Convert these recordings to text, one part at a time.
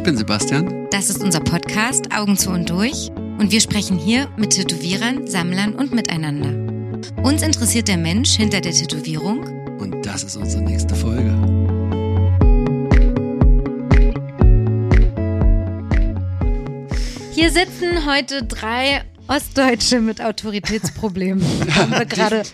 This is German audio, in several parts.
Ich bin Sebastian. Das ist unser Podcast Augen zu und durch und wir sprechen hier mit Tätowierern, Sammlern und miteinander. Uns interessiert der Mensch hinter der Tätowierung Und das ist unsere nächste Folge. Hier sitzen heute drei Ostdeutsche mit Autoritätsproblemen. Haben wir gerade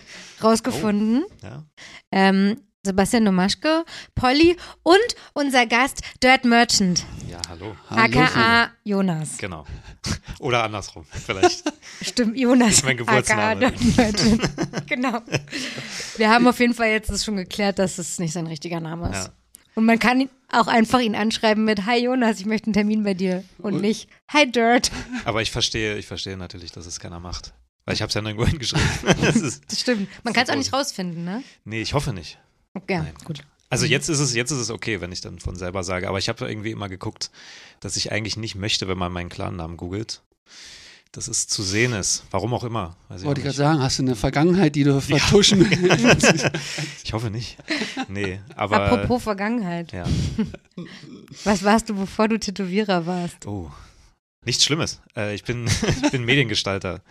rausgefunden. Ja. Ähm, Sebastian Nomaschke, Polly und unser Gast Dirt Merchant, Ja, hallo. Hallo, aka Jonas. Genau. Oder andersrum, vielleicht. Stimmt, Jonas. Mein aka Geburtsname. Dirt Merchant. genau. Wir haben auf jeden Fall jetzt das schon geklärt, dass es nicht sein richtiger Name ist. Ja. Und man kann auch einfach ihn anschreiben mit Hi Jonas, ich möchte einen Termin bei dir und nicht Hi Dirt. Aber ich verstehe, ich verstehe natürlich, dass es keiner macht. Weil ich habe es ja nirgendwo hingeschrieben. Das ist, Das stimmt. Man kann es auch nicht rausfinden, ne? nee, ich hoffe nicht. Ja, Nein. gut. Also jetzt ist es, jetzt ist es okay, wenn ich dann von selber sage. Aber ich habe irgendwie immer geguckt, dass ich eigentlich nicht möchte, wenn man meinen Clan-Namen googelt, dass es zu sehen ist. Warum auch immer. Weiß Wollte ich gerade sagen, hast du eine Vergangenheit, die du vertuschen willst? ich hoffe nicht. Nee, aber. Apropos Vergangenheit. Ja. Was warst du, bevor du Tätowierer warst? Oh, nichts Schlimmes. Äh, ich, bin, ich bin Mediengestalter.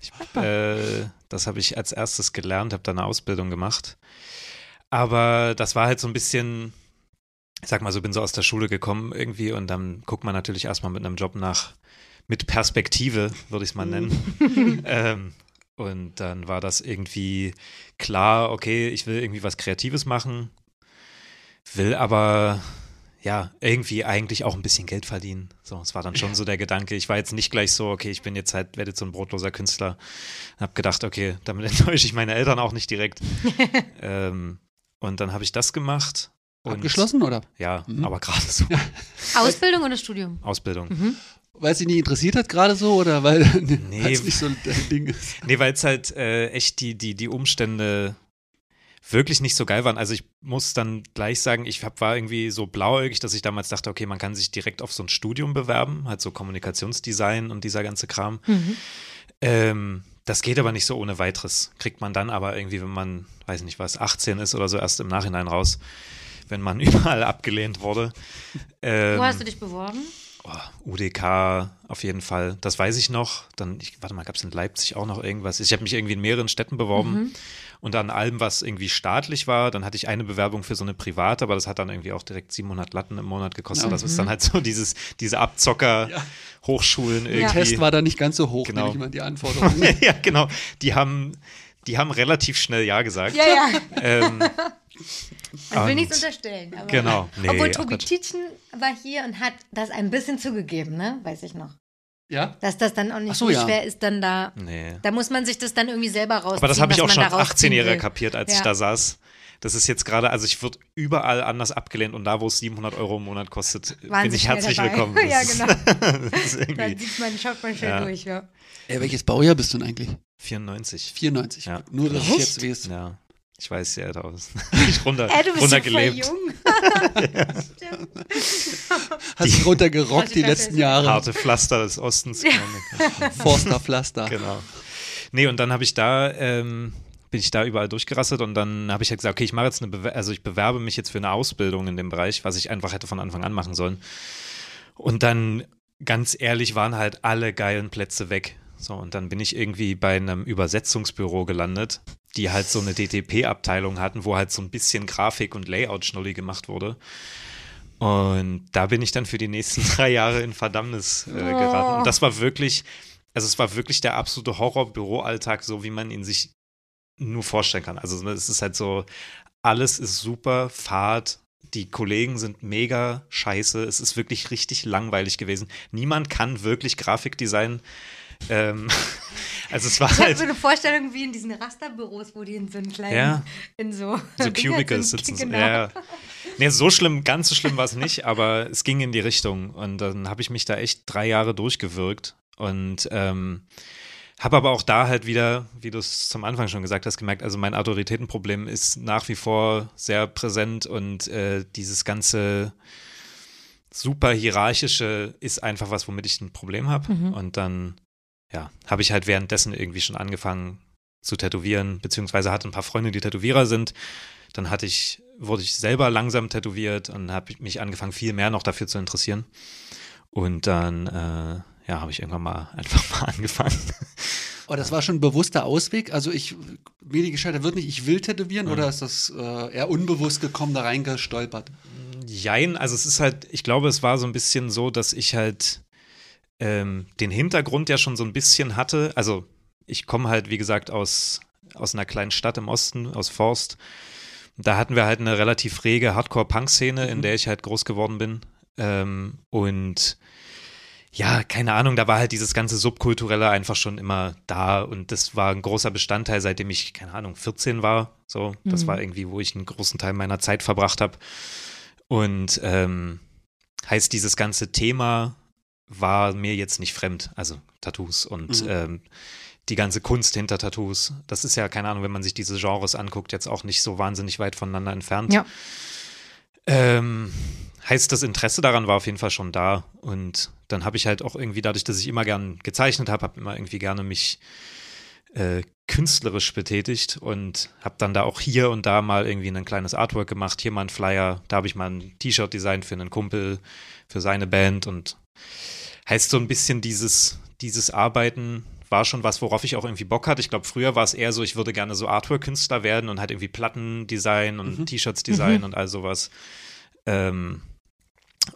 Ich, äh, das habe ich als erstes gelernt, habe da eine Ausbildung gemacht. Aber das war halt so ein bisschen, ich sag mal so, bin so aus der Schule gekommen irgendwie und dann guckt man natürlich erstmal mit einem Job nach, mit Perspektive, würde ich es mal nennen. ähm, und dann war das irgendwie klar, okay, ich will irgendwie was Kreatives machen, will aber ja, irgendwie eigentlich auch ein bisschen Geld verdienen. So, es war dann schon so der Gedanke. Ich war jetzt nicht gleich so, okay, ich bin jetzt halt, werde jetzt so ein brotloser Künstler. Hab gedacht, okay, damit enttäusche ich meine Eltern auch nicht direkt. ähm, und dann habe ich das gemacht. Und, Abgeschlossen oder? Ja, Mhm. aber gerade so. Ausbildung oder Studium? Ausbildung. Weil es dich nicht interessiert hat gerade so oder weil Nee. es nicht so dein Ding ist? Nee, weil es halt äh, echt die, die, die Umstände wirklich nicht so geil waren. Also ich muss dann gleich sagen, ich hab, war irgendwie so blauäugig, dass ich damals dachte, okay, man kann sich direkt auf so ein Studium bewerben, halt so Kommunikationsdesign und dieser ganze Kram. Mhm. Ähm, das geht aber nicht so ohne weiteres. Kriegt man dann aber irgendwie, wenn man, weiß nicht was, 18 ist oder so, erst im Nachhinein raus, wenn man überall abgelehnt wurde. Ähm, Wo hast du dich beworben? Oh, UDK auf jeden Fall, das weiß ich noch. Dann, ich, warte mal, gab es in Leipzig auch noch irgendwas? Ich habe mich irgendwie in mehreren Städten beworben Mhm. und an allem, was irgendwie staatlich war. Dann hatte ich eine Bewerbung für so eine private, aber das hat dann irgendwie auch direkt 700 Latten im Monat gekostet. Ja. Das ist dann halt so dieses, diese Abzocker-Hochschulen Der irgendwie. Test war da nicht ganz so hoch, Genau. nehme ich mal die Anforderungen. ja, genau. Die haben, die haben relativ schnell Ja gesagt. Ja, ja. Ähm, Ich will Und- nichts unterstellen. Aber Genau. Nee, Obwohl Tobi. Tietjen war hier und hat das ein bisschen zugegeben, ne? Weiß ich noch. ja? Dass das dann auch nicht so, so, ja. schwer ist, dann da. nee. Da muss man sich das dann irgendwie selber rausziehen. Aber das habe ich auch schon als rausziehen 18-Jähriger will. kapiert, als ich Ja. da saß. Das ist jetzt gerade, also ich würde überall anders abgelehnt und da, wo es 700 Euro im Monat kostet, Waren bin ich herzlich dabei. willkommen. Ja, genau. Dann sieht man, schaut man schnell Ja. durch, ja. Äh, welches Baujahr bist du denn eigentlich? 94. 94. Ja. Nur, dass ich Echt? jetzt weiß. Ja, ich weiß, sehr älter aus. ich runter, Ey, du bist ja voll runtergelebt. jung. Hast dich runtergerockt die ich letzten Jahre. Harte Pflaster des Ostens. Forster Pflaster. genau. Nee, und dann habe ich da, ähm, bin ich da überall durchgerasselt und dann habe ich halt gesagt, okay, ich mache jetzt eine, Bewer also ich bewerbe mich jetzt für eine Ausbildung in dem Bereich, was ich einfach hätte von Anfang an machen sollen. Und dann, ganz ehrlich, waren halt alle geilen Plätze weg. So, und dann bin ich irgendwie bei einem Übersetzungsbüro gelandet, die halt so eine DTP-Abteilung hatten, wo halt so ein bisschen Grafik und Layout-Schnulli gemacht wurde. Und da bin ich dann für die nächsten drei Jahre in Verdammnis äh, geraten. Und das war wirklich, also es war wirklich der absolute Horror-Büroalltag, so wie man ihn sich nur vorstellen kann. Also es ist halt so, alles ist super, Fahrt, die Kollegen sind mega scheiße, es ist wirklich richtig langweilig gewesen. Niemand kann wirklich Grafikdesign. Ähm, also es war Ich halt so eine Vorstellung wie in diesen Rasterbüros, wo die in so einen kleinen, Ja. in so, so Cubicles sitzen. Genau. Ja. Nee, so schlimm, ganz so schlimm war es nicht, aber es ging in die Richtung. Und dann habe ich mich da echt drei Jahre durchgewirkt und ähm, habe aber auch da halt wieder, wie du es zum Anfang schon gesagt hast, gemerkt, also mein Autoritätenproblem ist nach wie vor sehr präsent und äh, dieses ganze super hierarchische ist einfach was, womit ich ein Problem habe. Mhm. Und dann, ja, habe ich halt währenddessen irgendwie schon angefangen zu tätowieren, beziehungsweise hatte ein paar Freunde, die Tätowierer sind. Dann hatte ich wurde ich selber langsam tätowiert und habe mich angefangen, viel mehr noch dafür zu interessieren. Und dann, äh, ja, habe ich irgendwann mal einfach mal angefangen. Oh, das war schon ein bewusster Ausweg. Also ich, mir die Geschichte wird nicht, ich will tätowieren oder ist das äh, eher unbewusst gekommen, da reingestolpert? Jein, also es ist halt, ich glaube, es war so ein bisschen so, dass ich halt ähm, den Hintergrund ja schon so ein bisschen hatte. Also ich komme halt, wie gesagt, aus, aus einer kleinen Stadt im Osten, aus Forst. Da hatten wir halt eine relativ rege Hardcore-Punk-Szene, in der ich halt groß geworden bin. Ähm, und ja, keine Ahnung, da war halt dieses ganze Subkulturelle einfach schon immer da und das war ein großer Bestandteil, seitdem ich, keine Ahnung, 14 war. So, das war irgendwie, wo ich einen großen Teil meiner Zeit verbracht habe. Und ähm, heißt, dieses ganze Thema war mir jetzt nicht fremd, also Tattoos und Mhm. ähm, die ganze Kunst hinter Tattoos. Das ist ja, keine Ahnung, wenn man sich diese Genres anguckt, jetzt auch nicht so wahnsinnig weit voneinander entfernt. Ja. Ähm, heißt, das Interesse daran war auf jeden Fall schon da. Und dann habe ich halt auch irgendwie, dadurch, dass ich immer gern gezeichnet habe, habe immer irgendwie gerne mich äh, künstlerisch betätigt und habe dann da auch hier und da mal irgendwie ein kleines Artwork gemacht, hier mal ein Flyer, da habe ich mal ein T-Shirt designt für einen Kumpel, für seine Band und heißt so ein bisschen dieses, dieses Arbeiten war schon was, worauf ich auch irgendwie Bock hatte. Ich glaube, früher war es eher so, ich würde gerne so Artwork-Künstler werden und halt irgendwie Platten designen und T-Shirts designen und all sowas. Ähm,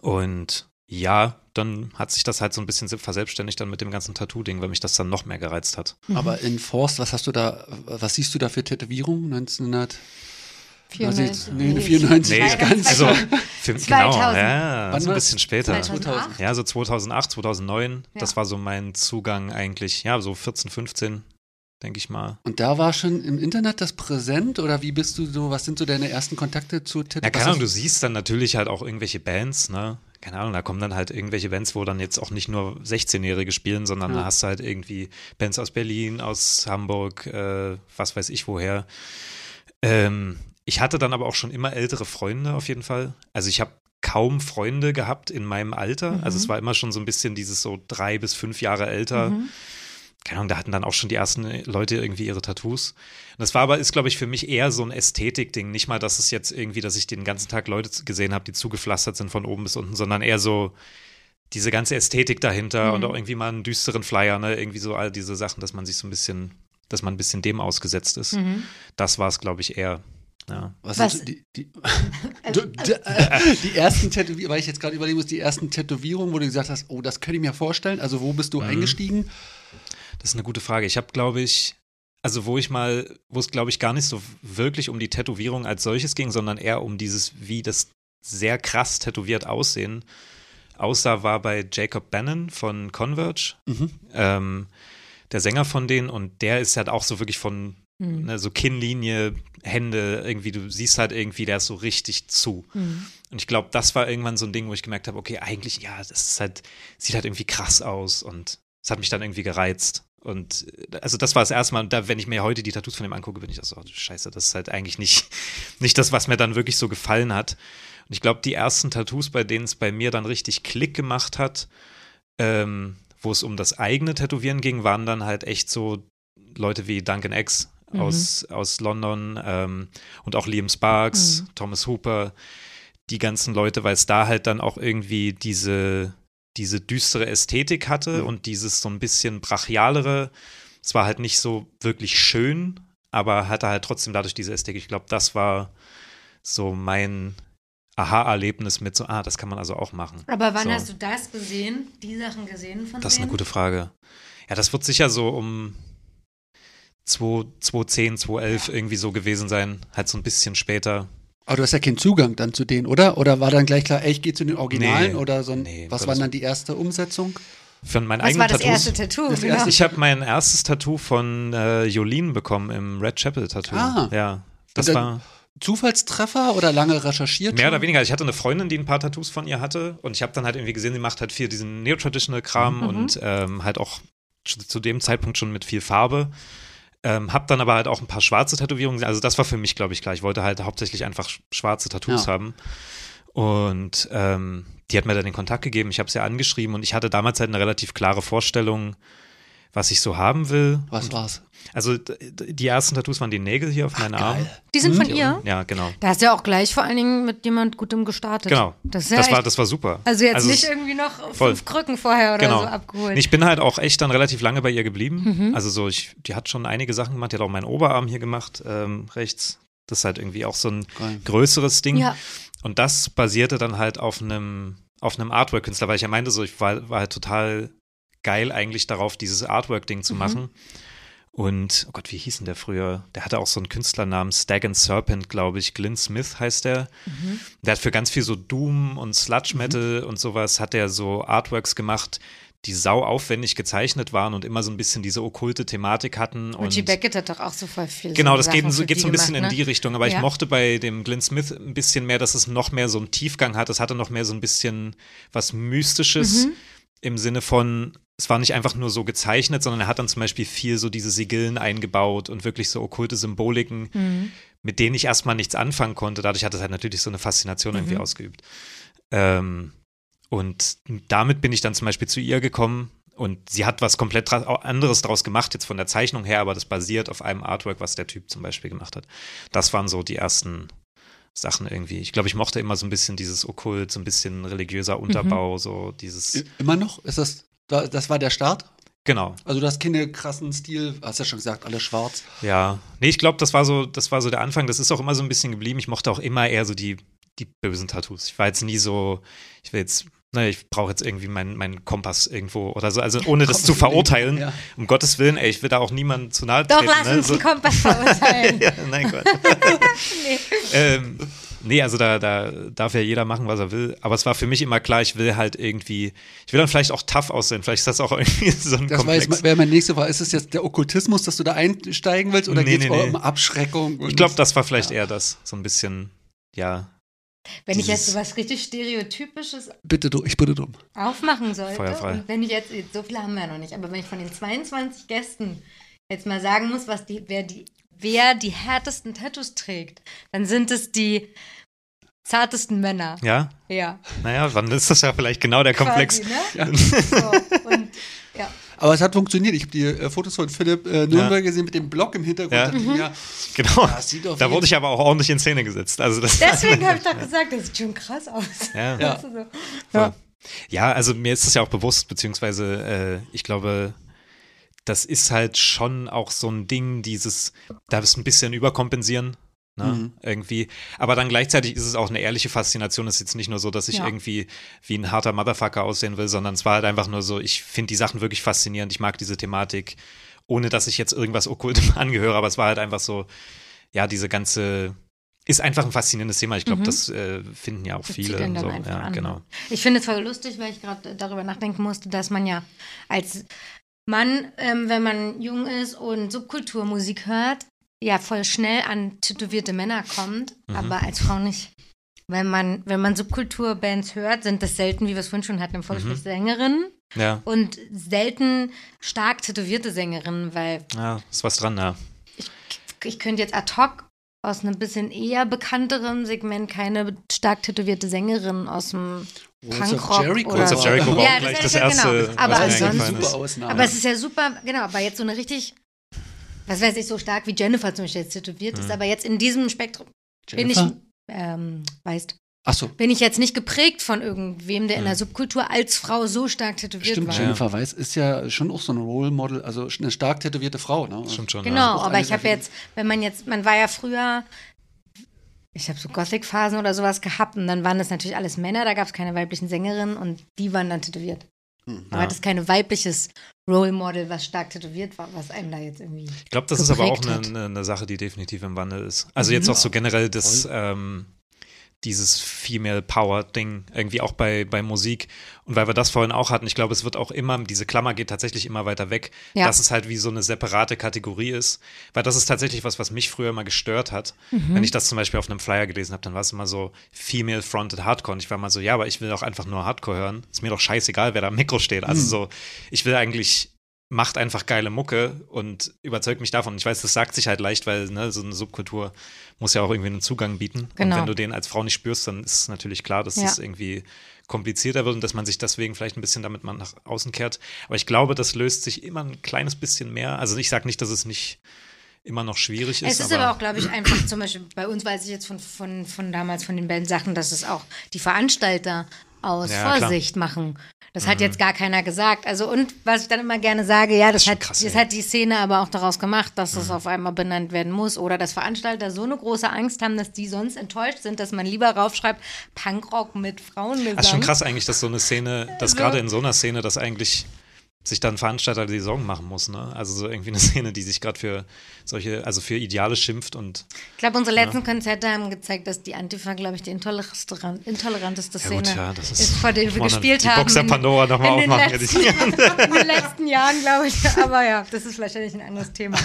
und ja, dann hat sich das halt so ein bisschen verselbstständigt dann mit dem ganzen Tattoo-Ding, weil mich das dann noch mehr gereizt hat. Aber in Forst, was hast du da, was siehst du da für Tätowierungen? 1900? 94. Nee, 94 Nee, nicht ganz. also für, genau, 2000. ja, Wann so ein bisschen später. 2008. Ja, so 2008, 2009, Ja. das war so mein Zugang eigentlich, ja, so 14, 15, denke ich mal. Und da war schon im Internet das präsent oder wie bist du so, was sind so deine ersten Kontakte zu Ja, Tätowierungen? keine Ahnung, du siehst dann natürlich halt auch irgendwelche Bands, ne? Keine Ahnung, da kommen dann halt irgendwelche Bands, wo dann jetzt auch nicht nur 16-Jährige spielen, sondern Ja. da hast du halt irgendwie Bands aus Berlin, aus Hamburg, äh, was weiß ich woher. Ähm, ich hatte dann aber auch schon immer ältere Freunde auf jeden Fall. Also ich habe kaum Freunde gehabt in meinem Alter. Also es war immer schon so ein bisschen dieses so drei bis fünf Jahre älter. Keine Ahnung, da hatten dann auch schon die ersten Leute irgendwie ihre Tattoos. Und das war aber, ist, glaube ich, für mich eher so ein Ästhetik-Ding. Nicht mal, dass es jetzt irgendwie, dass ich den ganzen Tag Leute gesehen habe, die zugepflastert sind von oben bis unten, sondern eher so diese ganze Ästhetik dahinter und auch irgendwie mal einen düsteren Flyer, ne? Irgendwie so all diese Sachen, dass man sich so ein bisschen, dass man ein bisschen dem ausgesetzt ist. Das war es, glaube ich, eher. Ja. Was, Was- sind die, die, du, d- äh, die ersten Tätowierungen, weil ich jetzt gerade überlegen muss, die ersten Tätowierungen, wo du gesagt hast, oh, das könnte ich mir vorstellen. Also wo bist du Mhm. eingestiegen? Das ist eine gute Frage. Ich habe, glaube ich, also wo ich mal, wo es, glaube ich, gar nicht so wirklich um die Tätowierung als solches ging, sondern eher um dieses, wie das sehr krass tätowiert aussehen aussah, war bei Jacob Bannon von Converge, Mhm. ähm, der Sänger von denen. Und der ist halt auch so wirklich von ne, so Kinnlinie, Hände, irgendwie, du siehst halt irgendwie, der ist so richtig zu. Und ich glaube, das war irgendwann so ein Ding, wo ich gemerkt habe, okay, eigentlich, ja, das ist halt, sieht halt irgendwie krass aus und es hat mich dann irgendwie gereizt. Und äh, also das war das erste Mal, und da, wenn ich mir heute die Tattoos von dem angucke, bin ich auch so, oh, scheiße, das ist halt eigentlich nicht, nicht das, was mir dann wirklich so gefallen hat. Und ich glaube, die ersten Tattoos, bei denen es bei mir dann richtig Klick gemacht hat, ähm, wo es um das eigene Tätowieren ging, waren dann halt echt so Leute wie Duncan X aus, aus London ähm, und auch Liam Sparks, Thomas Hooper, die ganzen Leute, weil es da halt dann auch irgendwie diese, diese düstere Ästhetik hatte und dieses so ein bisschen brachialere. Es war halt nicht so wirklich schön, aber hatte halt trotzdem dadurch diese Ästhetik. Ich glaube, das war so mein Aha-Erlebnis mit so, ah, das kann man also auch machen. Aber wann so. hast du das gesehen, die Sachen gesehen von Das ist eine denen? gute Frage. Ja, das wird sicher so um 2, 2010, 2011 irgendwie so gewesen sein. Halt so ein bisschen später. Aber du hast ja keinen Zugang dann zu denen, oder? Oder war dann gleich klar, ey, ich gehe zu den Originalen Nee, oder so ein, nee, was war dann die erste Umsetzung? Für mein Was war das Tattoos. erste Tattoo? Das genau. erste- Ich habe mein erstes Tattoo von äh, Jolene bekommen im Red Chapel Tattoo. Ah. Ja. Das war Zufallstreffer oder lange recherchiert? mehr schon? oder weniger. Ich hatte eine Freundin, die ein paar Tattoos von ihr hatte und ich habe dann halt irgendwie gesehen, sie macht halt viel diesen Neo-Traditional-Kram Mhm. und ähm, halt auch zu dem Zeitpunkt schon mit viel Farbe. Ähm, hab dann aber halt auch ein paar schwarze Tätowierungen. Also das war für mich, glaube ich, klar. Ich wollte halt hauptsächlich einfach sch- schwarze Tattoos Ja. haben. Und ähm, die hat mir dann den Kontakt gegeben. Ich habe sie angeschrieben und ich hatte damals halt eine relativ klare Vorstellung, was ich so haben will. Was war's? Also die ersten Tattoos waren die Nägel hier auf meinen Armen. Die sind von ihr? Ja, genau. Da hast du ja auch gleich vor allen Dingen mit jemand Gutem gestartet. Genau. Das, ist ja das, war, das war super. Also jetzt nicht es- irgendwie noch voll. fünf Krücken vorher oder genau. so abgeholt. Ich bin halt auch echt dann relativ lange bei ihr geblieben. Mhm. Also so, ich, die hat schon einige Sachen gemacht. Die hat auch meinen Oberarm hier gemacht, ähm, rechts. Das ist halt irgendwie auch so ein Geil. größeres Ding. Ja. Und das basierte dann halt auf einem auf einem Artwork-Künstler, weil ich ja meinte, so ich war, war halt total geil eigentlich darauf, dieses Artwork-Ding zu Mhm. machen. Und, oh Gott, wie hieß denn der früher? Der hatte auch so einen Künstlernamen, Stag and Serpent, glaube ich. Glyn Smith heißt der. Mhm. Der hat für ganz viel so Doom und Sludge Metal und sowas, hat er so Artworks gemacht, die sau aufwendig gezeichnet waren und immer so ein bisschen diese okkulte Thematik hatten. Und Beckett hat doch auch so voll viel Genau, so das geht, so, geht so ein bisschen gemacht, in ne? die Richtung. Aber ich Ja. mochte bei dem Glenn Smith ein bisschen mehr, dass es noch mehr so einen Tiefgang hat. Es hatte noch mehr so ein bisschen was Mystisches Mhm. im Sinne von, es war nicht einfach nur so gezeichnet, sondern er hat dann zum Beispiel viel so diese Sigillen eingebaut und wirklich so okkulte Symboliken, Mhm. mit denen ich erstmal nichts anfangen konnte. Dadurch hat es halt natürlich so eine Faszination irgendwie Mhm. ausgeübt. Ähm, und damit bin ich dann zum Beispiel zu ihr gekommen und sie hat was komplett dra- anderes draus gemacht, jetzt von der Zeichnung her, aber das basiert auf einem Artwork, was der Typ zum Beispiel gemacht hat. Das waren so die ersten Sachen irgendwie. Ich glaube, ich mochte immer so ein bisschen dieses Okkult, so ein bisschen religiöser Unterbau, so dieses. Immer noch? Ist das, da- das war der Start? Genau. Also du hast keine krassen Stil, hast ja schon gesagt, alles schwarz. Ja. Nee, ich glaube, das war so, das war so der Anfang. Das ist auch immer so ein bisschen geblieben. Ich mochte auch immer eher so die, die bösen Tattoos. Ich war jetzt nie so, ich will jetzt, ne, ich brauche jetzt irgendwie meinen meinen Kompass irgendwo oder so. Also ohne das zu verurteilen. Ja. Um Gottes Willen, ey, ich will da auch niemanden zu nahe Doch, treten. lass ne? uns so. den Kompass verurteilen. ja, nein, Gott. ähm, nee, also da, da darf ja jeder machen, was er will. Aber es war für mich immer klar, ich will halt irgendwie, ich will dann vielleicht auch tough aussehen. Vielleicht ist das auch irgendwie so ein Das Komplex. wäre meine nächste Frage. Ist es jetzt der Okkultismus, dass du da einsteigen willst oder Nee, geht es nee, nee. um Abschreckung? und- ich glaube, das war vielleicht eher das. So ein bisschen, ja, Wenn ich jetzt so was richtig Stereotypisches Bitte, du, ich bitte drum. aufmachen sollte. Feuerfrei. Und wenn ich jetzt, so viele haben wir ja noch nicht, aber wenn ich von den 22 Gästen jetzt mal sagen muss, was die, wer die, wer die härtesten Tattoos trägt, dann sind es die zartesten Männer. ja, Ja. naja, dann ist das ja vielleicht genau der Komplex. Quasi, ne? So, und ja. Aber es hat funktioniert. Ich habe die äh, Fotos von Philipp äh, Nürnberg gesehen mit dem Block im Hintergrund. Ja. Ich mir, Genau. Das sieht auf Da wurde ich aber auch ordentlich in Szene gesetzt. Also das, Deswegen habe ich doch gesagt, das sieht schon krass aus. ja. Ja. So. Ja, also mir ist das ja auch bewusst, beziehungsweise äh, ich glaube, das ist halt schon auch so ein Ding, dieses, da ist ein bisschen überkompensieren. Ne, Mhm. irgendwie. Aber dann gleichzeitig ist es auch eine ehrliche Faszination. Es ist jetzt nicht nur so, dass ich Ja. irgendwie wie ein harter Motherfucker aussehen will, sondern es war halt einfach nur so, ich finde die Sachen wirklich faszinierend. Ich mag diese Thematik, ohne dass ich jetzt irgendwas Okkultem angehöre, aber es war halt einfach so, ja, diese ganze, ist einfach ein faszinierendes Thema. Ich glaube, Mhm. das äh, finden ja auch Das viele. dann so. einfach Ja, an. genau. Ich finde es voll lustig, weil ich gerade darüber nachdenken musste, dass man ja als Mann, ähm, wenn man jung ist und Subkulturmusik hört, ja voll schnell an tätowierte Männer kommt, Mhm. aber als Frau nicht. Wenn man, wenn man Subkulturbands hört, sind das selten, wie wir es vorhin schon hatten, im Mhm. Volkslied Sängerinnen Ja, und selten stark tätowierte Sängerinnen, weil ja, ist was dran, ja. ich könnte jetzt ad hoc aus einem bisschen eher bekannteren Segment keine stark tätowierte Sängerin aus dem Punkrock Jericho. oder Walls of Jericho war Ja, auch das gleich ist das ja genau. erste, Aber was Das mir ist. Aber es ist ja super, genau, aber jetzt so eine richtig, was weiß ich, so stark wie Jennifer zum Beispiel jetzt tätowiert ist, Mhm. aber jetzt in diesem Spektrum bin ich, Jennifer? ähm, weißt, Ach so, bin ich jetzt nicht geprägt von irgendwem, der in der Mhm. Subkultur als Frau so stark tätowiert stimmt. war. Jennifer Weiß ist ja schon auch so ein Role Model, also eine stark tätowierte Frau. Ne? Stimmt schon. Genau, aber ich habe jetzt, wenn man jetzt, man war ja früher, ich habe so Gothic-Phasen oder sowas gehabt und dann waren das natürlich alles Männer, da gab es keine weiblichen Sängerinnen und die waren dann tätowiert. Hm. Aber Ja. das ist kein weibliches Role Model, was stark tätowiert war, was einem da jetzt irgendwie. Ich glaube, das ist aber auch eine, hat. eine, eine Sache, die definitiv im Wandel ist. Also Mhm. jetzt auch so generell das, ähm, dieses Female Power Ding irgendwie auch bei, bei Musik. Und weil wir das vorhin auch hatten, ich glaube, es wird auch immer, diese Klammer geht tatsächlich immer weiter weg, Ja. dass es halt wie so eine separate Kategorie ist. Weil das ist tatsächlich was, was mich früher immer gestört hat. Mhm. Wenn ich das zum Beispiel auf einem Flyer gelesen habe, dann war es immer so Female Fronted Hardcore. Und ich war mal so, ja, aber ich will auch einfach nur Hardcore hören. Ist mir doch scheißegal, wer da am Mikro steht. Also Mhm. so, ich will eigentlich macht einfach geile Mucke und überzeugt mich davon. Ich weiß, das sagt sich halt leicht, weil ne, so eine Subkultur muss ja auch irgendwie einen Zugang bieten. Genau. Und wenn du den als Frau nicht spürst, dann ist es natürlich klar, dass Ja. es irgendwie komplizierter wird und dass man sich deswegen vielleicht ein bisschen damit mal nach außen kehrt. Aber ich glaube, das löst sich immer ein kleines bisschen mehr. Also ich sage nicht, dass es nicht immer noch schwierig ist. Es ist aber auch, glaube ich, einfach zum Beispiel bei uns weiß ich jetzt von, von, von damals von den Bandsachen, dass es auch die Veranstalter aus Ja, klar. Mhm. Vorsicht machen. Das hat jetzt gar keiner gesagt. Also und was ich dann immer gerne sage, ja, das, schon hat, krass, das hat die Szene aber auch daraus gemacht, dass Mhm. es auf einmal benannt werden muss oder dass Veranstalter so eine große Angst haben, dass die sonst enttäuscht sind, dass man lieber raufschreibt Punkrock mit Frauengesang. Das ist schon krass eigentlich, dass so eine Szene, dass Also- gerade in so einer Szene, dass eigentlich sich dann Veranstalter die Sorgen machen muss, ne? Also so irgendwie eine Szene, die sich gerade für solche, also für Ideale schimpft und Ich glaube, unsere letzten Konzerte haben gezeigt, dass die Antifa, glaube ich, die intoleran- intoleranteste ja Szene gut, ja, das ist, vor der wir gespielt die haben. Box der Pandora nochmal in den aufmachen. letzten, in den letzten Jahren, glaube ich. Aber ja, das ist wahrscheinlich ein anderes Thema.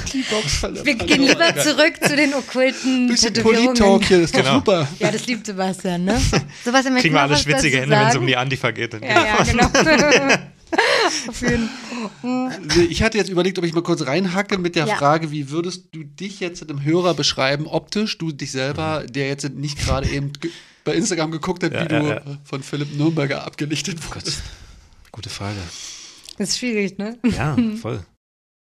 Wir gehen lieber zurück zu den okkulten Bisschen. Polit-Talk hier, ist doch Genau. super. Ja, das liebt Sebastian, ne? Sebastian, Kriegen wir alle schwitzige Hände, wenn es um die Antifa geht. Dann Ja, ja, genau. Auf jeden Ich hatte jetzt überlegt, ob ich mal kurz reinhacke mit der Ja. Frage, wie würdest du dich jetzt dem Hörer beschreiben, optisch, du dich selber, der jetzt nicht gerade eben bei Instagram geguckt hat, Ja, wie ja, du ja. äh, von Philipp Nürnberger abgelichtet wurdest. Gute Frage. Das ist schwierig, ne? Ja, voll.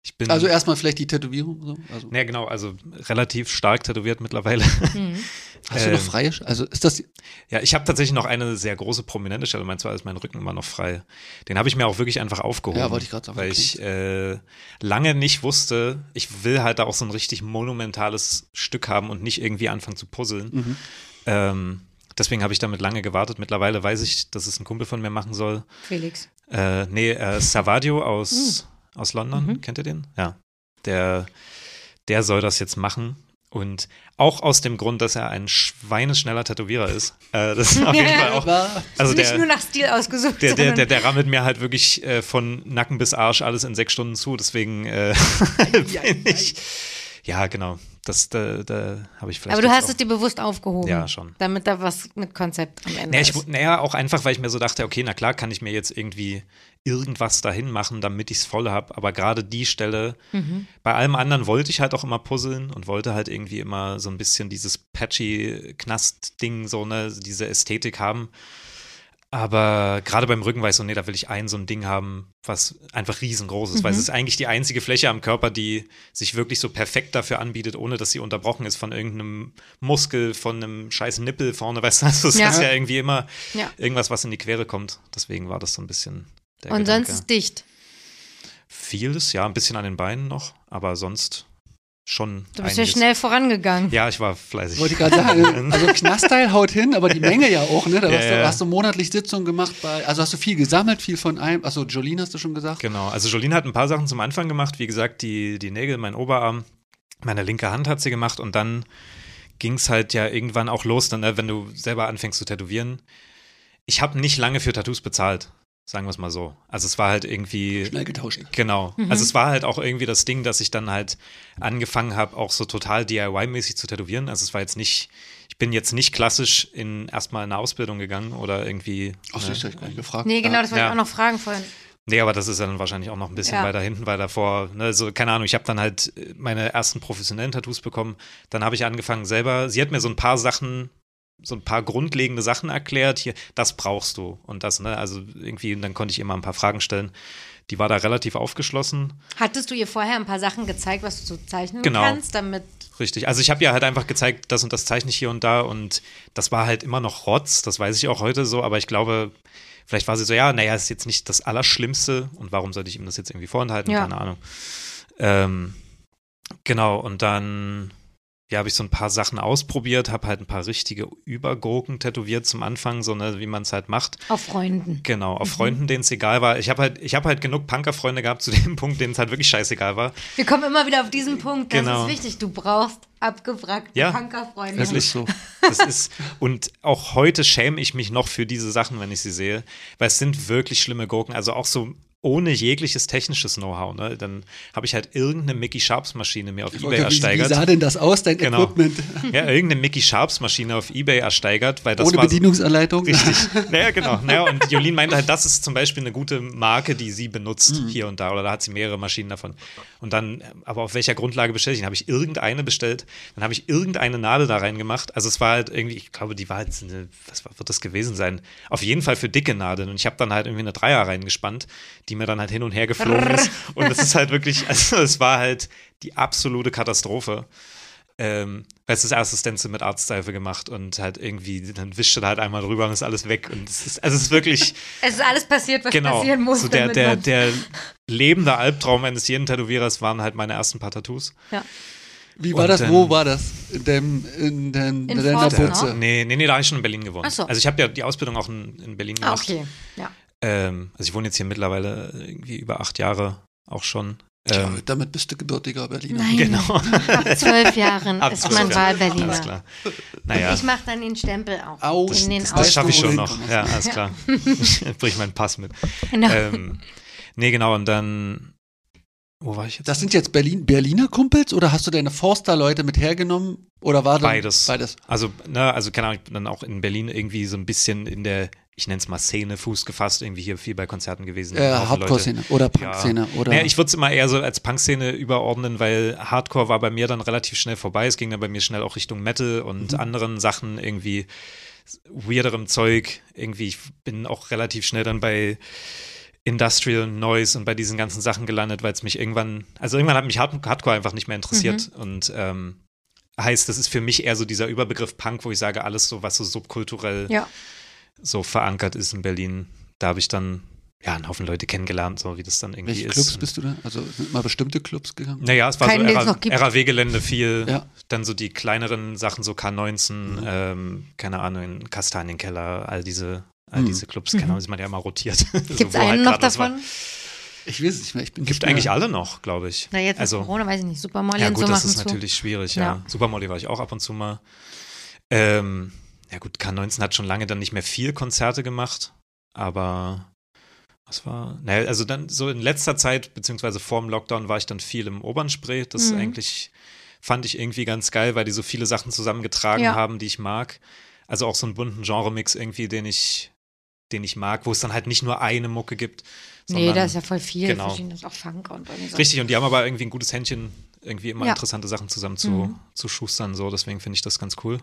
Ich bin. Also erstmal vielleicht die Tätowierung. So. Also, ja, genau, also relativ stark tätowiert mittlerweile. hast du noch ähm, freie? Also ist das Ja, ich habe tatsächlich noch eine sehr große prominente Stelle. Und zwar ist mein Rücken immer noch frei. Den habe ich mir auch wirklich einfach aufgehoben. Ja, wollte ich gerade sagen, Weil okay. ich äh, lange nicht wusste, ich will halt da auch so ein richtig monumentales Stück haben und nicht irgendwie anfangen zu puzzeln. Mhm. Ähm, deswegen habe ich damit lange gewartet. Mittlerweile weiß ich, dass es ein Kumpel von mir machen soll. Felix. Äh, nee, äh, Savadio aus, Hm. Aus London. Mhm. Kennt ihr den? Ja. Der, der soll das jetzt machen. Und auch aus dem Grund, dass er ein schweineschneller Tätowierer ist. Äh, das ist auf jeden Fall auch. Also Nicht der, nur nach Stil ausgesucht, der, der, der, der rammelt mir halt wirklich äh, von Nacken bis Arsch alles in sechs Stunden zu. Deswegen äh, bin ich. Ja, genau. Das, da, da habe ich vielleicht. Aber du hast auch- es dir bewusst aufgehoben. Ja, schon. Damit da was mit Konzept am Ende Naja, ich, ist. naja, auch einfach, weil ich mir so dachte, okay, na klar, kann ich mir jetzt irgendwie irgendwas dahin machen, damit ich es voll habe. Aber gerade die Stelle, Mhm. bei allem anderen wollte ich halt auch immer puzzeln und wollte halt irgendwie immer so ein bisschen dieses patchy Knast-Ding, so, ne, diese Ästhetik haben. Aber gerade beim Rücken war ich so, nee, da will ich ein so ein Ding haben, was einfach riesengroß ist, weil es Mhm. ist eigentlich die einzige Fläche am Körper, die sich wirklich so perfekt dafür anbietet, ohne dass sie unterbrochen ist von irgendeinem Muskel, von einem scheiß Nippel vorne, weißt du, also es Ja. ist ja irgendwie immer Ja. irgendwas, was in die Quere kommt. Deswegen war das so ein bisschen der Und Gedanke. sonst ist dicht. Vieles, ja, ein bisschen an den Beinen noch, aber sonst schon Du bist ja schnell vorangegangen. Ja, ich war fleißig. wollte ich gerade sagen, also Knastteil haut hin, aber die Menge ja auch, ne? Da Ja, hast, du, ja. hast du monatlich Sitzungen gemacht bei, also hast du viel gesammelt, viel von einem, also Jolene hast du schon gesagt. Genau, also Jolene hat ein paar Sachen zum Anfang gemacht. Wie gesagt, die, die Nägel, mein Oberarm, meine linke Hand hat sie gemacht und dann ging es halt ja irgendwann auch los, dann, ne, wenn du selber anfängst zu tätowieren. Ich habe nicht lange für Tattoos bezahlt, sagen wir es mal so. Also es war halt irgendwie. Schnell getauscht. Genau. Also es war halt auch irgendwie das Ding, dass ich dann halt angefangen habe, auch so total DIY-mäßig zu tätowieren. Also es war jetzt nicht, ich bin jetzt nicht klassisch in erstmal in eine Ausbildung gegangen oder irgendwie. Ach, ne, süß, hab ich gar nicht gefragt. Nee, genau, das wollte Ja. ich auch noch fragen vorhin. Nee, aber das ist ja dann wahrscheinlich auch noch ein bisschen Ja. weiter hinten, weil davor, ne, so, keine Ahnung, ich habe dann halt meine ersten professionellen Tattoos bekommen. Dann habe ich angefangen selber, sie hat mir so ein paar Sachen, so ein paar grundlegende Sachen erklärt. Hier, das brauchst du und das, ne, also irgendwie, dann konnte ich ihr mal ein paar Fragen stellen. Die war da relativ aufgeschlossen. Hattest du ihr vorher ein paar Sachen gezeigt, was du so zeichnen Genau. kannst, damit. Richtig. Also ich habe ja halt einfach gezeigt, das und das zeichne ich hier und da und das war halt immer noch Rotz, das weiß ich auch heute so, aber ich glaube, vielleicht war sie so, ja, naja, ist jetzt nicht das Allerschlimmste und warum sollte ich ihm das jetzt irgendwie vorenthalten? Ja. Keine Ahnung. Ähm, genau, und dann ja, habe ich so ein paar Sachen ausprobiert, habe halt ein paar richtige Übergurken tätowiert zum Anfang, so ne, wie man es halt macht. Auf Freunden. Genau, Mhm. auf Freunden, denen es egal war. Ich habe halt, ich habe halt genug Punkerfreunde gehabt zu dem Punkt, denen es halt wirklich scheißegal war. Wir kommen immer wieder auf diesen Punkt. Das Genau. ist wichtig. Du brauchst abgewrackte Ja. Punkerfreunde. Das ist so. Das ist, und auch heute schäme ich mich noch für diese Sachen, wenn ich sie sehe, weil es sind wirklich schlimme Gurken. Also auch so ohne jegliches technisches Know-how. Ne? Dann habe ich halt irgendeine Mickey Sharps Maschine mir auf Ich Ebay wollte, wie, wie ersteigert. sah denn das aus, dein Genau. Equipment? Ja, irgendeine Mickey Sharps Maschine auf Ebay ersteigert, weil das Ohne war Bedienungsanleitung? Richtig. Naja, genau. Naja, und Jolien meinte halt, das ist zum Beispiel eine gute Marke, die sie benutzt Mhm. hier und da. Oder da hat sie mehrere Maschinen davon. Und dann, aber auf welcher Grundlage bestelle ich? Dann habe ich irgendeine bestellt. Dann habe ich irgendeine Nadel da reingemacht. Also es war halt irgendwie, ich glaube, die war halt, eine, was wird das gewesen sein? Auf jeden Fall für dicke Nadeln. Und ich habe dann halt irgendwie eine Dreier reingespannt, die mir dann halt hin und her geflogen ist. Und es ist halt wirklich, also es war halt die absolute Katastrophe. Ähm, weil es das erste Stencil mit Artseife gemacht und halt irgendwie, dann wischte da halt einmal drüber und ist alles weg. Und es ist, also es ist wirklich, Es ist alles passiert, was genau, passieren muss. so der, der, der lebende Albtraum eines jeden Tätowierers waren halt meine ersten paar Tattoos. ja. Wie war Und das? Wo war das? In, dem, in, den, In in deiner Butze? ne? Nee, nee, nee, da habe ich schon in Berlin gewohnt. So. Also ich habe ja die Ausbildung auch in, in Berlin Ah, gemacht. okay. Ja. Ähm, also ich wohne jetzt hier mittlerweile irgendwie über acht Jahre auch schon. Tja, Ähm, damit bist du gebürtiger Berliner. Nein. genau. Ab zwölf Jahren Ab ist zwölf man Jahren. Alles Wahlberliner. klar. Naja. Ich mache dann den Stempel auch. Aus- in den das- Das schaffe ich schon noch. Ja, alles klar. Ich bring meinen Pass mit. Genau. Ähm, nee, genau, und dann. Wo war ich jetzt? Das sind jetzt Berlin, Berliner Kumpels oder hast du deine Forster-Leute mit hergenommen? Oder war Beides. Beides. Also, ne, also keine Ahnung, ich bin dann auch in Berlin irgendwie so ein bisschen in der, ich nenne es mal Szene, Fuß gefasst, irgendwie hier viel bei Konzerten gewesen. Äh. Hardcore-Szene oder Punk-Szene. Ja. Oder Naja, ich würde es immer eher so als Punk-Szene überordnen, weil Hardcore war bei mir dann relativ schnell vorbei. Es ging dann bei mir schnell auch Richtung Metal und Mhm. anderen Sachen, irgendwie weirderem Zeug. Irgendwie, ich bin auch relativ schnell dann bei Industrial Noise und bei diesen ganzen Sachen gelandet, weil es mich irgendwann, also irgendwann hat mich Hard Hardcore einfach nicht mehr interessiert Mhm. und ähm, heißt, das ist für mich eher so dieser Überbegriff Punk, wo ich sage, alles so, was so subkulturell ja. So verankert ist in Berlin. Da habe ich dann ja einen Haufen Leute kennengelernt, so wie das dann irgendwie welche ist. Clubs bist du da? Also sind mal bestimmte Clubs gegangen? Naja, es war Keinen, so. RAW-Gelände viel, Ja. dann so die kleineren Sachen, so K19, Mhm. ähm, keine Ahnung, in Kastanienkeller, all diese, all Mhm. diese Clubs, keine Ahnung, ist man ja immer rotiert. Gibt es So, wo einen halt noch war. davon? Ich weiß es nicht mehr. Ich bin Gibt nicht eigentlich mehr- alle noch, glaube ich. Na, jetzt Also- Corona, weiß ich nicht. Super Molly Ja und gut, so das machen ist zu. natürlich schwierig, ja. Ja. Supermodel war ich auch ab und zu mal. Ähm, ja gut, K19 hat schon lange dann nicht mehr viel Konzerte gemacht, aber was war? Naja, also dann so in letzter Zeit, beziehungsweise vor dem Lockdown, war ich dann viel im Obernspree. Das Mhm. eigentlich fand ich irgendwie ganz geil, weil die so viele Sachen zusammengetragen Ja. haben, die ich mag. Also auch so einen bunten Genre-Mix irgendwie, den ich, den ich mag, wo es dann halt nicht nur eine Mucke gibt. Nee, sondern- da ist ja voll viel. Genau. Verschiedenes, auch Funk und. Richtig, und die haben aber irgendwie ein gutes Händchen, irgendwie immer Ja. interessante Sachen zusammen zu, Mhm. zu schustern, so, deswegen finde ich das ganz cool.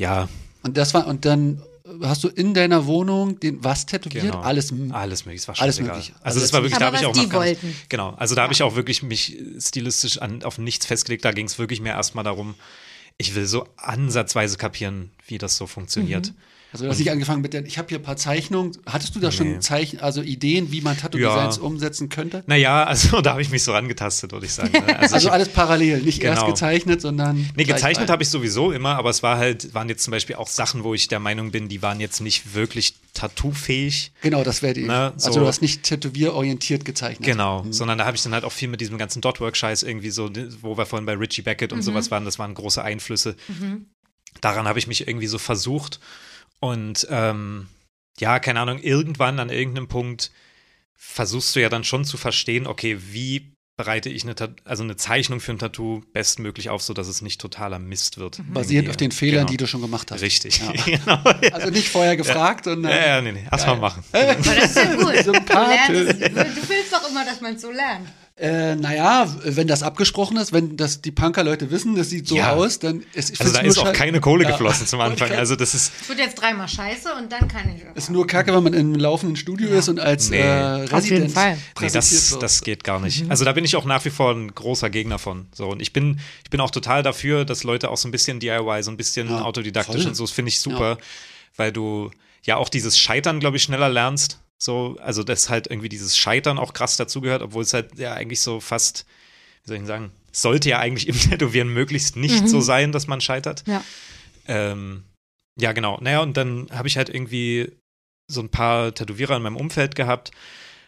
Ja, Und das war, und dann hast du in deiner Wohnung den was tätowiert? Genau. Alles. alles möglich, es war Alles möglich. Also, Also das war wirklich, da habe ich auch die noch gar nicht, wollten. Genau, also da habe ich auch wirklich mich stilistisch an, auf nichts festgelegt, da ging es wirklich mehr erstmal darum, ich will so ansatzweise kapieren, wie das so funktioniert. Mhm. Also du hast nicht angefangen mit der, ich habe hier ein paar Zeichnungen. Hattest du da Nee. schon Zeichen, also Ideen, wie man Tattoo-Designs Ja. umsetzen könnte? Naja, also da habe ich mich so rangetastet, würde ich sagen. Ne? Also, Also ich, alles parallel, nicht erst Genau. gezeichnet, sondern. Nee, gezeichnet habe ich sowieso immer, aber es war halt, waren jetzt zum Beispiel auch Sachen, wo ich der Meinung bin, die waren jetzt nicht wirklich tattoofähig. Genau, das wäre die. Na, also so- du hast nicht tätowierorientiert gezeichnet. Genau, sondern da habe ich dann halt auch viel mit diesem ganzen Dotwork-Scheiß irgendwie so, wo wir vorhin bei Richie Beckett und sowas waren, das waren große Einflüsse. Daran habe ich mich irgendwie so versucht und ähm, ja, keine Ahnung, irgendwann an irgendeinem Punkt versuchst du ja dann schon zu verstehen, okay, wie bereite ich eine, also eine Zeichnung für ein Tattoo bestmöglich auf, sodass es nicht totaler Mist wird. Basierend Irgendwie. auf den Fehlern, genau. die du schon gemacht hast. Richtig, Ja. genau. Also nicht vorher gefragt und Ja, ja, nee, nee, erstmal machen. Aber das ist ja gut. Du, lernst, du willst doch immer, dass man es so lernt. Äh, naja, wenn das abgesprochen ist, wenn das die Punker-Leute wissen, das sieht so Ja. aus, dann ist ich Also da nur ist auch keine Kohle Ja. geflossen zum Anfang. Also das ist, Es wird jetzt dreimal scheiße und dann kann ich. Ist nur kacke, wenn man im laufenden Studio ist und als Nee. äh, Auf jeden Resident Fall. Nee, das, das geht gar nicht. Also da bin ich auch nach wie vor ein großer Gegner von. So, und ich bin, ich bin auch total dafür, dass Leute auch so ein bisschen DIY, so ein bisschen Ja, autodidaktisch voll. und so, das finde ich super, weil du ja auch dieses Scheitern, glaube ich, schneller lernst. So, also dass halt irgendwie dieses Scheitern auch krass dazugehört, obwohl es halt ja eigentlich so fast, wie soll ich denn sagen, es sollte ja eigentlich im Tätowieren möglichst nicht so sein, dass man scheitert. Ja. Ähm, ja, genau. Naja, und dann habe ich halt irgendwie so ein paar Tätowierer in meinem Umfeld gehabt,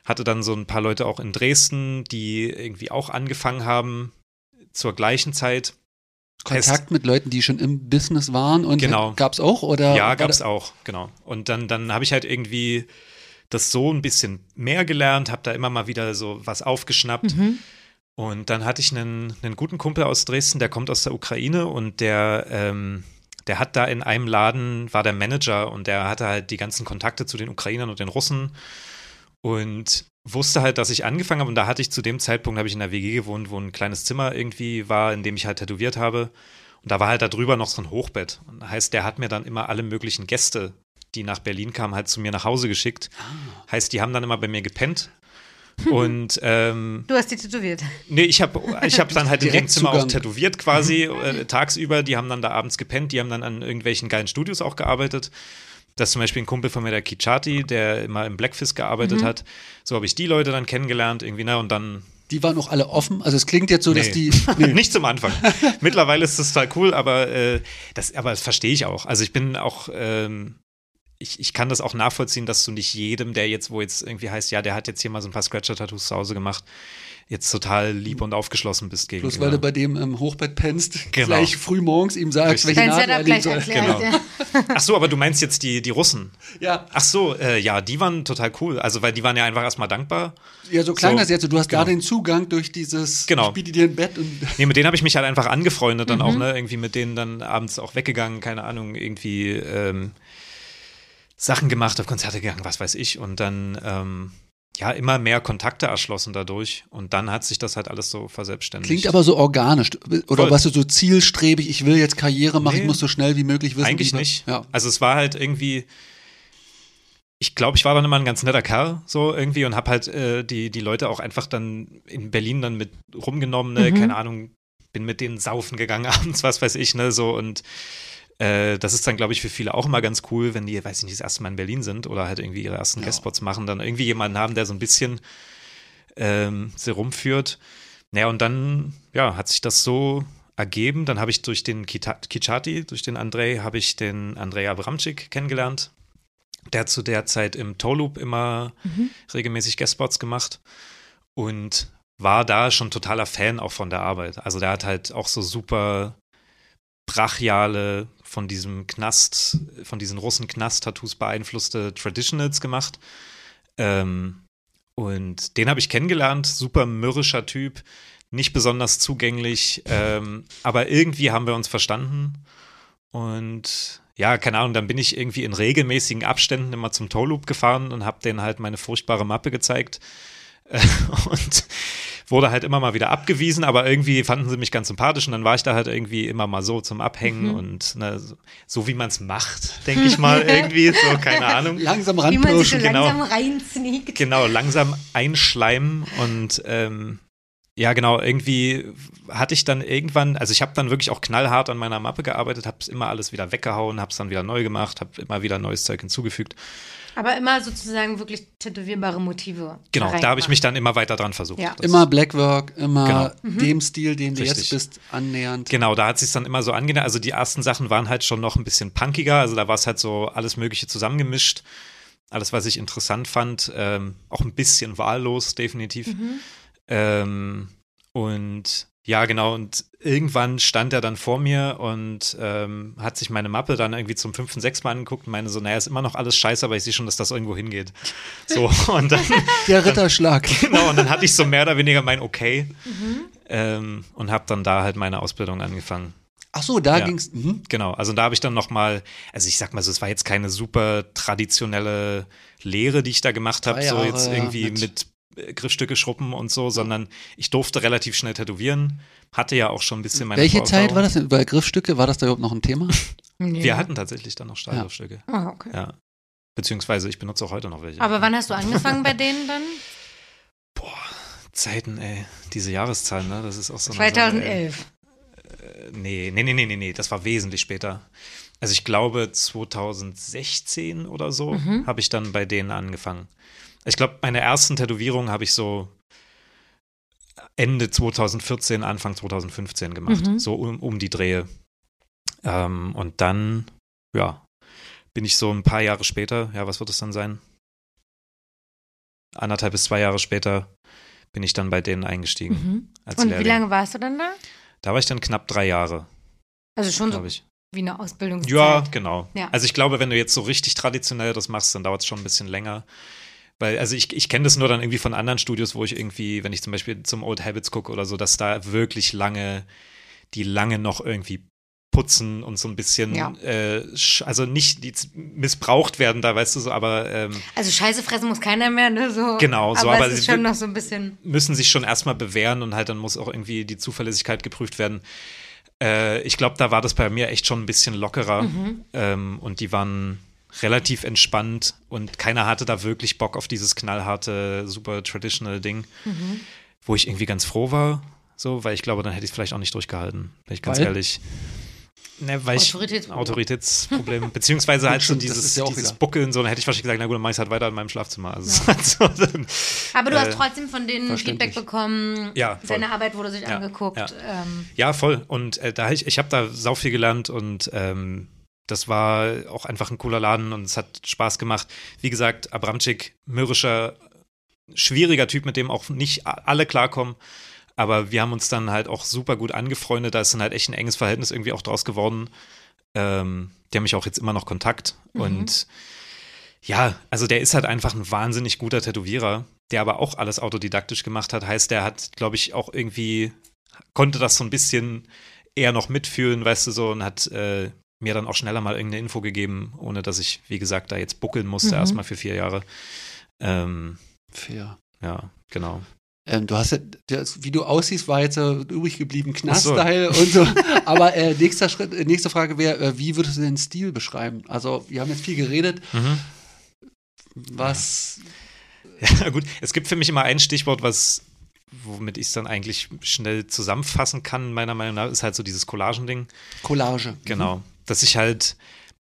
hatte dann so ein paar Leute auch in Dresden, die irgendwie auch angefangen haben zur gleichen Zeit. Kontakt mit Leuten, die schon im Business waren und Genau. gab's auch oder Ja, gab's da- auch, genau. Und dann, dann habe ich halt irgendwie das so ein bisschen mehr gelernt, habe da immer mal wieder so was aufgeschnappt. Mhm. Und dann hatte ich einen, einen guten Kumpel aus Dresden, der kommt aus der Ukraine und der, ähm, der hat da in einem Laden, war der Manager und der hatte halt die ganzen Kontakte zu den Ukrainern und den Russen und wusste halt, dass ich angefangen habe und da hatte ich zu dem Zeitpunkt, habe ich in der WG gewohnt, wo ein kleines Zimmer irgendwie war, in dem ich halt tätowiert habe und da war halt da drüber noch so ein Hochbett. Und das heißt, der hat mir dann immer alle möglichen Gäste, die nach Berlin kamen, halt zu mir nach Hause geschickt. Heißt, die haben dann immer bei mir gepennt und ähm, Du hast die tätowiert. Nee, ich habe ich hab dann halt in dem Direkt Zimmer auch tätowiert quasi äh, tagsüber. Die haben dann da abends gepennt, die haben dann an irgendwelchen geilen Studios auch gearbeitet. Das ist zum Beispiel ein Kumpel von mir, der Kichati, der immer im Blackfist gearbeitet hat. So habe ich die Leute dann kennengelernt irgendwie, ne? Und dann Die waren auch alle offen. Also es klingt jetzt so, dass Nee. die. nicht zum Anfang. Mittlerweile ist das total cool, aber äh, das, aber das verstehe ich auch. Also ich bin auch, ähm, ich, ich kann das auch nachvollziehen, dass du nicht jedem, der jetzt, wo jetzt irgendwie heißt, ja, der hat jetzt hier mal so ein paar Scratcher-Tattoos zu Hause gemacht, jetzt total lieb und aufgeschlossen bist gegenüber. Bloß weil du bei dem im Hochbett pennst, Genau. gleich früh morgens ihm sagst, Richtig. welche Nadel er gleich soll. erklärt. Genau. Ja. Ach so, aber du meinst jetzt die, die Russen. Ja. Ach so, äh, ja, die waren total cool. Also, weil die waren ja einfach erstmal dankbar. ja, so klein So, das jetzt. Du hast genau. da den Zugang durch dieses, Genau. ich biete dir ein Bett und Nee, mit denen habe ich mich halt einfach angefreundet, dann Mhm. auch, ne, irgendwie mit denen dann abends auch weggegangen, keine Ahnung, irgendwie ähm, Sachen gemacht, auf Konzerte gegangen, was weiß ich. Und dann, ähm, ja, immer mehr Kontakte erschlossen dadurch. Und dann hat sich das halt alles so verselbstständigt. klingt aber so organisch. Oder Voll. warst du so zielstrebig, ich will jetzt Karriere machen, Nee. ich muss so schnell wie möglich wissen. Eigentlich nicht. Ja. Also es war halt irgendwie, ich glaube, ich war dann immer ein ganz netter Kerl, so irgendwie, und habe halt äh, die, die Leute auch einfach dann in Berlin dann mit rumgenommen, ne? Mhm. keine Ahnung, bin mit denen saufen gegangen abends, was weiß ich, ne, so und äh, das ist dann, glaube ich, für viele auch immer ganz cool, wenn die, weiß ich nicht, das erste Mal in Berlin sind oder halt irgendwie ihre ersten Ja. Guestspots machen, dann irgendwie jemanden haben, der so ein bisschen ähm, sie rumführt. Naja, und dann, ja, hat sich das so ergeben. Dann habe ich durch den Kita Kichati, durch den Andrei, habe ich den Andrei Abramczyk kennengelernt. Der hat zu der Zeit im Toloop immer regelmäßig Guestspots gemacht und war da schon totaler Fan auch von der Arbeit. Also der hat halt auch so super brachiale, von diesem Knast, von diesen russen Knast-Tattoos beeinflusste Traditionals gemacht. Ähm, und den habe ich kennengelernt, super mürrischer Typ, nicht besonders zugänglich, ähm, aber irgendwie haben wir uns verstanden. Und ja, keine Ahnung, dann bin ich irgendwie in regelmäßigen Abständen immer zum Toe-Loop gefahren und habe denen halt meine furchtbare Mappe gezeigt. Und wurde halt immer mal wieder abgewiesen, aber irgendwie fanden sie mich ganz sympathisch und dann war ich da halt irgendwie immer mal so zum Abhängen Mhm. und ne, so, so wie man es macht, denke ich mal irgendwie, so keine Ahnung. Langsam Wie man sich so ranpirschen. genau. langsam reinsneakt. Genau, langsam einschleimen und ähm, ja, genau, irgendwie hatte ich dann irgendwann, also ich habe dann wirklich auch knallhart an meiner Mappe gearbeitet, habe immer alles wieder weggehauen, habe es dann wieder neu gemacht, habe immer wieder neues Zeug hinzugefügt. Aber immer sozusagen wirklich tätowierbare Motive. Genau, da habe ich mich dann immer weiter dran versucht. Ja. Immer Blackwork, immer Genau. dem Stil, den du Richtig. jetzt bist, annähernd. Genau, da hat sich dann immer so angenähert. Also die ersten Sachen waren halt schon noch ein bisschen punkiger. Also da war es halt so alles Mögliche zusammengemischt. Alles, was ich interessant fand. Ähm, auch ein bisschen wahllos, definitiv. Mhm. Ähm, und ja, genau. Und irgendwann stand er dann vor mir und ähm, hat sich meine Mappe dann irgendwie zum fünften, sechsten Mal angeguckt und meinte so, naja, ist immer noch alles scheiße, aber ich sehe schon, dass das irgendwo hingeht. So, und dann, Der Ritterschlag. genau, und dann hatte ich so mehr oder weniger mein Okay ähm, und habe dann da halt meine Ausbildung angefangen. Ach so, da Ja. ging's. Mhm. Genau, also da habe ich dann noch mal, also ich sag mal so, es war jetzt keine super traditionelle Lehre, die ich da gemacht habe, so jetzt irgendwie mit- mit, Griffstücke schruppen und so, sondern ich durfte relativ schnell tätowieren, hatte ja auch schon ein bisschen meine Welche. Zeit war das denn? Bei Griffstücke, war das da überhaupt noch ein Thema? Nee. Wir hatten tatsächlich dann noch Stahlgriffstücke, Ah, okay. ja. Beziehungsweise ich benutze auch heute noch welche. Aber wann hast du angefangen bei denen dann? Zeiten, ey, diese Jahreszahlen, ne, das ist auch so eine Sache, ey. 2011. Nee, nee, nee, nee, nee, nee, das war wesentlich später. Also ich glaube 2016 oder so Mhm. habe ich dann bei denen angefangen. Ich glaube, meine ersten Tätowierungen habe ich so Ende 2014, Anfang 2015 gemacht. Mhm. So um, um die Drehe. Ähm, und dann, ja, bin ich so ein paar Jahre später, ja, was wird es dann sein? Anderthalb bis zwei Jahre später bin ich dann bei denen eingestiegen Mhm. Und wie Lehrling. lange warst du dann da? Da war ich dann knapp drei Jahre, Also schon so ich. wie eine Ausbildungszeit. Ja, genau. Ja. Also ich glaube, wenn du jetzt so richtig traditionell das machst, dann dauert es schon ein bisschen länger. Weil, also ich, ich kenne das nur dann irgendwie von anderen Studios, wo ich irgendwie, wenn ich zum Beispiel zum Old Habits gucke oder so, dass da wirklich lange, die lange noch irgendwie putzen und so ein bisschen, Ja. äh, also nicht missbraucht werden da, weißt du so, aber ähm, Also Scheiße fressen muss keiner mehr, ne? So. Genau, so, aber, aber es ist sie schon noch so ein bisschen. müssen sich schon erstmal bewähren und halt dann muss auch irgendwie die Zuverlässigkeit geprüft werden. Äh, ich glaube, da war das bei mir echt schon ein bisschen lockerer ähm, und die waren relativ entspannt und keiner hatte da wirklich Bock auf dieses knallharte, super traditional Ding, wo ich irgendwie ganz froh war, so, weil ich glaube, dann hätte ich es vielleicht auch nicht durchgehalten, bin ich ganz Weil? ehrlich. Ne, weil Autoritätsproblem. Autoritätsproblem, beziehungsweise halt so das dieses, ja dieses. Buckeln, so, dann hätte ich wahrscheinlich gesagt, na gut, dann mach ich halt weiter in meinem Schlafzimmer. Also, ist halt so, dann, Aber du Äh, hast trotzdem von denen. Feedback bekommen. Ja, voll. Seine Arbeit wurde sich Ja, angeguckt. ja. Ähm, Ja, voll. Und äh, da ich, ich habe da sau viel gelernt und ähm, das war auch einfach ein cooler Laden und es hat Spaß gemacht. Wie gesagt, Abramczyk, mürrischer, schwieriger Typ, mit dem auch nicht alle klarkommen. Aber wir haben uns dann halt auch super gut angefreundet. Da ist dann halt echt ein enges Verhältnis irgendwie auch draus geworden. Ähm, die haben mich auch jetzt immer noch Kontakt. Und ja, also der ist halt einfach ein wahnsinnig guter Tätowierer, der aber auch alles autodidaktisch gemacht hat. Heißt, der hat, glaube ich, auch irgendwie, konnte das so ein bisschen eher noch mitfühlen, weißt du so, und hat äh, mir dann auch schneller mal irgendeine Info gegeben, ohne dass ich, wie gesagt, da jetzt buckeln musste, Mhm. erstmal für vier Jahre. Ähm, Fair. ja, genau. Ähm, du hast ja, das, wie du aussiehst, war jetzt äh, übrig geblieben, Ach so. Und so. Aber äh, nächster Schritt, äh, nächste Frage wäre, äh, wie würdest du den Stil beschreiben? Also, wir haben jetzt viel geredet. Mhm. Was, Ja, gut. Es gibt für mich immer ein Stichwort, was, womit ich es dann eigentlich schnell zusammenfassen kann, meiner Meinung nach, ist halt so dieses Collagen-Ding. Collage. Genau. Dass ich halt,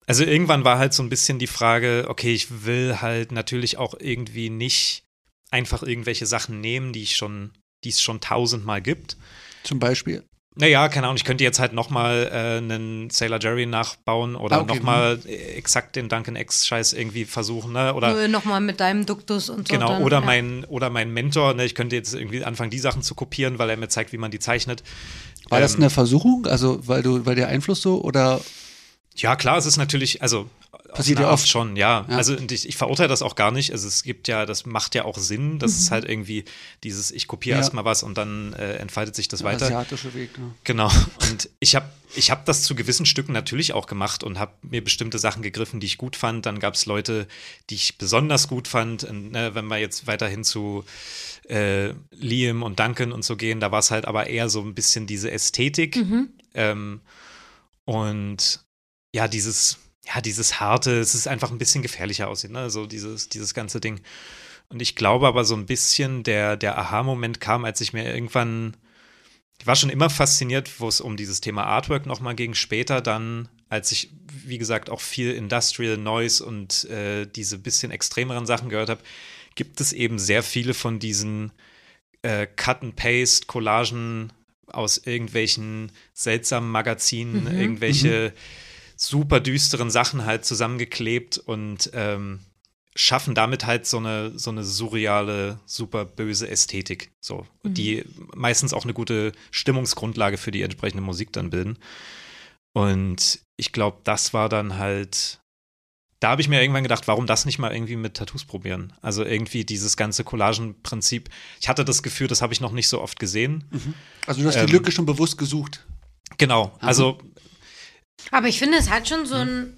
also irgendwann war halt so ein bisschen die Frage, okay, ich will halt natürlich auch irgendwie nicht einfach irgendwelche Sachen nehmen, die ich schon, die es schon tausendmal gibt. Zum Beispiel. Naja, keine Ahnung, ich könnte jetzt halt nochmal äh, einen Sailor Jerry nachbauen oder Ah, okay. nochmal äh, exakt den Duncan X-Scheiß irgendwie versuchen, ne? Oder nur Nochmal mit deinem Duktus und so. Genau, dann, oder, ja. mein, oder mein Mentor, ne, ich könnte jetzt irgendwie anfangen, die Sachen zu kopieren, weil er mir zeigt, wie man die zeichnet. War das Ähm, eine Versuchung? Also, weil du, weil der Einfluss so oder Ja, klar, es ist natürlich, also Passiert ja oft. schon, ja. Ja. Also ich, ich verurteile das auch gar nicht. Also es gibt ja, das macht ja auch Sinn. Das ist halt irgendwie dieses, ich kopiere Ja. erstmal was und dann äh, entfaltet sich das weiter. asiatische Weg? Ne? Genau. Und ich habe ich hab das zu gewissen Stücken natürlich auch gemacht und habe mir bestimmte Sachen gegriffen, die ich gut fand. Dann gab es Leute, die ich besonders gut fand. Und, ne, wenn wir jetzt weiterhin zu äh, Liam und Duncan und so gehen, da war es halt aber eher so ein bisschen diese Ästhetik. Ähm, und ja, dieses, ja, dieses harte, es ist einfach ein bisschen gefährlicher aussehen, ne? So dieses, dieses ganze Ding. Und ich glaube aber so ein bisschen, der, der Aha-Moment kam, als ich mir irgendwann, ich war schon immer fasziniert, wo es um dieses Thema Artwork nochmal ging, später dann, als ich, wie gesagt, auch viel Industrial Noise und äh, diese bisschen extremeren Sachen gehört habe, gibt es eben sehr viele von diesen äh, Cut-and-Paste-Collagen aus irgendwelchen seltsamen Magazinen, Mhm. irgendwelche super düsteren Sachen halt zusammengeklebt und ähm, schaffen damit halt so eine, so eine surreale, super böse Ästhetik. So, die meistens auch eine gute Stimmungsgrundlage für die entsprechende Musik dann bilden. Und ich glaube, das war dann halt. Da habe ich mir irgendwann gedacht, warum das nicht mal irgendwie mit Tattoos probieren? Also irgendwie dieses ganze Collagenprinzip. Ich hatte das Gefühl, das habe ich noch nicht so oft gesehen. Also, du hast Ähm, die Lücke schon bewusst gesucht. Genau. Also Aber ich finde, es hat schon so einen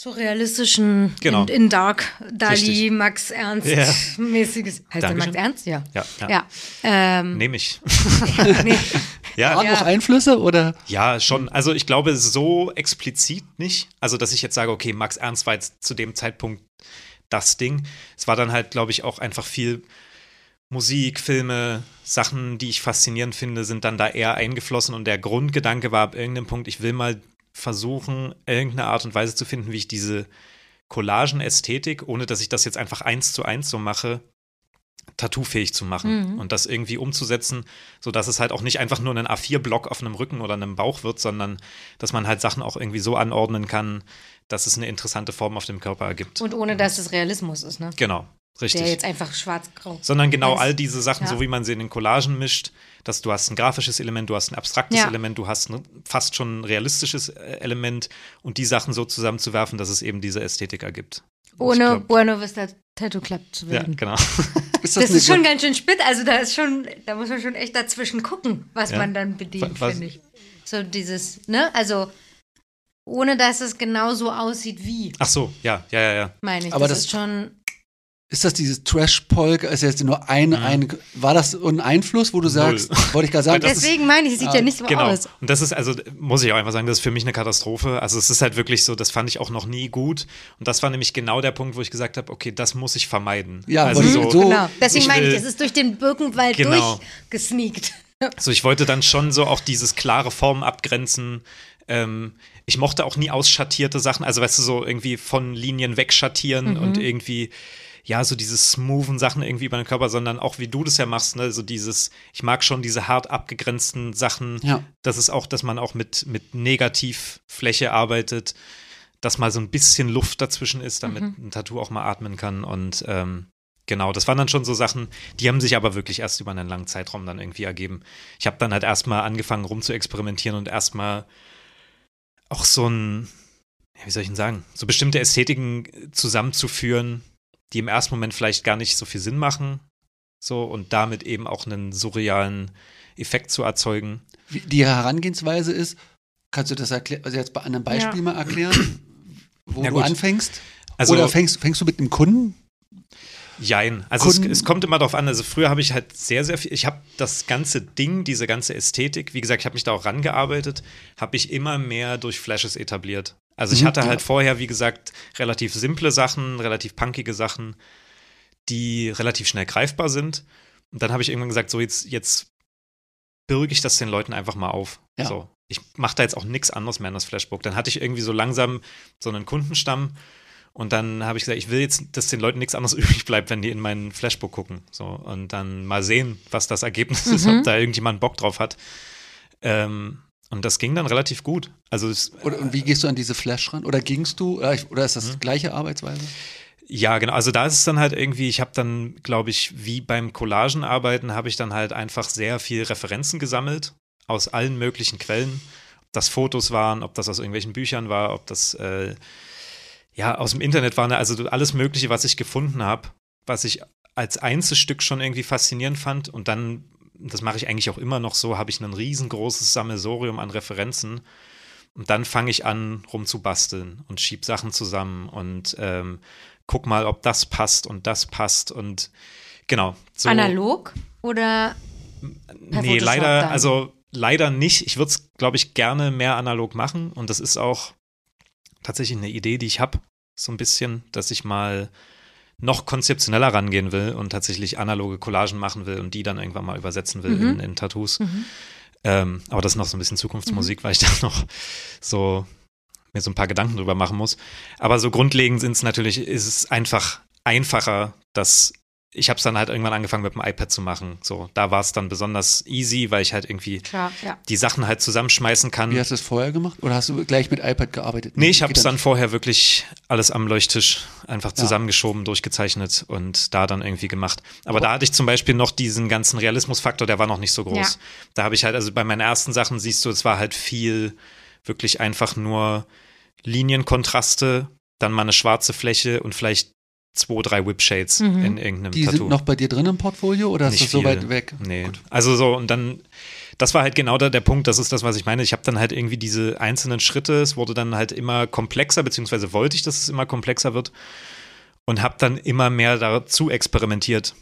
surrealistischen, Genau. in, in Dark, Dali. Max Ernst Ja. mäßiges. Heißt der Max. Ernst? Ja. ja, ja. Ja. Ähm, nehme ich. nee. Ja, Waren noch Einflüsse oder? Ja, schon. Also ich glaube, so explizit nicht. Also, dass ich jetzt sage, okay, Max Ernst war jetzt zu dem Zeitpunkt das Ding. Es war dann halt, glaube ich, auch einfach viel Musik, Filme, Sachen, die ich faszinierend finde, sind dann da eher eingeflossen. Und der Grundgedanke war ab irgendeinem Punkt, ich will mal versuchen, irgendeine Art und Weise zu finden, wie ich diese Collagen-Ästhetik, ohne dass ich das jetzt einfach eins zu eins so mache, tattoofähig zu machen Mhm. und das irgendwie umzusetzen, sodass es halt auch nicht einfach nur ein A4-Block auf einem Rücken oder einem Bauch wird, sondern dass man halt Sachen auch irgendwie so anordnen kann, dass es eine interessante Form auf dem Körper ergibt. Und ohne, dass es Realismus ist, ne? genau, richtig. Der jetzt einfach schwarz-grau. sondern genau Weiß. all diese Sachen, Ja. so wie man sie in den Collagen mischt, dass du hast ein grafisches Element, du hast ein abstraktes Ja. Element, du hast ein fast schon ein realistisches äh, Element und die Sachen so zusammenzuwerfen, dass es eben diese Ästhetik ergibt. Ohne glaub, Buena Vista Tattoo Club zu Ja, werden. genau. Ist Das eine- ist schon ganz schön spät, also da ist schon, da muss man schon echt dazwischen gucken, was Ja. man dann bedient, finde ich. So dieses, ne, also ohne dass es genau so aussieht wie, Ach so, ja, ja, ja, ja. meine ich. Aber das, das- ist schon, Ist das dieses Trash-Polka? Ist jetzt nur ein, ein, war das ein Einfluss, wo du sagst, wollte ich gerade sagen, deswegen meine ich, es sieht ja nicht so Genau. aus. Und das ist, also muss ich auch einfach sagen, das ist für mich eine Katastrophe. Also es ist halt wirklich so, das fand ich auch noch nie gut. Und das war nämlich genau der Punkt, wo ich gesagt habe, okay, das muss ich vermeiden. Ja, also wollte so, ich- so- Genau, deswegen ich meine ich, es ist durch den Birkenwald Genau. durchgesneakt. So, ich wollte dann schon so auch dieses klare Formen abgrenzen. Ähm, ich mochte auch nie ausschattierte Sachen, also weißt du, so irgendwie von Linien wegschattieren und irgendwie, ja, so diese smoothen Sachen irgendwie über den Körper, sondern auch wie du das ja machst, ne, so dieses, ich mag schon diese hart abgegrenzten Sachen. Ja. Das ist auch, dass man auch mit, mit Negativfläche arbeitet, dass mal so ein bisschen Luft dazwischen ist, damit ein Tattoo auch mal atmen kann und ähm, Genau, das waren dann schon so Sachen, die haben sich aber wirklich erst über einen langen Zeitraum dann irgendwie ergeben. Ich habe dann halt erstmal angefangen rum zu experimentieren und erstmal auch so ein, wie soll ich denn sagen, so bestimmte Ästhetiken zusammenzuführen, die im ersten Moment vielleicht gar nicht so viel Sinn machen. So und damit eben auch einen surrealen Effekt zu erzeugen. wie die Herangehensweise ist, kannst du das erklären, also jetzt bei einem Beispiel Ja. mal erklären, wo Ja, du anfängst? Also, Oder fängst, fängst du mit dem Kunden? Jein. Also es, es kommt immer darauf an. Also früher habe ich halt sehr, sehr viel, ich habe das ganze Ding, diese ganze Ästhetik, wie gesagt, ich habe mich da auch rangearbeitet, habe ich immer mehr durch Flashes etabliert. Also ich Mhm, hatte halt vorher, wie gesagt, relativ simple Sachen, relativ punkige Sachen, die relativ schnell greifbar sind. Und dann habe ich irgendwann gesagt, so jetzt, jetzt bürge ich das den Leuten einfach mal auf. Ja. So. Ich mache da jetzt auch nichts anderes mehr in das Flashbook. Dann hatte ich irgendwie so langsam so einen Kundenstamm und dann habe ich gesagt, ich will jetzt, dass den Leuten nichts anderes übrig bleibt, wenn die in meinen Flashbook gucken. So, und dann mal sehen, was das Ergebnis ist, Mhm. ob da irgendjemand Bock drauf hat. Ähm, und das ging dann relativ gut. Also es, Oder, und wie gehst du an diese Flash ran? Oder gingst du, oder, ich- oder ist das Mhm. gleiche Arbeitsweise? Ja, genau. Also da ist es dann halt irgendwie, ich habe dann, glaube ich, wie beim Collagenarbeiten, habe ich dann halt einfach sehr viel Referenzen gesammelt aus allen möglichen Quellen. Ob das Fotos waren, ob das aus irgendwelchen Büchern war, ob das äh, ja aus dem Internet war, ne? also alles Mögliche, was ich gefunden habe, was ich als Einzelstück schon irgendwie faszinierend fand. Und dann, das mache ich eigentlich auch immer noch so, habe ich ein riesengroßes Sammelsorium an Referenzen. Und dann fange ich an, rumzubasteln und schieb Sachen zusammen und ähm, guck mal, ob das passt und das passt und genau. So, Analog oder Nee, leider, dann? also leider nicht. Ich würde es, glaube ich, gerne mehr analog machen und das ist auch tatsächlich eine Idee, die ich habe, so ein bisschen, dass ich mal noch konzeptioneller rangehen will und tatsächlich analoge Collagen machen will und die dann irgendwann mal übersetzen will Mhm. in, in Tattoos. Mhm. Ähm, aber das ist noch so ein bisschen Zukunftsmusik, weil ich da noch so mir so ein paar Gedanken drüber machen muss. Aber so grundlegend sind es natürlich, ist es einfach einfacher, dass ich habe es dann halt irgendwann angefangen mit dem iPad zu machen. So, da war es dann besonders easy, weil ich halt irgendwie Klar, ja. die Sachen halt zusammenschmeißen kann. Wie hast du es vorher gemacht? Oder hast du gleich mit iPad gearbeitet? Nee, ich habe es das? dann vorher wirklich alles am Leuchttisch einfach Ja. zusammengeschoben, durchgezeichnet und da dann irgendwie gemacht. Aber Aber- da hatte ich zum Beispiel noch diesen ganzen Realismusfaktor, der war noch nicht so groß. Ja. Da habe ich halt, also bei meinen ersten Sachen siehst du, es war halt viel wirklich einfach nur Linienkontraste, dann mal eine schwarze Fläche und vielleicht zwei, drei Whipshades Mhm. in irgendeinem Die Tattoo. sind noch bei dir drin im Portfolio oder ist Nicht das so viel. weit weg? Nee. Gut. Also so, und dann, das war halt genau da der Punkt, das ist das, was ich meine. Ich habe dann halt irgendwie diese einzelnen Schritte, es wurde dann halt immer komplexer, beziehungsweise wollte ich, dass es immer komplexer wird und habe dann immer mehr dazu experimentiert.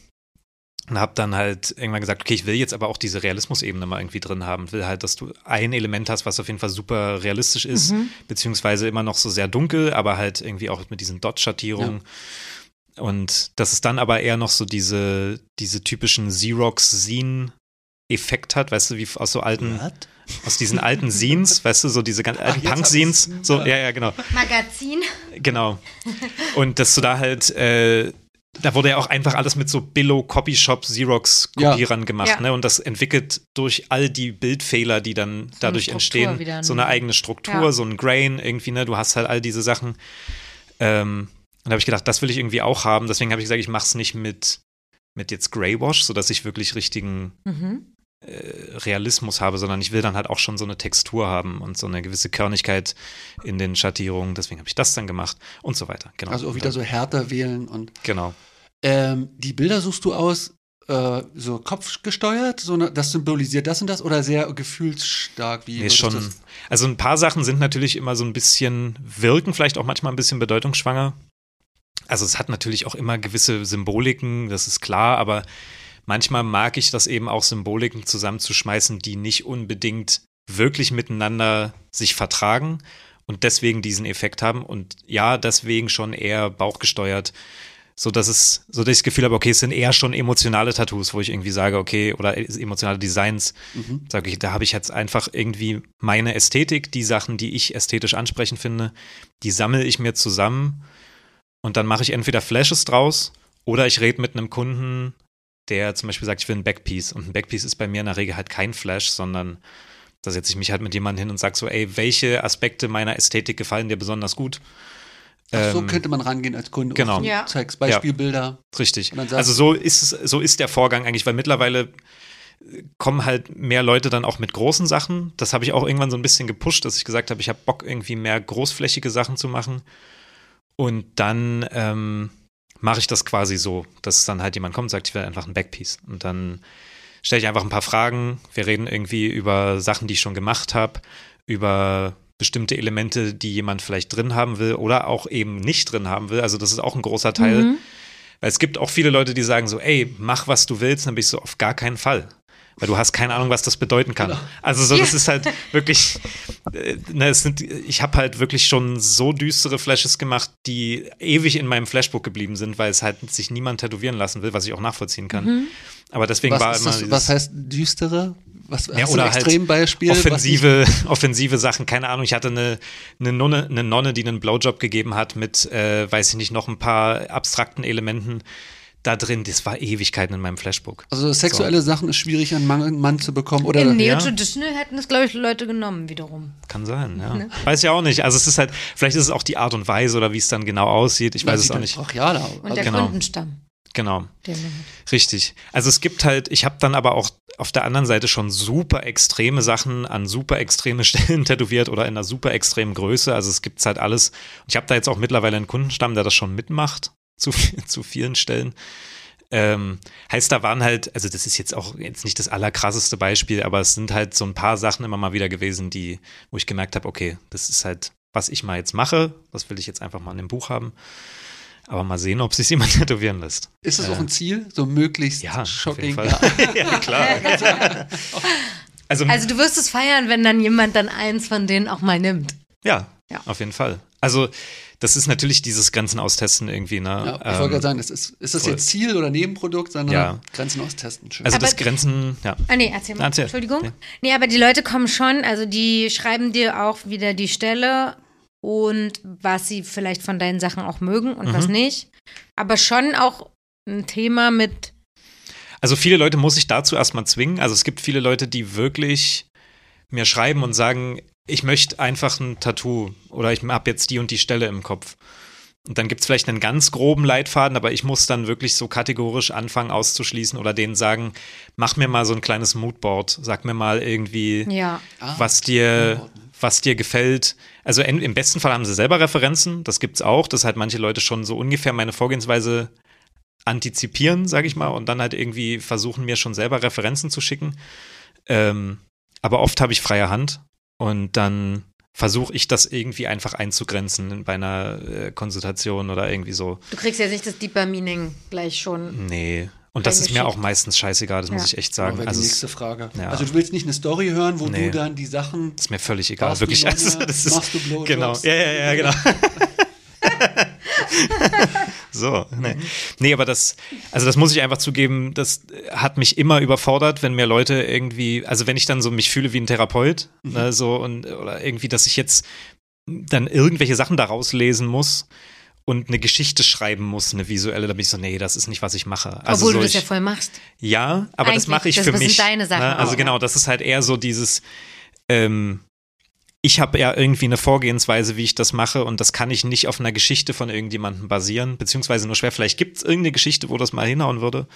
Und habe dann halt irgendwann gesagt, okay, ich will jetzt aber auch diese Realismusebene mal irgendwie drin haben. Will halt, dass du ein Element hast, was auf jeden Fall super realistisch ist, Mhm. beziehungsweise immer noch so sehr dunkel, aber halt irgendwie auch mit diesen Dot-Schattierungen. Und das ist dann aber eher noch so diese, diese typischen Xerox-Zine-Effekt hat, weißt du, wie aus so alten, aus diesen alten Zines, weißt du, so diese ganz alten jetzt Punk-Zines, hab ich's. so, Ja. ja, ja, genau, Magazin. genau. Und dass du da halt, äh, da wurde ja auch einfach alles mit so Billo-Copyshop, Xerox-Kopierern gemacht, Ja. ne? Und das entwickelt durch all die Bildfehler, die dann dadurch Struktur entstehen, wieder, so ne? eine eigene Struktur, Ja. so ein Grain irgendwie, ne? Du hast halt all diese Sachen. Ähm, und da habe ich gedacht, das will ich irgendwie auch haben. Deswegen habe ich gesagt, ich mache es nicht mit, mit jetzt Greywash, sodass ich wirklich richtigen, Mhm. äh, Realismus habe, sondern ich will dann halt auch schon so eine Textur haben und so eine gewisse Körnigkeit in den Schattierungen. Deswegen habe ich das dann gemacht und so weiter. Genau. Also auch wieder so härter wählen und Genau. ähm, die Bilder suchst du aus äh, so kopfgesteuert, so eine, das symbolisiert das und das oder sehr gefühlsstark wie Nee, schon. das- Also ein paar Sachen sind natürlich immer so ein bisschen, wirken vielleicht auch manchmal ein bisschen bedeutungsschwanger. Also es hat natürlich auch immer gewisse Symboliken, das ist klar, aber manchmal mag ich das eben auch Symboliken zusammenzuschmeißen, die nicht unbedingt wirklich miteinander sich vertragen und deswegen diesen Effekt haben und ja, deswegen schon eher bauchgesteuert, so dass es, so dass ich das Gefühl habe, okay, es sind eher schon emotionale Tattoos, wo ich irgendwie sage, okay, oder emotionale Designs, Mhm. sage ich, da habe ich jetzt einfach irgendwie meine Ästhetik, die Sachen, die ich ästhetisch ansprechend finde, die sammle ich mir zusammen und dann mache ich entweder Flashes draus oder ich rede mit einem Kunden, der zum Beispiel sagt, ich will ein Backpiece und ein Backpiece ist bei mir in der Regel halt kein Flash, sondern da setze ich mich halt mit jemandem hin und sage so, ey, welche Aspekte meiner Ästhetik gefallen dir besonders gut? Ach, so Ähm, könnte man rangehen als Kunde. genau. Du Ja. zeigst Beispielbilder. Richtig. Dann sagst Also so ist es, so ist der Vorgang eigentlich, weil mittlerweile kommen halt mehr Leute dann auch mit großen Sachen. Das habe ich auch irgendwann so ein bisschen gepusht, dass ich gesagt habe, ich habe Bock, irgendwie mehr großflächige Sachen zu machen. Und dann ähm, mache ich das quasi so, dass dann halt jemand kommt und sagt, ich will einfach ein Backpiece. Und dann stelle ich einfach ein paar Fragen. Wir reden irgendwie über Sachen, die ich schon gemacht habe, über bestimmte Elemente, die jemand vielleicht drin haben will oder auch eben nicht drin haben will. Also das ist auch ein großer Teil. Mhm. Weil es gibt auch viele Leute, die sagen so, ey, mach was du willst, dann bin ich so auf gar keinen Fall. Weil du hast keine Ahnung, was das bedeuten kann. Genau. Also so, das ist halt wirklich, äh, ne, es sind, ich habe halt wirklich schon so düstere Flashes gemacht, die ewig in meinem Flashbook geblieben sind, weil es halt sich niemand tätowieren lassen will, was ich auch nachvollziehen kann. Aber deswegen war Was, ist immer das, dieses- was heißt düstere? Was ja, hast oder ein halt Extrembeispiel? was offensive, offensive Sachen, keine Ahnung. Ich hatte eine, eine, Nonne, eine Nonne, die einen Blowjob gegeben hat mit, äh, weiß ich nicht, noch ein paar abstrakten Elementen da drin. Das war Ewigkeiten in meinem Flashbook. Also sexuelle Sachen ist schwierig, einen Mann, Mann zu bekommen. Oder In Ja. Neo-Traditional hätten es, glaube ich, Leute genommen wiederum. Kann sein, ja. Ne? Weiß ja auch nicht. Also es ist halt, vielleicht ist es auch die Art und Weise oder wie es dann genau aussieht. Ich Na, weiß es auch nicht. brachial aus. Und Also, der genau. Kundenstamm. Genau. Man. Richtig. Also es gibt halt, ich habe dann aber auch auf der anderen Seite schon super extreme Sachen an super extreme Stellen tätowiert oder in einer super extremen Größe. Also es gibt's halt alles. Und ich habe da jetzt auch mittlerweile einen Kundenstamm, der das schon mitmacht, zu, zu vielen Stellen. Ähm, heißt, da waren halt, also das ist jetzt auch jetzt nicht das allerkrasseste Beispiel, aber es sind halt so ein paar Sachen immer mal wieder gewesen, die, wo ich gemerkt habe, okay, das ist halt, was ich mal jetzt mache, das will ich jetzt einfach mal in dem Buch haben. Aber mal sehen, ob sich jemand tätowieren lässt. ist das Äh, auch ein Ziel? So möglichst Ja, auf shocking. jeden Fall. ja, klar. also, Also du wirst es feiern, wenn dann jemand dann eins von denen auch mal nimmt. ja, Ja. auf jeden Fall. Also, das ist natürlich dieses Grenzen austesten irgendwie, ne? Ja, ich Ähm, wollte gerade sagen, das ist, ist das voll. jetzt Ziel oder Nebenprodukt, sondern Ja. Grenzen austesten. Schön. also Aber- das Grenzen, ja. Ah, nee, erzähl mal. Erzähl. Entschuldigung. Ja. Nee, aber die Leute kommen schon, also die schreiben dir auch wieder die Stelle und was sie vielleicht von deinen Sachen auch mögen und was Mhm. nicht. Aber schon auch ein Thema mit, Also viele Leute muss ich dazu erstmal zwingen. Also es gibt viele Leute, die wirklich mir schreiben und sagen, ich möchte einfach ein Tattoo oder ich habe jetzt die und die Stelle im Kopf. Und dann gibt es vielleicht einen ganz groben Leitfaden, aber ich muss dann wirklich so kategorisch anfangen auszuschließen oder denen sagen, mach mir mal so ein kleines Moodboard, sag mir mal irgendwie, ja. Ah, was dir, was dir gefällt. Also im besten Fall haben sie selber Referenzen, das gibt's auch, dass halt manche Leute schon so ungefähr meine Vorgehensweise antizipieren, sage ich mal, und dann halt irgendwie versuchen, mir schon selber Referenzen zu schicken. Ähm, aber oft habe ich freie Hand und dann versuche ich das irgendwie einfach einzugrenzen bei einer äh, Konsultation oder irgendwie so. Du kriegst jetzt nicht das Deeper Meaning gleich schon. Nee. Und das ist mir auch meistens scheißegal, das muss Ja. ich echt sagen. Also die nächste Frage. ja. Also du willst nicht eine Story hören, wo Nee. du dann die Sachen ist mir völlig egal, wirklich. Nonne? Also, das ist, Machst du Blowjobs? Genau, ja, ja, ja, genau. so, nee. Nee, aber das, also das muss ich einfach zugeben, das hat mich immer überfordert, wenn mir Leute irgendwie, also wenn ich dann so mich fühle wie ein Therapeut, ne, so und oder irgendwie, dass ich jetzt dann irgendwelche Sachen daraus lesen muss und eine Geschichte schreiben muss, eine visuelle, da bin ich so, nee, das ist nicht, was ich mache. Also Obwohl so du das ich, ja voll machst. ja, aber das Eigentlich, mache ich das- für das sind mich. deine Sachen ne? Also auch, genau, ja. das ist halt eher so dieses, ähm, ich habe ja irgendwie eine Vorgehensweise, wie ich das mache und das kann ich nicht auf einer Geschichte von irgendjemandem basieren, beziehungsweise nur schwer. Vielleicht gibt es irgendeine Geschichte, wo das mal hinhauen würde.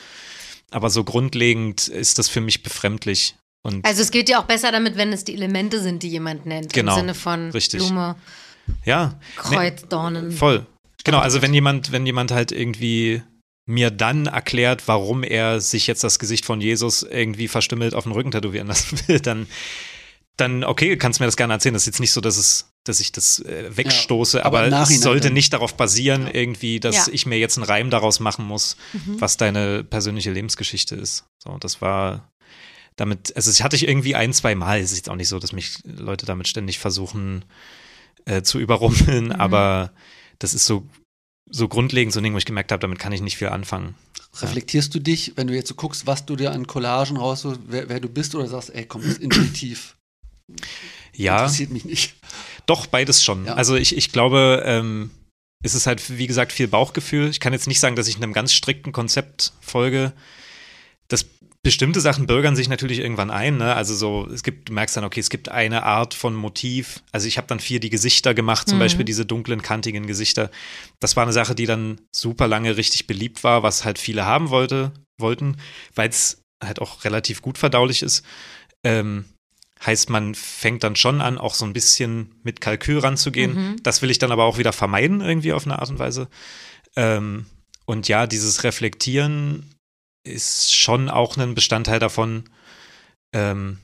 aber so grundlegend ist das für mich befremdlich. Und Also es geht ja auch besser damit, wenn es die Elemente sind, die jemand nennt. Genau, Im Sinne von richtig. Blume, ja, Kreuz, Dornen. Voll. Genau, also wenn jemand, wenn jemand halt irgendwie mir dann erklärt, warum er sich jetzt das Gesicht von Jesus irgendwie verstümmelt auf den Rücken tätowieren lassen will, dann, dann okay, kannst du mir das gerne erzählen. Das ist jetzt nicht so, dass es, dass ich das äh, wegstoße, Ja, aber aber, es sollte dann. nicht darauf basieren, irgendwie, dass Ja. ich mir jetzt einen Reim daraus machen muss, Mhm. was deine persönliche Lebensgeschichte ist. So, das war damit, also das hatte ich irgendwie ein, zwei Mal. Es ist jetzt auch nicht so, dass mich Leute damit ständig versuchen äh, zu überrumpeln, Mhm. aber das ist so, so grundlegend so ein Ding, wo ich gemerkt habe, damit kann ich nicht viel anfangen. Reflektierst du dich, wenn du jetzt so guckst, was du dir an Collagen raussuchst, wer, wer du bist, oder sagst, ey, komm, das ist intuitiv. Ja, Interessiert mich nicht. doch, beides schon. Ja. Also ich, ich glaube, ähm, es ist halt, wie gesagt, viel Bauchgefühl. Ich kann jetzt nicht sagen, dass ich einem ganz strikten Konzept folge. Das bestimmte Sachen bürgern sich natürlich irgendwann ein. Ne? Also so, es gibt, du merkst dann, okay, es gibt eine Art von Motiv. Also ich habe dann viel die Gesichter gemacht, zum Mhm. Beispiel diese dunklen, kantigen Gesichter. Das war eine Sache, die dann super lange richtig beliebt war, was halt viele haben wollte, wollten, weil es halt auch relativ gut verdaulich ist. Ähm, heißt, man fängt dann schon an, auch so ein bisschen mit Kalkül ranzugehen. Mhm. Das will ich dann aber auch wieder vermeiden, irgendwie auf eine Art und Weise. Ähm, und ja, dieses Reflektieren ist schon auch ein Bestandteil davon, ähm,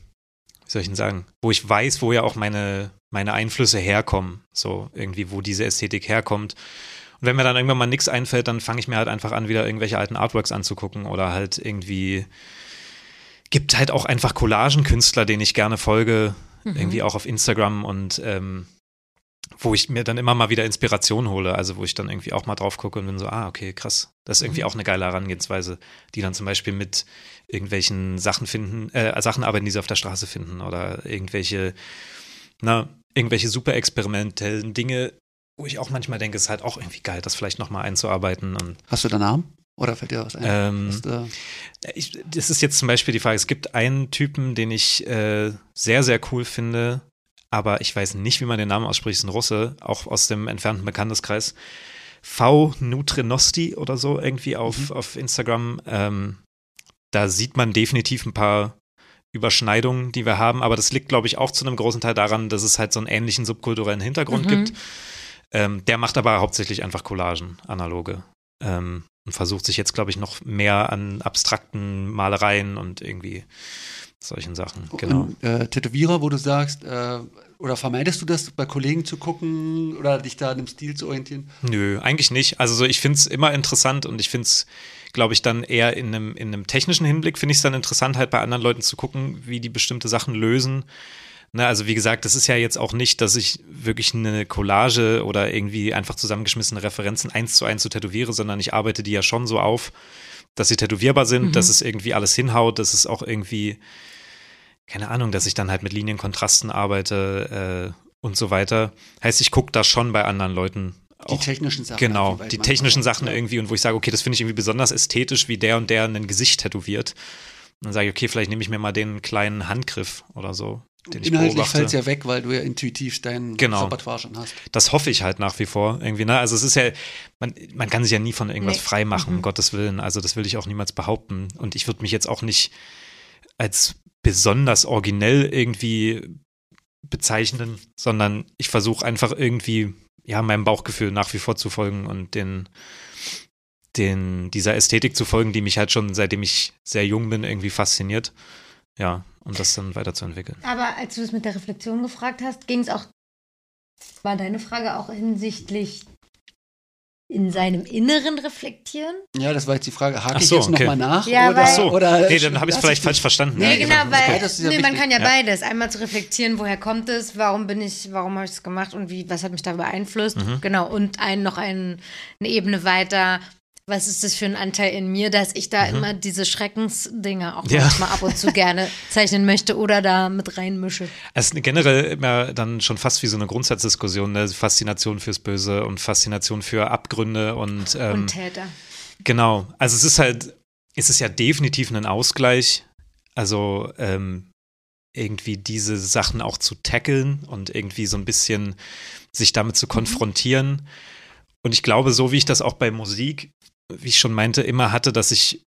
wie soll ich denn sagen, wo ich weiß, wo ja auch meine, meine Einflüsse herkommen, so irgendwie, wo diese Ästhetik herkommt. Und wenn mir dann irgendwann mal nichts einfällt, dann fange ich mir halt einfach an, wieder irgendwelche alten Artworks anzugucken oder halt irgendwie gibt halt auch einfach Collagenkünstler, denen ich gerne folge, Mhm. irgendwie auch auf Instagram und ähm, wo ich mir dann immer mal wieder Inspiration hole, also wo ich dann irgendwie auch mal drauf gucke und bin so, ah, okay, krass. Das ist irgendwie auch eine geile Herangehensweise, die dann zum Beispiel mit irgendwelchen Sachen finden, äh, Sachen arbeiten, die sie auf der Straße finden oder irgendwelche, na, irgendwelche super experimentellen Dinge, wo ich auch manchmal denke, es ist halt auch irgendwie geil, das vielleicht nochmal einzuarbeiten und Hast du da Namen? Oder fällt dir was ein? ähm, Hast, äh, ich, das ist jetzt zum Beispiel die Frage, es gibt einen Typen, den ich äh, sehr, sehr cool finde, aber ich weiß nicht, wie man den Namen ausspricht, ist ein Russe, auch aus dem entfernten Bekannteskreis. V. Nutrinosti oder so irgendwie auf, auf Instagram. Ähm, da sieht man definitiv ein paar Überschneidungen, die wir haben, aber das liegt, glaube ich, auch zu einem großen Teil daran, dass es halt so einen ähnlichen subkulturellen Hintergrund Mhm. gibt. Ähm, der macht aber hauptsächlich einfach Collagen, analoge. Ähm, und versucht sich jetzt, glaube ich, noch mehr an abstrakten Malereien und irgendwie solchen Sachen. Genau. Und, äh, Tätowierer, wo du sagst, äh, oder vermeidest du das, bei Kollegen zu gucken oder dich da an dem Stil zu orientieren? Nö, eigentlich nicht. Also so, ich finde es immer interessant und ich finde es, glaube ich, dann eher in einem, in einem technischen Hinblick finde ich es dann interessant, halt bei anderen Leuten zu gucken, wie die bestimmte Sachen lösen. Ne, also wie gesagt, das ist ja jetzt auch nicht, dass ich wirklich eine Collage oder irgendwie einfach zusammengeschmissene Referenzen eins zu eins zu tätowiere, sondern ich arbeite die ja schon so auf, dass sie tätowierbar sind, Mhm. dass es irgendwie alles hinhaut, dass es auch irgendwie, keine Ahnung, dass ich dann halt mit Linienkontrasten arbeite äh, und so weiter. Heißt, ich gucke da schon bei anderen Leuten Die auch technischen Sachen. Genau, die technischen. Sachen Ja. irgendwie und wo ich sage, okay, das finde ich irgendwie besonders ästhetisch, wie der und der ein Gesicht tätowiert. Und dann sage ich, okay, vielleicht nehme ich mir mal den kleinen Handgriff oder so, den ich Inhaltlich fällt es ja weg, weil du ja intuitiv dein Genau. Repertoire schon hast. Das hoffe ich halt nach wie vor irgendwie. Ne? Also es ist ja, man, man kann sich ja nie von irgendwas Nee. frei machen, Mhm. um Gottes Willen. Also das will ich auch niemals behaupten. Und ich würde mich jetzt auch nicht als besonders originell irgendwie bezeichnen, sondern ich versuche einfach irgendwie, ja, meinem Bauchgefühl nach wie vor zu folgen und den, den, dieser Ästhetik zu folgen, die mich halt schon, seitdem ich sehr jung bin, irgendwie fasziniert. Ja, und das dann weiterzuentwickeln. Aber als du das mit der Reflexion gefragt hast, ging es auch, war deine Frage auch hinsichtlich in seinem Inneren reflektieren? Ja, das war jetzt die Frage. Hake Ach ich so, jetzt okay. nochmal nach? Ja, oder, weil- Ach so, oder nee, dann habe ich es vielleicht falsch verstanden. Nee, Nee, genau, genau, weil ja nee, man kann ja, Ja. beides. Einmal zu reflektieren, woher kommt es, warum bin ich, warum habe ich es gemacht und wie, was hat mich da beeinflusst. Mhm. Genau, und ein, noch ein, eine Ebene weiter, was ist das für ein Anteil in mir, dass ich da immer diese Schreckensdinge auch Mhm. Ja. manchmal ab und zu gerne zeichnen möchte oder da mit reinmische. Es ist generell immer dann schon fast wie so eine Grundsatzdiskussion, ne? Faszination fürs Böse und Faszination für Abgründe und, ähm, und Täter. genau. Also es ist halt, es ist ja definitiv ein Ausgleich. Also ähm, irgendwie diese Sachen auch zu tackeln und irgendwie so ein bisschen sich damit zu konfrontieren. Und ich glaube, so wie ich das auch bei Musik, wie ich schon meinte, immer hatte, dass ich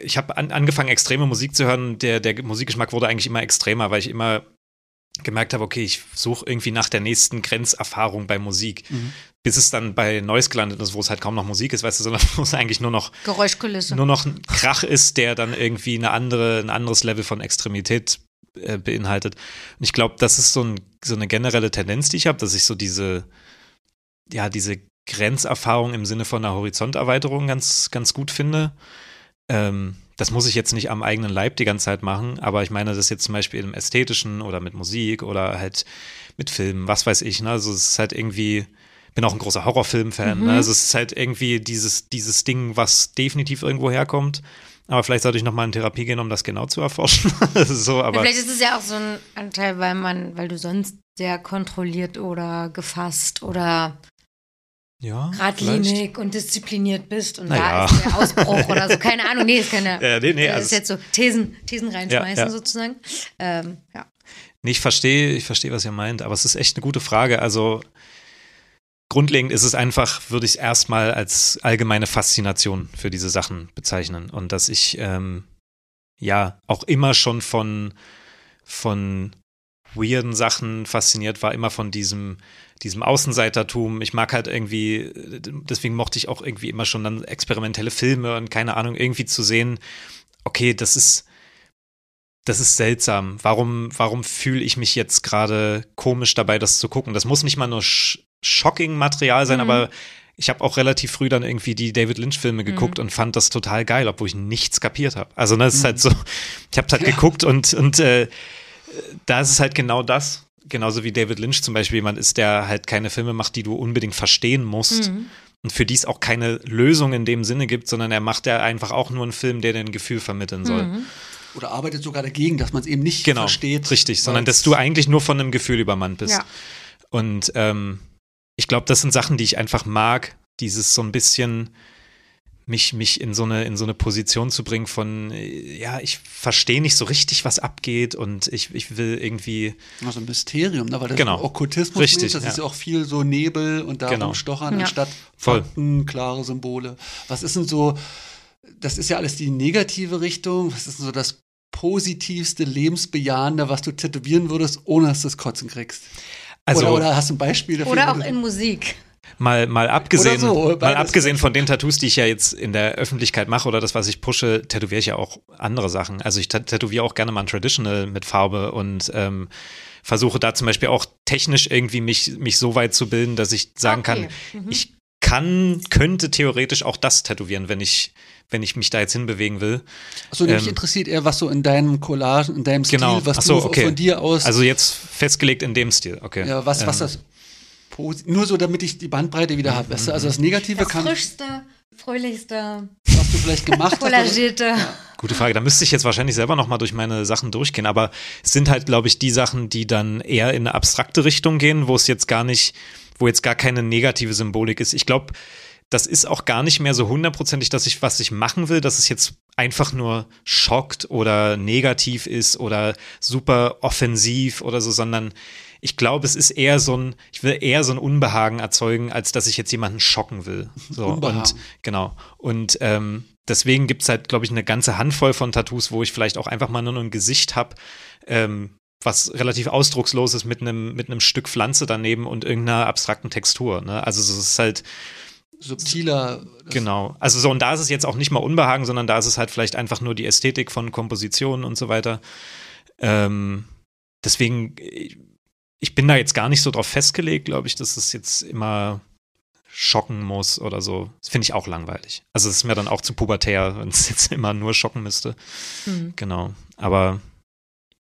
ich habe an, angefangen, extreme Musik zu hören. Der, der Musikgeschmack wurde eigentlich immer extremer, weil ich immer gemerkt habe, okay, ich suche irgendwie nach der nächsten Grenzerfahrung bei Musik. Mhm. Bis es dann bei Neues gelandet ist, wo es halt kaum noch Musik ist, weißt du, sondern wo es eigentlich nur noch Geräuschkulisse. Nur noch ein Krach ist, der dann irgendwie eine andere, ein anderes Level von Extremität äh, beinhaltet. Und ich glaube, das ist so, ein, so eine generelle Tendenz, die ich habe, dass ich so diese, ja, diese Grenzerfahrung im Sinne von einer Horizonterweiterung ganz, ganz gut finde. Ähm, das muss ich jetzt nicht am eigenen Leib die ganze Zeit machen, aber ich meine das jetzt zum Beispiel im Ästhetischen oder mit Musik oder halt mit Filmen, was weiß ich. Ne? Also es ist halt irgendwie, bin auch ein großer Horrorfilm-Fan. Ne? Mhm. Ne? Also es ist halt irgendwie dieses, dieses Ding, was definitiv irgendwo herkommt. Aber vielleicht sollte ich nochmal in Therapie gehen, um das genau zu erforschen. so, aber ja, vielleicht ist es ja auch so ein Anteil, weil man, weil du sonst sehr kontrolliert oder gefasst oder ja, geradlinig und diszipliniert bist und naja. da ist der Ausbruch oder so. Keine Ahnung, nee, ist keine. Ja, nee, nee, das also ist jetzt so Thesen, Thesen reinschmeißen ja. sozusagen. Ähm, ja. Nee, ich verstehe, ich verstehe, was ihr meint, aber es ist echt eine gute Frage. Also grundlegend ist es einfach, würde ich es erstmal als allgemeine Faszination für diese Sachen bezeichnen. Und dass ich ähm, ja auch immer schon von, von weirden Sachen fasziniert war, immer von diesem diesem Außenseitertum. Ich mag halt irgendwie, deswegen mochte ich auch irgendwie immer schon dann experimentelle Filme und keine Ahnung, irgendwie zu sehen, okay, das ist, das ist seltsam. Warum, warum fühle ich mich jetzt gerade komisch dabei, das zu gucken? Das muss nicht mal nur shocking Material sein, mhm. aber ich habe auch relativ früh dann irgendwie die David Lynch-Filme geguckt mhm. und fand das total geil, obwohl ich nichts kapiert habe. Also das ist halt mhm. halt so, ich habe halt ja. geguckt und, und äh, da ist es halt genau das genauso wie David Lynch zum Beispiel jemand ist, der halt keine Filme macht, die du unbedingt verstehen musst. Mhm. Und für die es auch keine Lösung in dem Sinne gibt, sondern er macht ja einfach auch nur einen Film, der dir ein Gefühl vermitteln soll. Mhm. Oder arbeitet sogar dagegen, dass man es eben nicht genau, versteht. Richtig, sondern dass du eigentlich nur von einem Gefühl übermannt bist. Ja. Und ähm, ich glaube, das sind Sachen, die ich einfach mag. Dieses so ein bisschen mich, mich in so eine, in so eine Position zu bringen von, ja, ich verstehe nicht so richtig, was abgeht und ich, ich will irgendwie. Also ein Mysterium, ne? weil das genau. Okkultismus richtig, ist, das ja. ist ja auch viel so Nebel und darum genau. stochern ja. anstatt Fakten, klare Symbole. Was ist denn so, das ist ja alles die negative Richtung, was ist denn so das positivste, lebensbejahende, was du tätowieren würdest, ohne dass du das Kotzen kriegst? Also, oder, oder hast du ein Beispiel dafür? Oder auch in Musik. Mal, mal abgesehen, so, mal abgesehen von den Tattoos, die ich ja jetzt in der Öffentlichkeit mache oder das, was ich pushe, tätowiere ich ja auch andere Sachen. Also ich tätowiere auch gerne mal ein Traditional mit Farbe und ähm, versuche da zum Beispiel auch technisch irgendwie mich, mich so weit zu bilden, dass ich sagen okay. kann, mhm. ich kann, könnte theoretisch auch das tätowieren, wenn ich, wenn ich mich da jetzt hinbewegen will. Achso, mich ähm, interessiert eher, was so in deinem Collage, in deinem Stil, genau. was du okay. von dir aus. Also jetzt festgelegt in dem Stil, okay. Ja, was, was ähm, das nur so, damit ich die Bandbreite wieder habe. Weißt du? Also das Negative das kann. Frischste, fröhlichste. Was du vielleicht gemacht hast. Ja. Gute Frage. Da müsste ich jetzt wahrscheinlich selber nochmal durch meine Sachen durchgehen. Aber es sind halt, glaube ich, die Sachen, die dann eher in eine abstrakte Richtung gehen, wo es jetzt gar nicht, wo jetzt gar keine negative Symbolik ist. Ich glaube, das ist auch gar nicht mehr so hundertprozentig, dass ich, was ich machen will, dass es jetzt einfach nur schockt oder negativ ist oder super offensiv oder so, sondern ich glaube, es ist eher so ein, ich will eher so ein Unbehagen erzeugen, als dass ich jetzt jemanden schocken will. So, Unbehagen. und genau. Und ähm, deswegen gibt es halt, glaube ich, eine ganze Handvoll von Tattoos, wo ich vielleicht auch einfach mal nur ein Gesicht habe, ähm, was relativ ausdruckslos ist mit einem mit einem Stück Pflanze daneben und irgendeiner abstrakten Textur. Ne? Also es ist halt subtiler. Genau. Also so, und da ist es jetzt auch nicht mal Unbehagen, sondern da ist es halt vielleicht einfach nur die Ästhetik von Kompositionen und so weiter. Ähm, deswegen, ich bin da jetzt gar nicht so drauf festgelegt, glaube ich, dass es jetzt immer schocken muss oder so. Das finde ich auch langweilig. Also es ist mir dann auch zu pubertär, wenn es jetzt immer nur schocken müsste. Mhm. Genau. Aber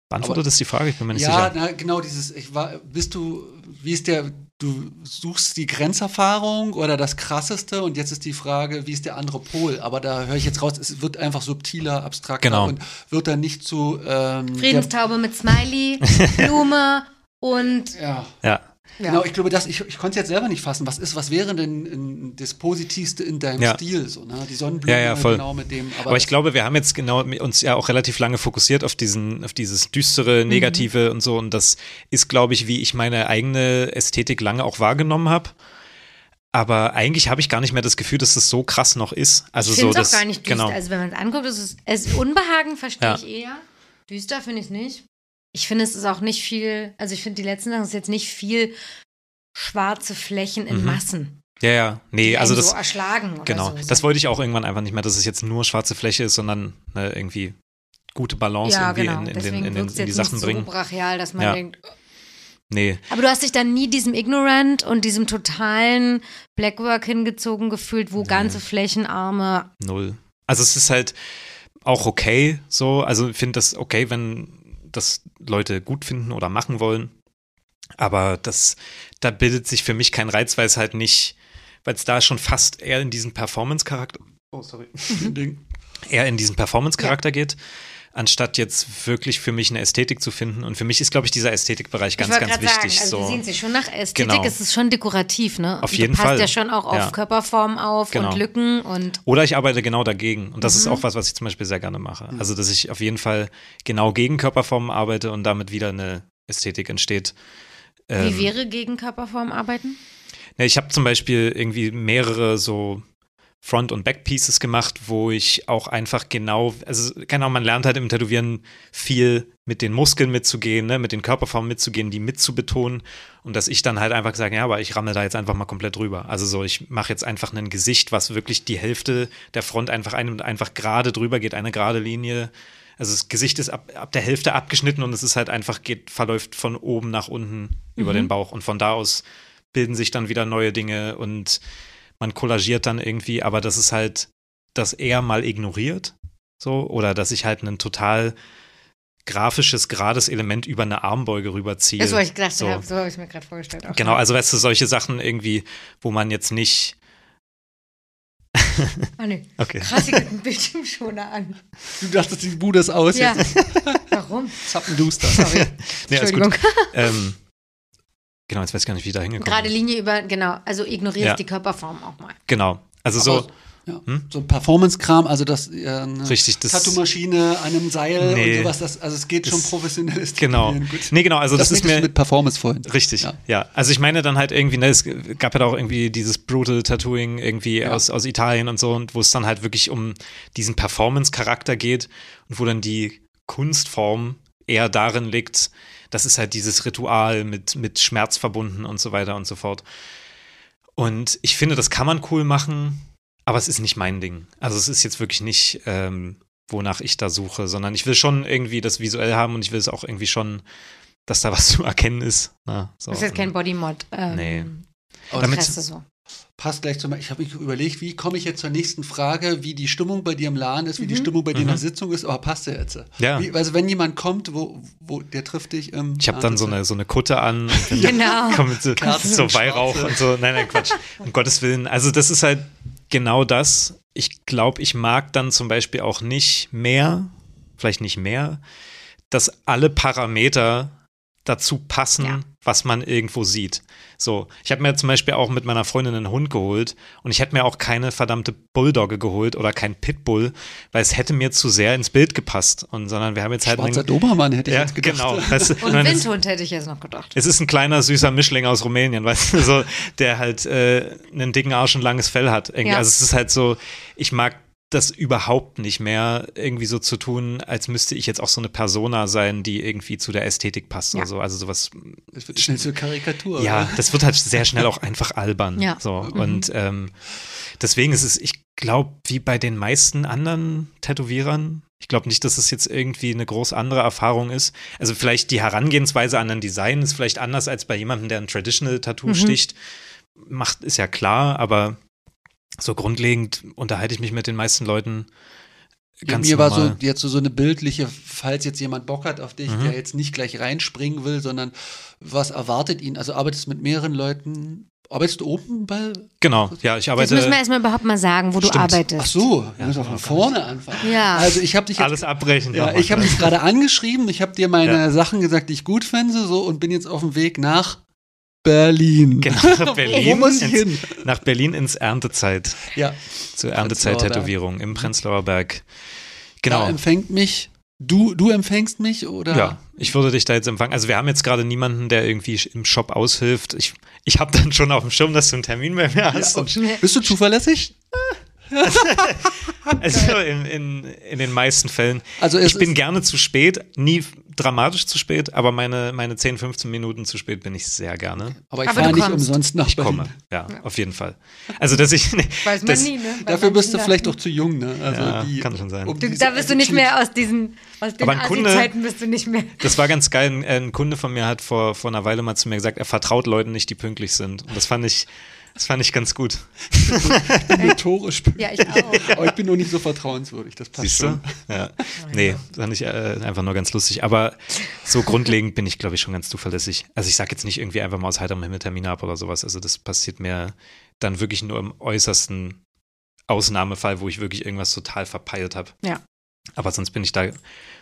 beantwortet das die Frage? Ich bin mir nicht ja, sicher. Ja, genau dieses, ich war, bist du, wie ist der, du suchst die Grenzerfahrung oder das Krasseste und jetzt ist die Frage, wie ist der andere Pol? Aber da höre ich jetzt raus, es wird einfach subtiler, abstrakter genau. und wird dann nicht zu ähm, Friedenstaube mit Smiley, Blume und ja. ja. Ja. Genau, ich glaube, dass ich, ich konnte es jetzt selber nicht fassen. Was ist, was wäre denn in, das Positivste in deinem ja. Stil? So, ne? Die Sonnenblume ja, ja, voll. genau mit dem. Aber, aber ich glaube, wir haben jetzt genau uns ja auch relativ lange fokussiert auf diesen, auf dieses düstere, mhm. negative mhm. und so. Und das ist, glaube ich, wie ich meine eigene Ästhetik lange auch wahrgenommen habe. aber eigentlich habe ich gar nicht mehr das Gefühl, dass das so krass noch ist. Also ich so das, es auch gar nicht düster. genau. Also wenn man es anguckt, ist es, es Unbehagen verstehe Ja. ich eher. Düster finde ich es nicht. Ich finde, es ist auch nicht viel, also ich finde, die letzten Sachen ist jetzt nicht viel schwarze Flächen in Mhm. Massen. Ja, ja. Nee, also das, so erschlagen genau. so. Das wollte ich auch irgendwann einfach nicht mehr, dass es jetzt nur schwarze Fläche ist, sondern ne, irgendwie gute Balance ja, irgendwie genau. in, in, den, in, den, in die Sachen nicht bringen. so brachial, dass man Ja. denkt, Nee, aber du hast dich dann nie diesem Ignorant und diesem totalen Blackwork hingezogen gefühlt, wo ganze Flächenarme null. Also es ist halt auch okay so. Also ich finde das okay, wenn das Leute gut finden oder machen wollen. Aber das, da bildet sich für mich kein Reiz, weil es halt nicht, weil es da schon fast eher in diesen Performance-Charakter, oh sorry, eher in diesen Performance-Charakter geht, anstatt jetzt wirklich für mich eine Ästhetik zu finden. Und für mich ist, glaube ich, dieser Ästhetikbereich ganz, ganz wichtig. Sagen, also so. sehen sich schon nach Ästhetik, Genau. es ist schon dekorativ, ne? Auf Und jeden passt Fall. ja schon auch auf Ja. Körperform auf Genau. und Lücken und Oder ich arbeite genau dagegen. Und das Mhm. ist auch was, was ich zum Beispiel sehr gerne mache. Also, dass ich auf jeden Fall genau gegen Körperformen arbeite und damit wieder eine Ästhetik entsteht. wie Ähm, wäre gegen Körperform arbeiten? ne, ich habe zum Beispiel irgendwie mehrere so Front- und Back-Pieces gemacht, wo ich auch einfach genau, also genau, man lernt halt im Tätowieren viel mit den Muskeln mitzugehen, ne, mit den Körperformen mitzugehen, die mitzubetonen und dass ich dann halt einfach sage, ja, aber ich rammel da jetzt einfach mal komplett drüber. Also so, ich mache jetzt einfach ein Gesicht, was wirklich die Hälfte der Front einfach einnimmt, einfach gerade drüber geht, eine gerade Linie. Also das Gesicht ist ab, ab der Hälfte abgeschnitten und es ist halt einfach, geht, verläuft von oben nach unten über den Bauch und von da aus bilden sich dann wieder neue Dinge und man kollagiert dann irgendwie, aber das ist halt das eher mal ignoriert, so, oder dass ich halt ein total grafisches, gerades Element über eine Armbeuge rüberziehe. Das, was ich gedacht so. habe, so habe ich mir gerade vorgestellt. Auch. Genau, also weißt du, solche Sachen irgendwie, wo man jetzt nicht, Ah, nee. okay. Krass, hier geht ein Bildschirmschoner an. Du dachtest, die Bude ist aus. Ja. Jetzt Warum? zappenduster. Sorry. Nee, alles gut. Entschuldigung. Ähm, genau, jetzt weiß ich gar nicht, wie ich da hingekommen Gerade. Linie über, genau, also ignorierst Ja. die Körperform auch mal. Genau, also so, Aber, ja, Hm? So ein Performance-Kram, also das äh, eine Richtig, das- Tattoo-Maschine an einem Seil Nee. und sowas, das, also es geht schon professionelles genau. Nee, genau, also das, das ist mir, mit Performance vorhin. Richtig, ja. Ja. Also ich meine dann halt irgendwie, ne, es gab ja auch irgendwie dieses Brutal Tattooing irgendwie Ja. aus, aus Italien und so, und wo es dann halt wirklich um diesen Performance-Charakter geht und wo dann die Kunstform eher darin liegt, das ist halt dieses Ritual mit, mit Schmerz verbunden und so weiter und so fort. Und ich finde, das kann man cool machen, aber es ist nicht mein Ding. Also es ist jetzt wirklich nicht, ähm, wonach ich da suche, sondern ich will schon irgendwie das visuell haben und ich will es auch irgendwie schon, dass da was zu erkennen ist. Na, so. Das ist jetzt kein Bodymod. Ähm, Nee. Aber Damit- so. Passt gleich zum. Ich habe mich überlegt, wie komme ich jetzt zur nächsten Frage, wie die Stimmung bei dir im Laden ist, wie die Mhm. Stimmung bei dir in Mhm. der Sitzung ist, aber passt ja jetzt. Ja. Wie, also wenn jemand kommt, wo, wo der trifft dich im Ich habe dann so eine, so eine Kutte an, Genau. komm mit so, so Weihrauch Schwarze. und so. Nein, nein, Quatsch. Um Gottes Willen. Also das ist halt genau das. Ich glaube, ich mag dann zum Beispiel auch nicht mehr, vielleicht nicht mehr, dass alle Parameter dazu passen, Ja. was man irgendwo sieht. So, ich habe mir zum Beispiel auch mit meiner Freundin einen Hund geholt und ich hätte mir auch keine verdammte Bulldogge geholt oder kein Pitbull, weil es hätte mir zu sehr ins Bild gepasst. Und sondern wir haben jetzt halt Schwarzer einen- Dobermann, hätte ich ja, jetzt gedacht. genau. Weißt du, Und Windhund hätte ich jetzt noch gedacht. es ist ein kleiner, süßer Mischling aus Rumänien, weißt du, so, der halt äh, einen dicken Arsch und langes Fell hat. Ja. Also es ist halt so, ich mag das überhaupt nicht mehr, irgendwie so zu tun, als müsste ich jetzt auch so eine Persona sein, die irgendwie zu der Ästhetik passt Ja. oder so. Also sowas, Das wird schnell zur Karikatur. ja, oder? das wird halt sehr schnell auch einfach albern. Ja. So. Mhm. Und ähm, deswegen ist es, ich glaube, wie bei den meisten anderen Tätowierern, ich glaube nicht, dass es jetzt irgendwie eine groß andere Erfahrung ist. Also vielleicht die Herangehensweise an ein Design ist vielleicht anders als bei jemandem, der ein Traditional Tattoo Mhm. sticht. Macht, ist ja klar, aber so grundlegend unterhalte ich mich mit den meisten Leuten Ja, ganz mir war so jetzt so, so eine bildliche, falls jetzt jemand Bock hat auf dich, Mhm. der jetzt nicht gleich reinspringen will, sondern was erwartet ihn? Also arbeitest du mit mehreren Leuten? Arbeitest du oben bei? Genau, ja, ich Jetzt arbeite müssen wir erstmal überhaupt mal sagen, wo du Stimmt. arbeitest. Ach so, wir Ja, müssen auch von vorne anfangen. Ja. Also ich habe dich jetzt, alles abbrechen. ja, ich habe dich gerade angeschrieben, ich habe dir meine Ja. Sachen gesagt, die ich gut finde, so und bin jetzt auf dem Weg nach Berlin. Genau, nach Berlin. Wo muss ich ins- hin? Nach Berlin ins Erntezeit. Ja, Zur Erntezeit-Tätowierung im Prenzlauer Berg. da Genau. empfängt mich Du, du empfängst mich oder? Ja, ich würde dich da jetzt empfangen. Also wir haben jetzt gerade niemanden, der irgendwie im Shop aushilft. Ich, ich habe dann schon auf dem Schirm, dass du einen Termin bei mir hast. Ja, bist du zuverlässig? also in, in, in den meisten Fällen. Also ich bin gerne zu spät, nie dramatisch zu spät, aber meine, meine 10, 15 Minuten zu spät bin ich sehr gerne. Aber ich fahre nicht umsonst nach Ich komme, ja, ja, auf jeden Fall. Also, dass ich. Weiß man das, nie, ne? dafür bist du vielleicht auch zu jung, ne? Also ja, die, kann schon sein. Um du, da bist du nicht mehr aus diesen aus den Zeiten bist du nicht mehr. Das war ganz geil. Ein, ein Kunde von mir hat vor, vor einer Weile mal zu mir gesagt, er vertraut Leuten nicht, die pünktlich sind. Und das fand ich das fand ich ganz gut. Ich bin notorisch Ja, ich auch. Aber ich bin nur nicht so vertrauenswürdig, das passt Siehst schon. Du? Ja. Nee, fand ich äh, einfach nur ganz lustig. Aber so grundlegend bin ich, glaube ich, schon ganz zuverlässig. Also ich sage jetzt nicht irgendwie einfach mal aus heiterem Himmel Termine ab oder sowas. Also das passiert mir dann wirklich nur im äußersten Ausnahmefall, wo ich wirklich irgendwas total verpeilt habe. Ja. Aber sonst bin ich da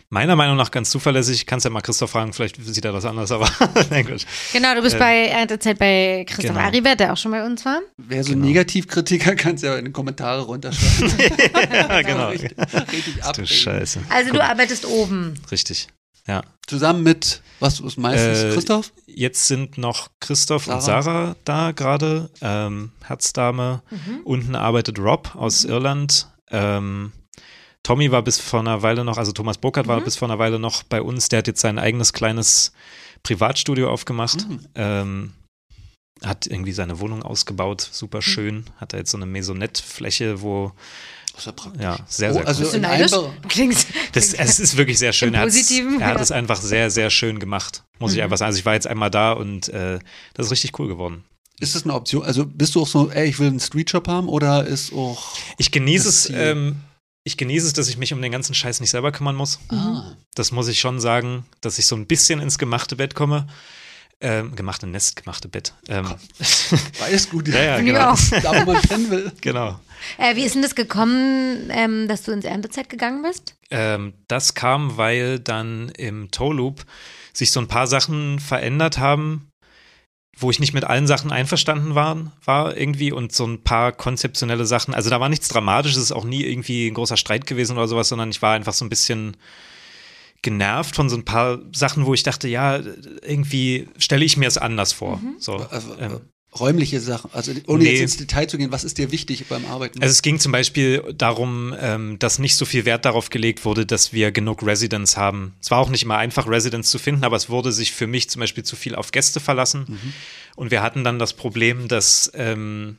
meiner Meinung nach ganz zuverlässig. Kannst ja mal Christoph fragen, vielleicht sieht er das anders, aber nein, gut. Genau, du bist äh, bei Erntezeit bei Christoph genau. Ariwert, der auch schon bei uns war. Wer so genau. Negativkritiker, kannst ja in die Kommentare runterschreiben. ja, genau. richtig, richtig ab. Du Scheiße. Also Guck. du arbeitest oben. Richtig. Ja. Zusammen mit, was ist meistens, äh, Christoph? Jetzt sind noch Christoph Sarah. und Sarah da gerade, ähm, Herzdame. Mhm. Unten arbeitet Rob aus mhm. Irland. Ähm, Tommy war bis vor einer Weile noch, also Thomas Burkhardt mhm. war bis vor einer Weile noch bei uns. Der hat jetzt sein eigenes kleines Privatstudio aufgemacht. Mhm. Ähm, hat irgendwie seine Wohnung ausgebaut, super mhm. schön. Mhm. Hat da jetzt so eine Maisonette-Fläche, wo ja, ja, sehr, sehr oh, also cool. Also klingt, das, es ist wirklich sehr schön. Er, er hat es einfach sehr, sehr schön gemacht, muss mhm. ich einfach sagen. Also ich war jetzt einmal da und äh, das ist richtig cool geworden. Ist das eine Option? Also bist du auch so, ey, ich will einen Streetshop haben oder ist auch. Ich genieße es, ähm, ich genieße es, dass ich mich um den ganzen Scheiß nicht selber kümmern muss. Ah. Das muss ich schon sagen, dass ich so ein bisschen ins gemachte Bett komme. Ähm, gemachte Nest, gemachte Bett. Ähm. Beides gut, ja. ja, genau. Da, wo man pennen will. Genau. Äh, wie ist denn das gekommen, ähm, dass du ins Erntezeit gegangen bist? Ähm, das kam, weil dann im Toe Loop sich so ein paar Sachen verändert haben, wo ich nicht mit allen Sachen einverstanden war, war irgendwie und so ein paar konzeptionelle Sachen. Also da war nichts Dramatisches, es ist auch nie irgendwie ein großer Streit gewesen oder sowas, sondern ich war einfach so ein bisschen genervt von so ein paar Sachen, wo ich dachte, ja, irgendwie stelle ich mir es anders vor. Mhm. So, also, ähm, räumliche Sachen, also ohne nee. jetzt ins Detail zu gehen, was ist dir wichtig beim Arbeiten? Also es ging zum Beispiel darum, ähm, dass nicht so viel Wert darauf gelegt wurde, dass wir genug Residents haben. Es war auch nicht immer einfach, Residents zu finden, aber es wurde sich für mich zum Beispiel zu viel auf Gäste verlassen. Mhm. Und wir hatten dann das Problem, dass ähm,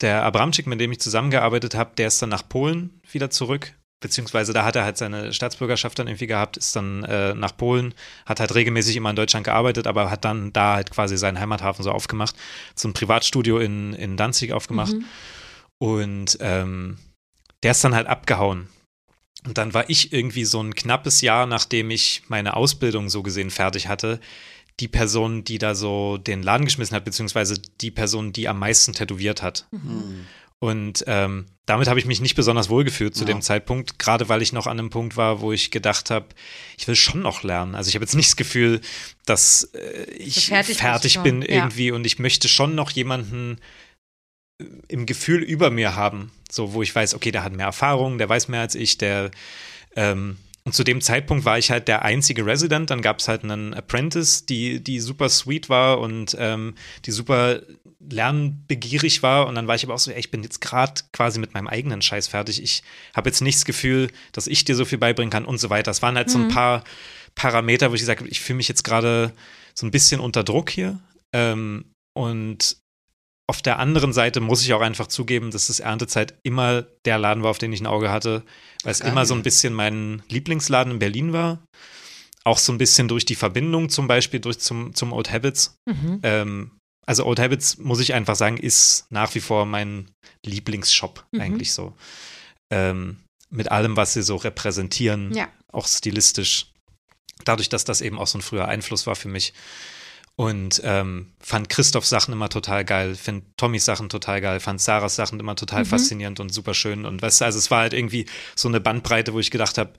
der Abramczyk, mit dem ich zusammengearbeitet habe, der ist dann nach Polen wieder zurück beziehungsweise da hat er halt seine Staatsbürgerschaft dann irgendwie gehabt, ist dann äh, nach Polen, hat halt regelmäßig immer in Deutschland gearbeitet, aber hat dann da halt quasi seinen Heimathafen so aufgemacht, so ein Privatstudio in, in Danzig aufgemacht. Mhm. Und ähm, der ist dann halt abgehauen. Und dann war ich irgendwie so ein knappes Jahr, nachdem ich meine Ausbildung so gesehen fertig hatte, die Person, die da so den Laden geschmissen hat, beziehungsweise die Person, die am meisten tätowiert hat. Mhm. Und ähm, damit habe ich mich nicht besonders wohl gefühlt zu ja. dem Zeitpunkt, gerade weil ich noch an einem Punkt war, wo ich gedacht habe, ich will schon noch lernen. Also ich habe jetzt nicht das Gefühl, dass äh, ich fertig, fertig bin irgendwie ja. und ich möchte schon noch jemanden äh, im Gefühl über mir haben, so wo ich weiß, okay, der hat mehr Erfahrung, der weiß mehr als ich, der ähm, und zu dem Zeitpunkt war ich halt der einzige Resident. Dann gab es halt einen Apprentice, die, die super sweet war und ähm, die super lernbegierig war und dann war ich aber auch so, ey, ich bin jetzt gerade quasi mit meinem eigenen Scheiß fertig. Ich habe jetzt nicht das Gefühl, dass ich dir so viel beibringen kann und so weiter. Es waren halt mhm. so ein mhm. paar Parameter, wo ich gesagt habe, ich fühle mich jetzt gerade so ein bisschen unter Druck hier. Ähm, und auf der anderen Seite muss ich auch einfach zugeben, dass das Erntezeit immer der Laden war, auf den ich ein Auge hatte, weil es immer so ein bisschen mein Lieblingsladen in Berlin war. Auch so ein bisschen durch die Verbindung zum Beispiel durch zum, zum Old Habits. Mhm. Ähm, also Old Habits, muss ich einfach sagen, ist nach wie vor mein Lieblingsshop mhm. eigentlich so. Ähm, mit allem, was sie so repräsentieren, ja. auch stilistisch. Dadurch, dass das eben auch so ein früher Einfluss war für mich. Und ähm, fand Christophs Sachen immer total geil, finde Tommys Sachen total geil, fand Sarahs Sachen immer total mhm. faszinierend und super schön. Und weißt du, also es war halt irgendwie so eine Bandbreite, wo ich gedacht habe,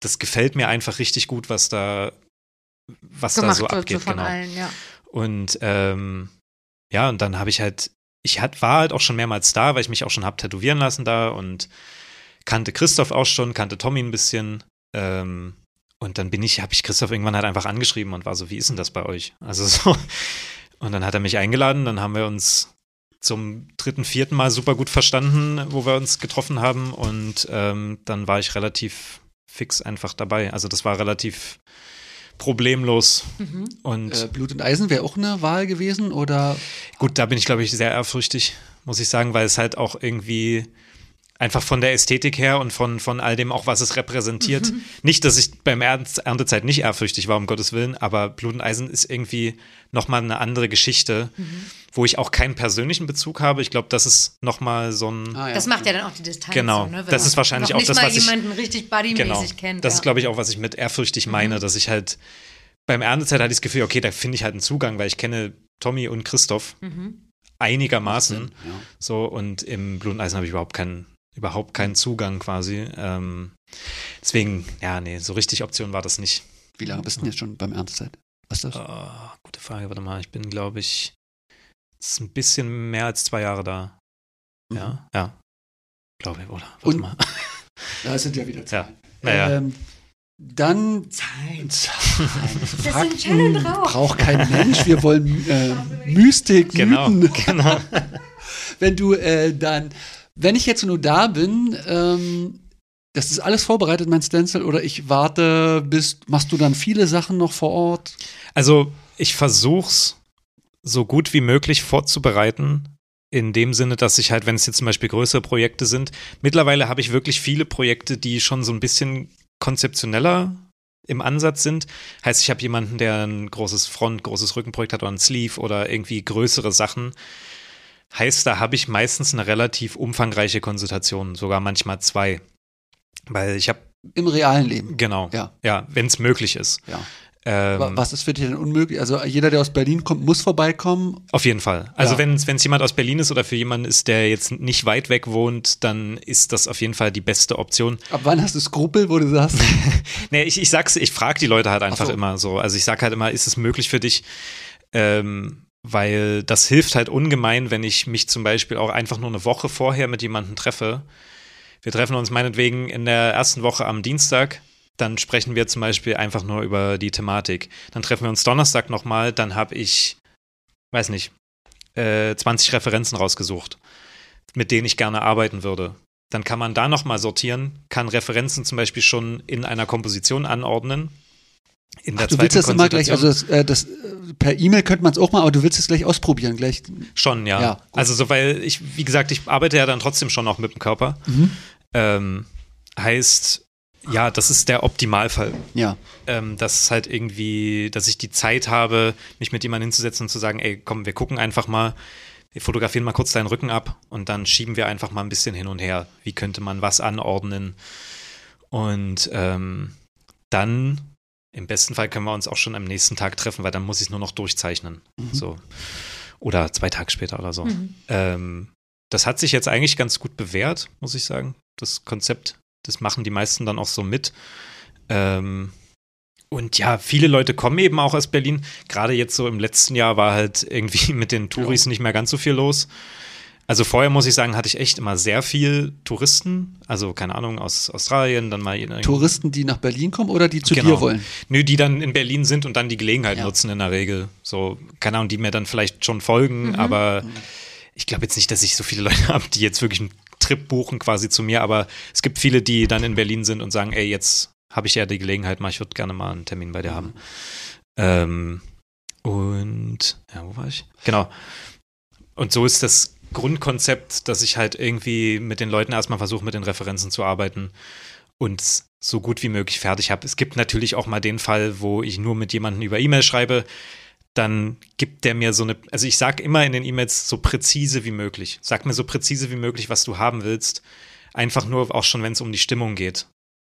das gefällt mir einfach richtig gut, was da, was da so abgeht. Genau. Allen, ja. Und ähm, ja, und dann habe ich halt, ich hat, war halt auch schon mehrmals da, weil ich mich auch schon habe tätowieren lassen da und kannte Christoph auch schon, kannte Tommy ein bisschen. Ähm, Und dann bin ich, habe ich Christoph irgendwann halt einfach angeschrieben und war so, wie ist denn das bei euch? Also so. Und dann hat er mich eingeladen, dann haben wir uns zum dritten, vierten Mal super gut verstanden, wo wir uns getroffen haben. Und ähm, dann war ich relativ fix einfach dabei. Also das war relativ problemlos. Mhm. Und äh, Blut und Eisen wäre auch eine Wahl gewesen, oder? Gut, da bin ich, glaube ich, sehr ehrfürchtig, muss ich sagen, weil es halt auch irgendwie einfach von der Ästhetik her und von, von all dem auch, was es repräsentiert. Mhm. Nicht, dass ich beim Erntezeit nicht ehrfürchtig war, um Gottes Willen, aber Blut und Eisen ist irgendwie nochmal eine andere Geschichte, mhm. Wo ich auch keinen persönlichen Bezug habe. Ich glaube, das ist nochmal so ein. Ah, ja. Das macht ja dann auch die Distanz. Genau. So, ne? das ist wahrscheinlich auch das, was ich. jemanden richtig buddymäßig genau, kennt. Das ja. ist, glaube ich, auch, was ich mit ehrfürchtig meine, mhm. dass ich halt beim Erntezeit hatte ich das Gefühl, okay, da finde ich halt einen Zugang, weil ich kenne Tommy und Christoph mhm. einigermaßen. Ja. So, und im Blut und Eisen habe ich überhaupt keinen überhaupt keinen Zugang quasi. Ähm, deswegen, ja, nee, so richtig Option war das nicht. Wie lange bist du denn jetzt schon beim Erntezeit? Was ist das? Oh, gute Frage, warte mal. Ich bin, glaube ich, ist ein bisschen mehr als zwei Jahre da. Mhm. Ja, ja. Glaube ich, oder? Warte Und, mal. Da sind ja wieder zwei. Ja. Naja. Ähm, dann Zeit. Zeit. Fakten braucht kein Mensch. Wir wollen äh, Mystik, genau, Mythen. Genau. Wenn du äh, dann wenn ich jetzt nur da bin, ähm, das ist alles vorbereitet, mein Stencil, oder ich warte, bis, machst du dann viele Sachen noch vor Ort? Also, ich versuch's so gut wie möglich vorzubereiten. In dem Sinne, dass ich halt, wenn es jetzt zum Beispiel größere Projekte sind, mittlerweile habe ich wirklich viele Projekte, die schon so ein bisschen konzeptioneller im Ansatz sind. Heißt, ich habe jemanden, der ein großes Front, großes Rückenprojekt hat oder ein Sleeve oder irgendwie größere Sachen. Heißt, da habe ich meistens eine relativ umfangreiche Konsultation, sogar manchmal zwei. Weil ich habe. Im realen Leben. Genau. Ja, ja wenn es möglich ist. Ja. Ähm, Was ist für dich denn unmöglich? Also jeder, der aus Berlin kommt, muss vorbeikommen? Auf jeden Fall. Also ja. wenn es jemand aus Berlin ist oder für jemanden ist, der jetzt nicht weit weg wohnt, dann ist das auf jeden Fall die beste Option. Ab wann hast du Skrupel, wo du sagst? nee, ich, ich sag's, ich frage die Leute halt einfach so. immer so. Also ich sag halt immer, ist es möglich für dich, ähm, weil das hilft halt ungemein, wenn ich mich zum Beispiel auch einfach nur eine Woche vorher mit jemandem treffe. Wir treffen uns meinetwegen in der ersten Woche am Dienstag, dann sprechen wir zum Beispiel einfach nur über die Thematik. Dann treffen wir uns Donnerstag nochmal, dann habe ich, weiß nicht, äh, 20 Referenzen rausgesucht, mit denen ich gerne arbeiten würde. Dann kann man da nochmal sortieren, kann Referenzen zum Beispiel schon in einer Komposition anordnen, in der Ach, du willst das immer gleich, also das, äh, das per E-Mail könnte man es auch mal, aber du willst es gleich ausprobieren, gleich. Schon, ja. ja also so, weil ich, wie gesagt, ich arbeite ja dann trotzdem schon auch mit dem Körper. Mhm. Ähm, heißt, ja, das ist der Optimalfall. Ja. Ähm, dass halt irgendwie, dass ich die Zeit habe, mich mit jemandem hinzusetzen und zu sagen, ey, komm, wir gucken einfach mal, wir fotografieren mal kurz deinen Rücken ab und dann schieben wir einfach mal ein bisschen hin und her. Wie könnte man was anordnen? Und ähm, dann im besten Fall können wir uns auch schon am nächsten Tag treffen, weil dann muss ich es nur noch durchzeichnen. Mhm. So. Oder zwei Tage später oder so. Mhm. Ähm, das hat sich jetzt eigentlich ganz gut bewährt, muss ich sagen. Das Konzept, das machen die meisten dann auch so mit. Ähm, und ja, viele Leute kommen eben auch aus Berlin. Gerade jetzt so im letzten Jahr war halt irgendwie mit den Touris ja. nicht mehr ganz so viel los. Also vorher muss ich sagen, hatte ich echt immer sehr viel Touristen, also keine Ahnung, aus Australien, dann mal. Touristen, die nach Berlin kommen oder die zu genau. dir wollen? Nö, die dann in Berlin sind und dann die Gelegenheit ja. nutzen in der Regel. So, keine Ahnung, die mir dann vielleicht schon folgen, mhm. aber mhm. ich glaube jetzt nicht, dass ich so viele Leute habe, die jetzt wirklich Trip buchen quasi zu mir, aber es gibt viele, die dann in Berlin sind und sagen, ey, jetzt habe ich ja die Gelegenheit mal, ich würde gerne mal einen Termin bei dir mhm. haben. Ähm, und, ja, wo war ich? Genau. Und so ist das Grundkonzept, dass ich halt irgendwie mit den Leuten erstmal versuche, mit den Referenzen zu arbeiten und so gut wie möglich fertig habe. Es gibt natürlich auch mal den Fall, wo ich nur mit jemandem über E-Mail schreibe, dann gibt der mir so eine, also ich sage immer in den E-Mails so präzise wie möglich. Sag mir so präzise wie möglich, was du haben willst. Einfach nur auch schon, wenn es um die Stimmung geht.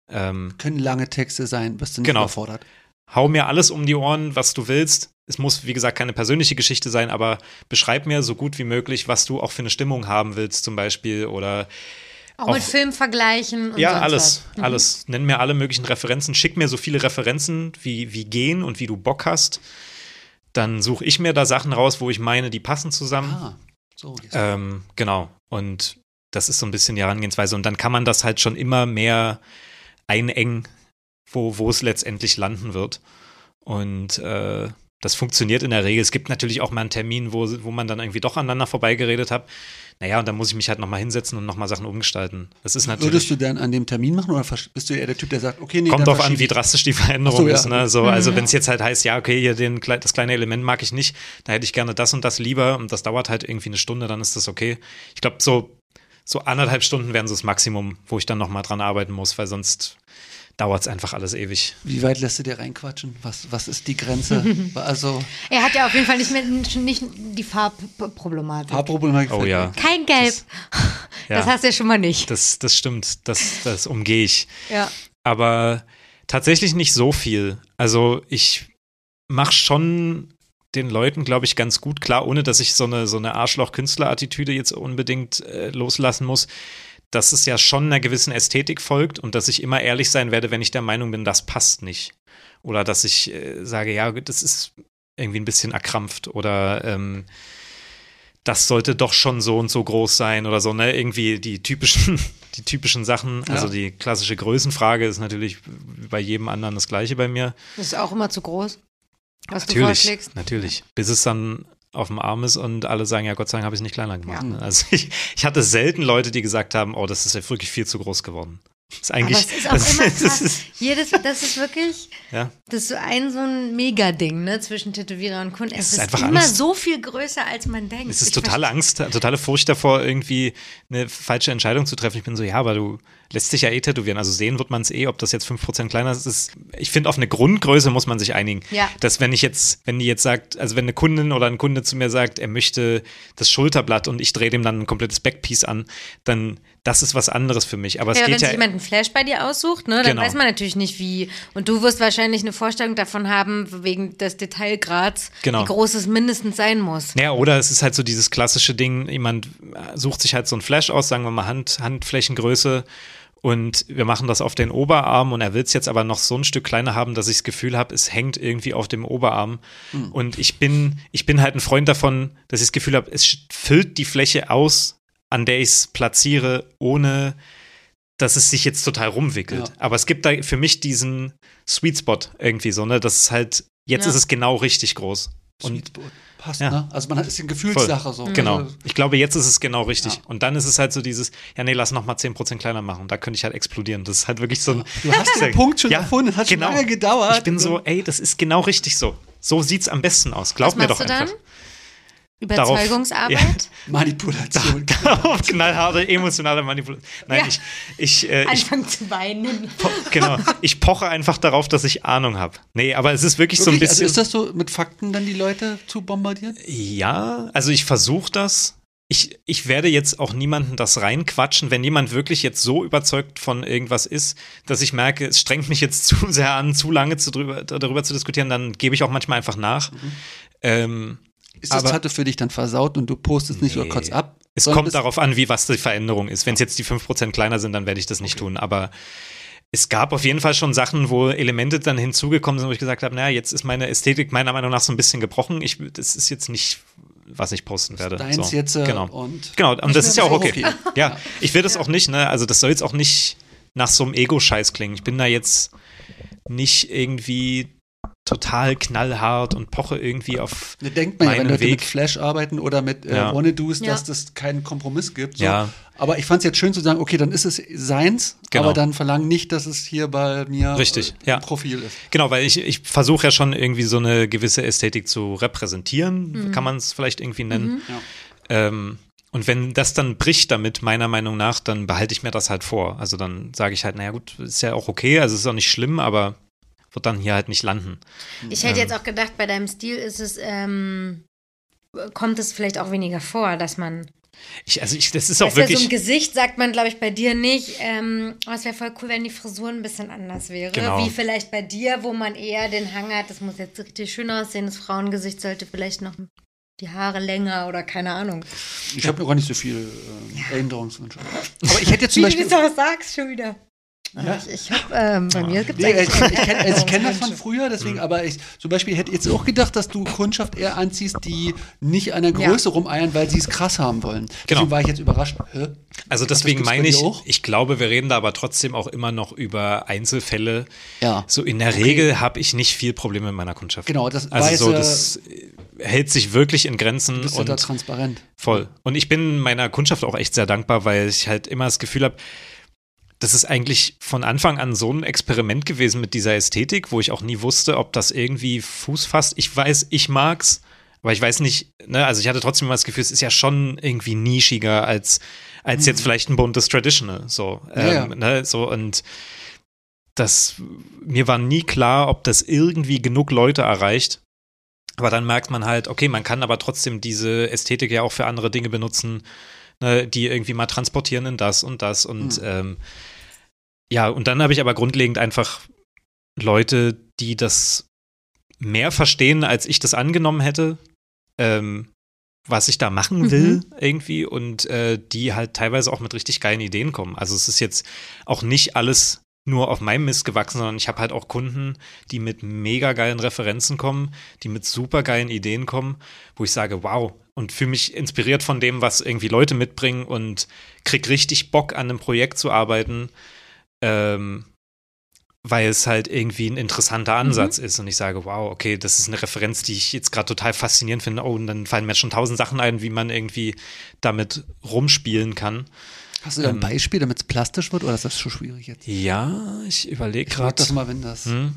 Ähm, Können lange Texte sein, was du nicht genau. überfordert. Hau mir alles um die Ohren, was du willst es muss, wie gesagt, keine persönliche Geschichte sein, aber beschreib mir so gut wie möglich, was du auch für eine Stimmung haben willst, zum Beispiel. Oder auch, auch mit Film vergleichen. Und ja, alles, mhm. alles. Nenn mir alle möglichen Referenzen. Schick mir so viele Referenzen, wie, wie gehen und wie du Bock hast. Dann suche ich mir da Sachen raus, wo ich meine, die passen zusammen. Ah, so. Ähm, genau. Und das ist so ein bisschen die Herangehensweise. Und dann kann man das halt schon immer mehr einengen wo, wo es letztendlich landen wird. Und äh, das funktioniert in der Regel. Es gibt natürlich auch mal einen Termin, wo, wo man dann irgendwie doch aneinander vorbeigeredet hat. Naja, und dann muss ich mich halt nochmal hinsetzen und nochmal Sachen umgestalten. Das ist natürlich. Würdest du dann an dem Termin machen oder bist du eher der Typ, der sagt, okay, nee, Kommt drauf an, wie drastisch die Veränderung so, ja. ist. Ne? So, also, Mhm. wenn es jetzt halt heißt, ja, okay, hier den, das kleine Element mag ich nicht, da hätte ich gerne das und das lieber und das dauert halt irgendwie eine Stunde, dann ist das okay. Ich glaube, so, so anderthalb Stunden wären so das Maximum, wo ich dann nochmal dran arbeiten muss, weil sonst dauert es einfach alles ewig. Wie weit lässt du dir reinquatschen? Was, was ist die Grenze? also, Er hat ja auf jeden Fall nicht, mehr, nicht die Farbproblematik. Haarproblematik. Oh ja. Kein Gelb. Ja. Das hast du ja schon mal nicht. Das, das stimmt, das, das umgehe ich. Ja. aber tatsächlich nicht so viel. Also ich mache schon den Leuten, glaube ich, ganz gut klar, ohne dass ich so eine, so eine Arschloch-Künstler-Attitüde jetzt unbedingt äh, loslassen muss, dass es ja schon einer gewissen Ästhetik folgt und dass ich immer ehrlich sein werde, wenn ich der Meinung bin, das passt nicht. Oder dass ich äh, sage, ja, das ist irgendwie ein bisschen erkrampft oder ähm, das sollte doch schon so und so groß sein oder so, ne? Irgendwie die typischen, die typischen Sachen. Ja. Also die klassische Größenfrage ist natürlich bei jedem anderen das gleiche bei mir. Das ist auch immer zu groß, was du natürlich, vorschlägst. natürlich. Bis es dann auf dem Arm ist und alle sagen, ja, Gott sei Dank habe ich es nicht kleiner gemacht. Ne? Also ich, ich hatte selten Leute, die gesagt haben, oh, das ist ja wirklich viel zu groß geworden. Das ist Aber eigentlich. es ist auch das, immer das krass. ist, Jedes, das ist wirklich, ja. das ist so ein so ein Mega-Ding, ne, zwischen Tätowierer und Kunden. Es, ist ist, einfach immer Angst. so viel größer, als man denkt. Es ist Ich totale Angst, totale Furcht davor, irgendwie eine falsche Entscheidung zu treffen. Ich bin so, ja, aber du lässt dich ja eh tätowieren. Also sehen wird man es eh, ob das jetzt 5% kleiner ist. ist ich finde, auf eine Grundgröße muss man sich einigen. Ja. Dass wenn ich jetzt, wenn die jetzt sagt, also wenn eine Kundin oder ein Kunde zu mir sagt, er möchte das Schulterblatt und ich drehe dem dann ein komplettes Backpiece an, dann das ist was anderes für mich. Aber es Ja, wenn geht sich ja. jemand einen Flash bei dir aussucht, ne, dann Genau. weiß man natürlich nicht wie. Und du wirst wahrscheinlich eine Vorstellung davon haben, wegen des Detailgrads, Genau. wie groß es mindestens sein muss. Ja, oder es ist halt so dieses klassische Ding, jemand sucht sich halt so ein Flash aus, sagen wir mal Hand, Handflächengröße und wir machen das auf den Oberarm und er will es jetzt aber noch so ein Stück kleiner haben, dass ich das Gefühl habe, es hängt irgendwie auf dem Oberarm. Und ich bin, ich bin halt ein Freund davon, dass ich das Gefühl habe, es füllt die Fläche aus, an der ich es platziere, ohne dass es sich jetzt total rumwickelt. Ja. Aber es gibt da für mich diesen Sweet Spot irgendwie so, ne? Das ist halt, jetzt Ja. ist es genau richtig groß. Und Sweet Spot. Passt, Ja. ne? Also man hat ist eine Gefühlssache so. Genau. Also, Ich glaube, jetzt ist es genau richtig. Ja. Und dann ist es halt so dieses, ja, nee, lass noch mal 10% kleiner machen. Da könnte ich halt explodieren. Das ist halt wirklich so ein. Du hast den Punkt schon erfunden, hat schon lange gedauert. Ich bin so, ey, das ist genau richtig so. So sieht's am besten aus. Glaub Was mir doch du dann? Überzeugungsarbeit? Manipulation. Darauf knallharte emotionale Manipulation. Nein, Ja. ich, ich, äh, ich, Anfangen zu weinen. po genau, ich poche einfach darauf, dass ich Ahnung habe. Nee, aber es ist wirklich, so ein Wirklich? Also bisschen. ist das so, mit Fakten dann die Leute zu bombardieren? Ja, also ich versuche das. Ich, ich werde jetzt auch niemanden das reinquatschen, wenn jemand wirklich jetzt so überzeugt von irgendwas ist, dass ich merke, es strengt mich jetzt zu sehr an, zu lange zu drüber, darüber zu diskutieren, dann gebe ich auch manchmal einfach nach. Mhm. Ähm, Ist das Aber- Tattoo für dich dann versaut und du postest nicht Nee. oder kurz ab? es kommt darauf an, wie was die Veränderung ist. Wenn es jetzt die 5% kleiner sind, dann werde ich das nicht tun. Aber es gab auf jeden Fall schon Sachen, wo Elemente dann hinzugekommen sind, wo ich gesagt habe, naja, jetzt ist meine Ästhetik meiner Meinung nach so ein bisschen gebrochen. Ich, das ist jetzt nicht, was ich posten werde. Deins so. jetzt äh, genau. und Genau, und das ist ja auch okay. okay. Ja, ich will das auch nicht, ne? Also das soll jetzt auch nicht nach so einem Ego-Scheiß klingen. Ich bin da jetzt nicht irgendwie total knallhart und poche irgendwie auf. Da denkt man ja, wenn Leute mit Weg. Flash arbeiten oder mit äh, Ja. Wannadoos, Ja. dass das keinen Kompromiss gibt. So. Ja. Aber ich fand es jetzt schön zu sagen, okay, dann ist es seins, Genau. aber dann verlangen nicht, dass es hier bei mir Richtig, äh, ja. Profil ist. Genau, weil ich, ich versuche ja schon irgendwie so eine gewisse Ästhetik zu repräsentieren, kann man es vielleicht irgendwie nennen. Ja. Ähm, und wenn das dann bricht damit, meiner Meinung nach, dann behalte ich mir das halt vor. Also dann sage ich halt, naja gut, ist ja auch okay, also ist auch nicht schlimm, aber wird dann hier halt nicht landen. Ich hätte jetzt auch gedacht, bei deinem Stil ist es, ähm, kommt es vielleicht auch weniger vor, dass man. Ich, also ich, das ist auch du, so wirklich. im Gesicht sagt man, glaube ich, bei dir nicht. Ähm, oh, es wäre voll cool, wenn die Frisur ein bisschen anders wäre. Genau. Wie vielleicht bei dir, wo man eher den Hang hat, das muss jetzt richtig schön aussehen. Das Frauengesicht sollte vielleicht noch die Haare länger oder keine Ahnung. Ich habe mir gar nicht so viel äh, Änderungswünsche. Aber ich hätte jetzt zum Wie du Beispiel, das auch sagst, schon wieder. Ja. Ich, ich habe ähm, bei mir gibt nee, ich, ich kenne also kenn das von früher, deswegen, mhm. aber ich zum Beispiel hätte jetzt auch gedacht, dass du Kundschaft eher anziehst, die nicht an der Größe ja. rumeiern, weil sie es krass haben wollen. Genau. Deswegen war ich jetzt überrascht. Hä? Also deswegen meine ich, ich glaube, wir reden da aber trotzdem auch immer noch über Einzelfälle. Ja. So in der okay. Regel habe ich nicht viel Probleme mit meiner Kundschaft. Genau, das also weiß, so, das hält sich wirklich in Grenzen. Bist und da transparent. Voll. Und ich bin meiner Kundschaft auch echt sehr dankbar, weil ich halt immer das Gefühl habe, das ist eigentlich von Anfang an so ein Experiment gewesen mit dieser Ästhetik, wo ich auch nie wusste, ob das irgendwie Fuß fasst. Ich weiß, ich mag's, aber ich weiß nicht, ne, also ich hatte trotzdem immer das Gefühl, es ist ja schon irgendwie nischiger als, als mhm. jetzt vielleicht ein buntes Traditional, so, ähm, ja. ne, so und das, mir war nie klar, ob das irgendwie genug Leute erreicht. Aber dann merkt man halt, okay, man kann aber trotzdem diese Ästhetik ja auch für andere Dinge benutzen ne, die irgendwie mal transportieren in das und das und mhm. ähm, ja, und dann habe ich aber grundlegend einfach Leute, die das mehr verstehen, als ich das angenommen hätte, ähm, was ich da machen will mhm. irgendwie und äh, die halt teilweise auch mit richtig geilen Ideen kommen. Also es ist jetzt auch nicht alles nur auf meinem Mist gewachsen, sondern ich habe halt auch Kunden, die mit mega geilen Referenzen kommen, die mit super geilen Ideen kommen, wo ich sage, wow, und fühle mich inspiriert von dem, was irgendwie Leute mitbringen und krieg richtig Bock an einem Projekt zu arbeiten, ähm, weil es halt irgendwie ein interessanter mhm. Ansatz mhm. ist und ich sage, wow, okay, das ist eine Referenz, die ich jetzt gerade total faszinierend finde. Oh, und dann fallen mir schon tausend Sachen ein, wie man irgendwie damit rumspielen kann. Hast du da ein ähm, Beispiel, damit es plastisch wird, oder ist das schon schwierig jetzt? Ja, ich überlege gerade. das mal, wenn das. Hm.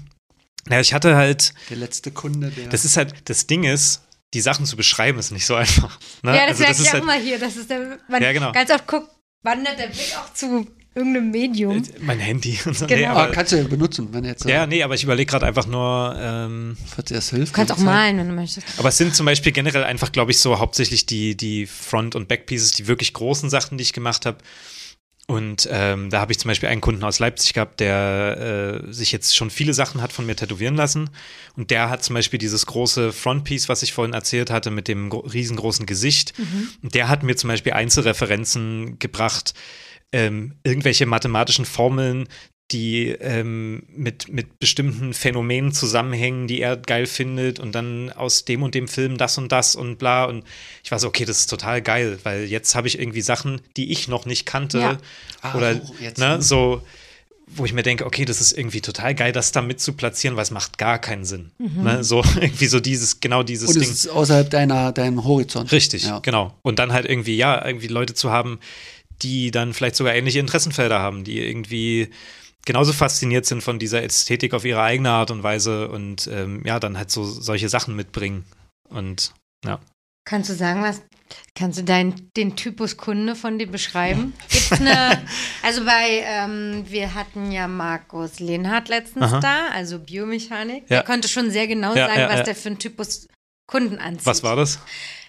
Ja, ich hatte halt. Der letzte Kunde, der. Das ist halt, das Ding ist, die Sachen zu beschreiben, ist nicht so einfach. Ne? Ja, das also, merke ich auch halt, immer hier. Das ist der, man ja, genau. ganz oft guckt, wandert der Blick auch zu irgendeinem Medium. Äh, mein Handy und so. Genau. Nee, aber, kannst du ja benutzen, wenn jetzt. Ja, nee, aber ich überlege gerade einfach nur. Ähm, Falls dir das hilft. Du kannst auch malen, wenn du möchtest. Aber es sind zum Beispiel generell einfach, glaube ich, so hauptsächlich die, die Front- und Backpieces, die wirklich großen Sachen, die ich gemacht habe. Und ähm, da habe ich zum Beispiel einen Kunden aus Leipzig gehabt, der äh, sich jetzt schon viele Sachen hat von mir tätowieren lassen. Und der hat zum Beispiel dieses große Frontpiece, was ich vorhin erzählt hatte, mit dem riesengroßen Gesicht. Mhm. Und der hat mir zum Beispiel Einzelreferenzen gebracht, ähm, irgendwelche mathematischen Formeln, die ähm, mit, mit bestimmten Phänomenen zusammenhängen, die er geil findet und dann aus dem und dem Film das und das und bla. Und ich war so, okay, das ist total geil, weil jetzt habe ich irgendwie Sachen, die ich noch nicht kannte. Ja. Ah, oder jetzt, ne, ne, so, wo ich mir denke, okay, das ist irgendwie total geil, das da mit zu platzieren, weil es macht gar keinen Sinn. Mhm. Ne, so irgendwie so dieses, genau dieses und Ding. Es ist außerhalb deiner, deinem Horizont. Richtig, ja. genau. Und dann halt irgendwie, ja, irgendwie Leute zu haben, die dann vielleicht sogar ähnliche Interessenfelder haben, die irgendwie genauso fasziniert sind von dieser Ästhetik auf ihre eigene Art und Weise und ähm, ja, dann halt so solche Sachen mitbringen. Und ja. Kannst du sagen, was, kannst du dein, den Typus Kunde von dir beschreiben? Gibt's eine, also bei, ähm, wir hatten ja Markus Lehnhardt letztens Aha. da, also Biomechanik. Ja. Der konnte schon sehr genau ja, sagen, ja, was der für ein Typus Kunden anzieht. Was war das?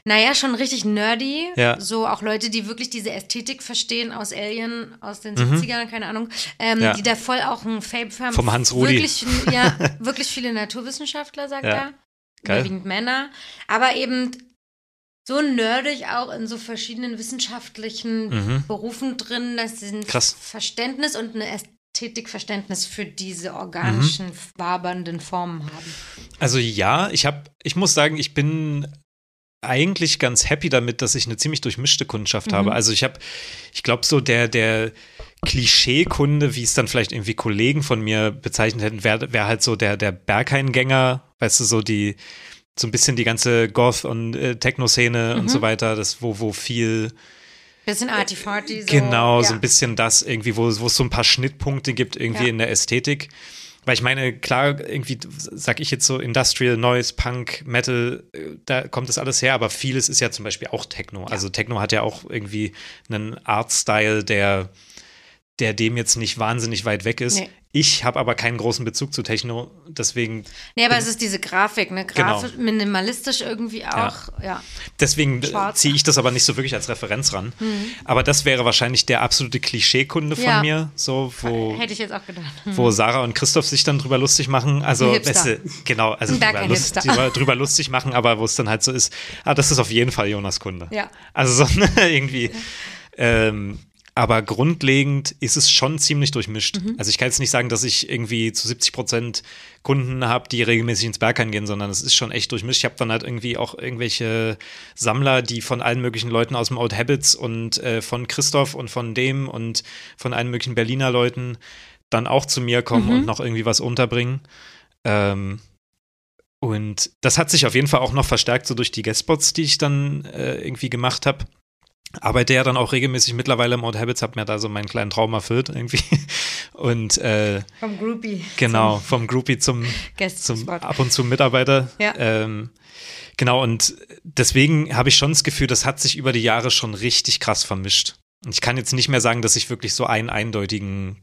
Naja, schon richtig nerdy. Ja. So auch Leute, die wirklich diese Ästhetik verstehen aus Alien, aus den mhm. 70ern, keine Ahnung, ähm, ja. die da voll auch ein Fable für haben. Vom Hans Rudi. Wirklich, ja, wirklich viele Naturwissenschaftler, sagt ja. er. Geil. Überwiegend Männer. Aber eben so nerdig auch in so verschiedenen wissenschaftlichen mhm. Berufen drin, dass sie ein Krass. Verständnis und eine Ästhetikverständnis für diese organischen, mhm. wabernden Formen haben. Also ja, ich habe, ich muss sagen, ich bin eigentlich ganz happy damit, dass ich eine ziemlich durchmischte Kundschaft mhm. habe. Also ich habe, ich glaube so der, der Klischee-Kunde, wie es dann vielleicht irgendwie Kollegen von mir bezeichnet hätten, wäre wär halt so der, der Berghain-Gänger, weißt du, so die, so ein bisschen die ganze Goth- und äh, Techno-Szene mhm. und so mhm. weiter, das, wo, wo viel Bisschen Arty-Farty. So, genau, ja. so ein bisschen das irgendwie, wo, wo es so ein paar Schnittpunkte gibt irgendwie ja. in der Ästhetik. Weil ich meine, klar, irgendwie sag ich jetzt so Industrial, Noise, Punk, Metal, äh, da kommt das alles her, aber vieles ist ja zum Beispiel auch Techno. Ja. Also Techno hat ja auch irgendwie einen Artstyle, der der dem jetzt nicht wahnsinnig weit weg ist. Nee. Ich habe aber keinen großen Bezug zu Techno, deswegen. Nee, aber es ist diese Grafik, ne? Grafisch, genau. minimalistisch irgendwie auch, ja. ja. Deswegen ziehe ich das aber nicht so wirklich als Referenz ran. Mhm. Aber das wäre wahrscheinlich der absolute Klischeekunde von ja. mir, so, wo. Hätte ich jetzt auch gedacht. Mhm. Wo Sarah und Christoph sich dann drüber lustig machen. Also, beste, genau, also drüber, Lust, drüber, drüber, lustig machen, aber wo es dann halt so ist, ah, das ist auf jeden Fall Jonas Kunde. Ja. Also so, ne, irgendwie. Ähm, aber grundlegend ist es schon ziemlich durchmischt. Mhm. Also ich kann jetzt nicht sagen, dass ich irgendwie zu 70 Prozent Kunden habe, die regelmäßig ins Berg gehen, sondern es ist schon echt durchmischt. Ich habe dann halt irgendwie auch irgendwelche Sammler, die von allen möglichen Leuten aus dem Old Habits und äh, von Christoph und von dem und von allen möglichen Berliner Leuten dann auch zu mir kommen mhm. und noch irgendwie was unterbringen. Ähm, und das hat sich auf jeden Fall auch noch verstärkt, so durch die Guestspots, die ich dann äh, irgendwie gemacht habe arbeite ja dann auch regelmäßig mittlerweile im Old Habits, habe mir da so meinen kleinen Traum erfüllt irgendwie. Und äh, vom Groupie. Genau, vom Groupie zum, zum ab und zu Mitarbeiter. Ja. Ähm, genau, und deswegen habe ich schon das Gefühl, das hat sich über die Jahre schon richtig krass vermischt. Und ich kann jetzt nicht mehr sagen, dass ich wirklich so einen eindeutigen,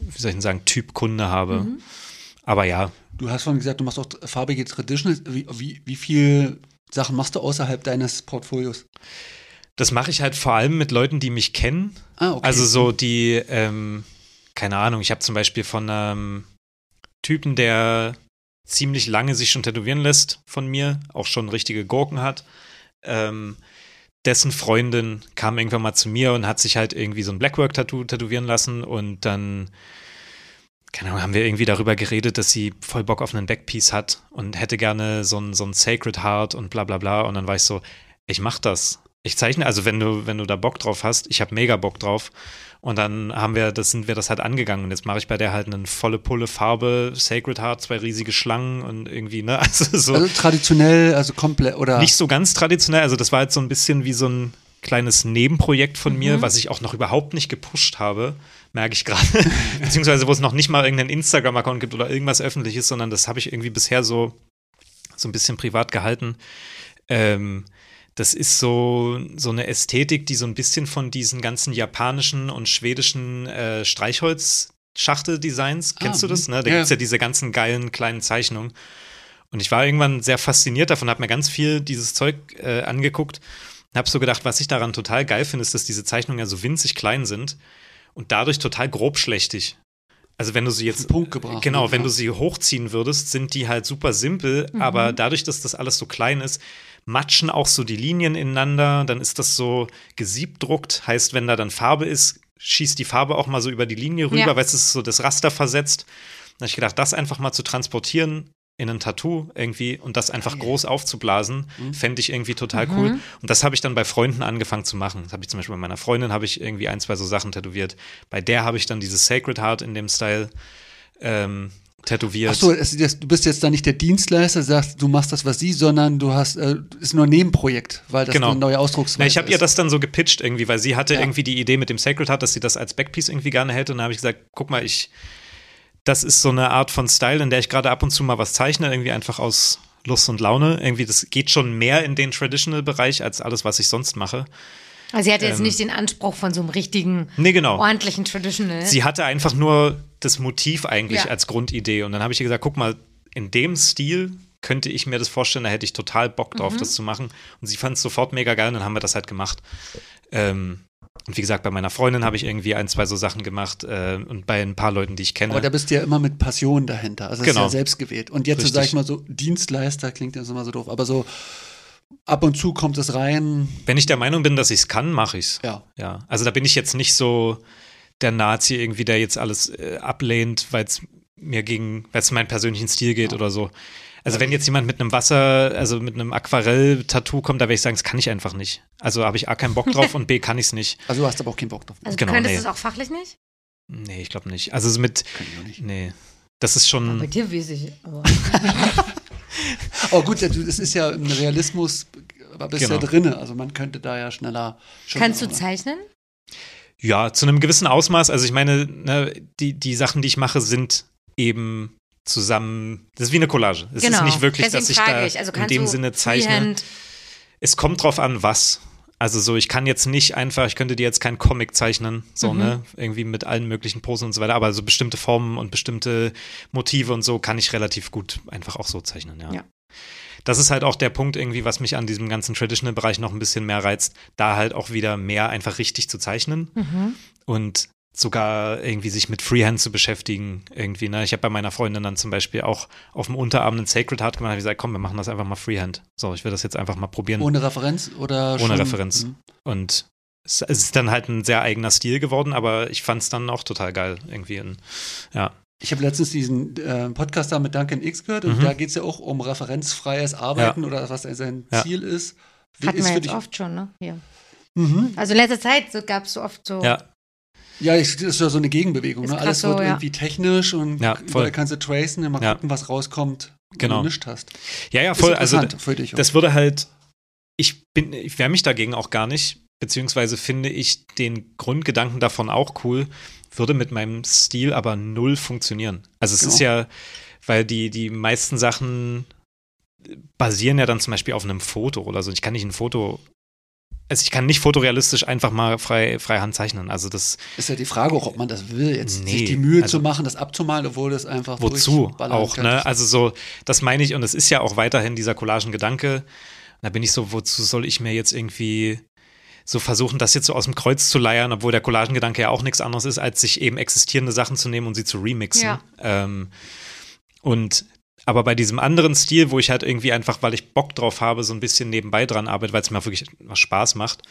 wie soll ich denn sagen, Typ Kunde habe. Mhm. Aber ja. Du hast vorhin gesagt, du machst auch farbige Traditional. Wie, wie, wie viel Sachen machst du außerhalb deines Portfolios? Das mache ich halt vor allem mit Leuten, die mich kennen. Ah, okay. Also so die, ähm, keine Ahnung, ich habe zum Beispiel von einem Typen, der ziemlich lange sich schon tätowieren lässt von mir, auch schon richtige Gurken hat. Ähm, dessen Freundin kam irgendwann mal zu mir und hat sich halt irgendwie so ein Blackwork-Tattoo tätowieren lassen und dann keine Ahnung, haben wir irgendwie darüber geredet, dass sie voll Bock auf einen Backpiece hat und hätte gerne so ein, so ein Sacred Heart und bla bla bla. Und dann war ich so, ich mach das. Ich zeichne, also wenn du, wenn du da Bock drauf hast, ich habe mega Bock drauf. Und dann haben wir, das sind wir das halt angegangen. Und jetzt mache ich bei der halt eine volle Pulle Farbe, Sacred Heart, zwei riesige Schlangen und irgendwie, ne? Also, so also traditionell, also komplett, oder? Nicht so ganz traditionell, also das war jetzt so ein bisschen wie so ein kleines Nebenprojekt von mhm. mir, was ich auch noch überhaupt nicht gepusht habe, merke ich gerade. Beziehungsweise wo es noch nicht mal irgendeinen Instagram-Account gibt oder irgendwas öffentliches, sondern das habe ich irgendwie bisher so, so ein bisschen privat gehalten. Ähm, das ist so, so eine Ästhetik, die so ein bisschen von diesen ganzen japanischen und schwedischen äh, Streichholz-Schachtel-Designs, kennst ah, du das? Ne? Da ja. gibt es ja diese ganzen geilen kleinen Zeichnungen. Und ich war irgendwann sehr fasziniert davon, habe mir ganz viel dieses Zeug äh, angeguckt und habe so gedacht, was ich daran total geil finde, ist, dass diese Zeichnungen ja so winzig klein sind und dadurch total grobschlächtig. Also wenn du sie jetzt Punkt gebracht, genau, wenn du sie hochziehen würdest, sind die halt super simpel, mhm. aber dadurch, dass das alles so klein ist, matschen auch so die Linien ineinander, dann ist das so gesiebdruckt, heißt, wenn da dann Farbe ist, schießt die Farbe auch mal so über die Linie rüber, ja. weil es ist so das Raster versetzt. Da habe ich gedacht, das einfach mal zu transportieren in ein Tattoo irgendwie und das einfach groß aufzublasen, mhm. fände ich irgendwie total mhm. cool. Und das habe ich dann bei Freunden angefangen zu machen. Das habe ich zum Beispiel bei meiner Freundin habe ich irgendwie ein, zwei so Sachen tätowiert. Bei der habe ich dann dieses Sacred Heart in dem Style ähm, tätowiert. Achso, du bist jetzt da nicht der Dienstleister, sagst, du machst das, was sie, sondern du hast, äh, ist nur ein Nebenprojekt, weil das genau. eine neue Ausdrucksweise Na, ich habe ihr das dann so gepitcht irgendwie, weil sie hatte ja. irgendwie die Idee mit dem Sacred Heart, dass sie das als Backpiece irgendwie gerne hätte. Und dann habe ich gesagt, guck mal, ich das ist so eine Art von Style, in der ich gerade ab und zu mal was zeichne, irgendwie einfach aus Lust und Laune. Irgendwie, das geht schon mehr in den Traditional-Bereich als alles, was ich sonst mache. Also sie hatte jetzt ähm, nicht den Anspruch von so einem richtigen, nee, genau. ordentlichen Traditional. Sie hatte einfach nur das Motiv eigentlich ja. als Grundidee. Und dann habe ich ihr gesagt, guck mal, in dem Stil könnte ich mir das vorstellen, da hätte ich total Bock drauf, mhm. das zu machen. Und sie fand es sofort mega geil und dann haben wir das halt gemacht. Ähm, und wie gesagt, bei meiner Freundin habe ich irgendwie ein, zwei so Sachen gemacht äh, und bei ein paar Leuten, die ich kenne. Aber da bist du ja immer mit Passion dahinter. Also das genau. ist ja selbst gewählt. Und jetzt, so, sag ich mal so, Dienstleister klingt jetzt immer so doof, aber so ab und zu kommt es rein. Wenn ich der Meinung bin, dass ich es kann, mache ich es. Ja. ja. Also da bin ich jetzt nicht so der Nazi irgendwie, der jetzt alles äh, ablehnt, weil es mir gegen, weil es meinen persönlichen Stil geht ja. oder so. Also wenn jetzt jemand mit einem Wasser, also mit einem Aquarell-Tattoo kommt, da werde ich sagen, das kann ich einfach nicht. Also habe ich A keinen Bock drauf und B kann ich es nicht. Also du hast aber auch keinen Bock drauf. Also genau, du könntest nee. es auch fachlich nicht? Nee, ich glaube nicht. Also mit. Kann ich auch nicht. Nee. Das ist schon. Ja, bei dir weiß ich. Aber. oh gut, das ist ja im Realismus bist genau. ja drin. Also man könnte da ja schneller. Kannst du zeichnen? Ja, zu einem gewissen Ausmaß. Also ich meine, ne, die, die Sachen, die ich mache, sind eben zusammen. Das ist wie eine Collage. Es genau. ist nicht wirklich, Deswegen dass ich da ich. Also in dem Sinne zeichne. Freehand es kommt drauf an, was. Also so, ich kann jetzt nicht einfach, ich könnte dir jetzt keinen Comic zeichnen, so, mhm. ne, irgendwie mit allen möglichen Posen und so weiter, aber so bestimmte Formen und bestimmte Motive und so kann ich relativ gut einfach auch so zeichnen, ja. ja. Das ist halt auch der Punkt irgendwie, was mich an diesem ganzen Traditional-Bereich noch ein bisschen mehr reizt, da halt auch wieder mehr einfach richtig zu zeichnen. Mhm. Und sogar irgendwie sich mit Freehand zu beschäftigen irgendwie. Ne? Ich habe bei meiner Freundin dann zum Beispiel auch auf dem Unterarm einen Sacred Heart gemacht. Ich gesagt, komm, wir machen das einfach mal Freehand. So, ich will das jetzt einfach mal probieren. Ohne Referenz oder Ohne schon? Referenz. Mhm. Und es ist dann halt ein sehr eigener Stil geworden, aber ich fand es dann auch total geil irgendwie. In, ja. Ich habe letztens diesen äh, Podcast da mit Duncan X gehört und mhm. da geht es ja auch um referenzfreies Arbeiten ja. oder was sein ja. Ziel ist. Hatten ist wir jetzt oft schon, ne? Ja. Mhm. Also in letzter Zeit so, gab es so oft so. Ja. Ja, das ist ja so eine Gegenbewegung. Ne? Alles wird so, irgendwie technisch und ja, voll. kannst du tracen und mal gucken, was rauskommt, wenn genau. du nichts hast. Ja, ja, voll. Also das würde halt, ich bin, ich wehre mich dagegen auch gar nicht, beziehungsweise finde ich den Grundgedanken davon auch cool, würde mit meinem Stil aber null funktionieren. Also es genau. ist ja, weil die, die meisten Sachen basieren ja dann zum Beispiel auf einem Foto oder so. Ich kann nicht ein Foto also ich kann nicht fotorealistisch einfach mal frei, frei Hand zeichnen. Also das ist ja die Frage auch, ob man das will, jetzt nee, sich die Mühe also, zu machen, das abzumalen, obwohl das einfach wozu auch, ne? Also so, das meine ich und es ist ja auch weiterhin dieser Collagen-Gedanke. Da bin ich so, wozu soll ich mir jetzt irgendwie so versuchen, das jetzt so aus dem Kreuz zu leiern, obwohl der Collagengedanke ja auch nichts anderes ist, als sich eben existierende Sachen zu nehmen und sie zu remixen. Ja. Ähm, und aber bei diesem anderen Stil, wo ich halt irgendwie einfach, weil ich Bock drauf habe, so ein bisschen nebenbei dran arbeite, weil es mir wirklich was Spaß macht,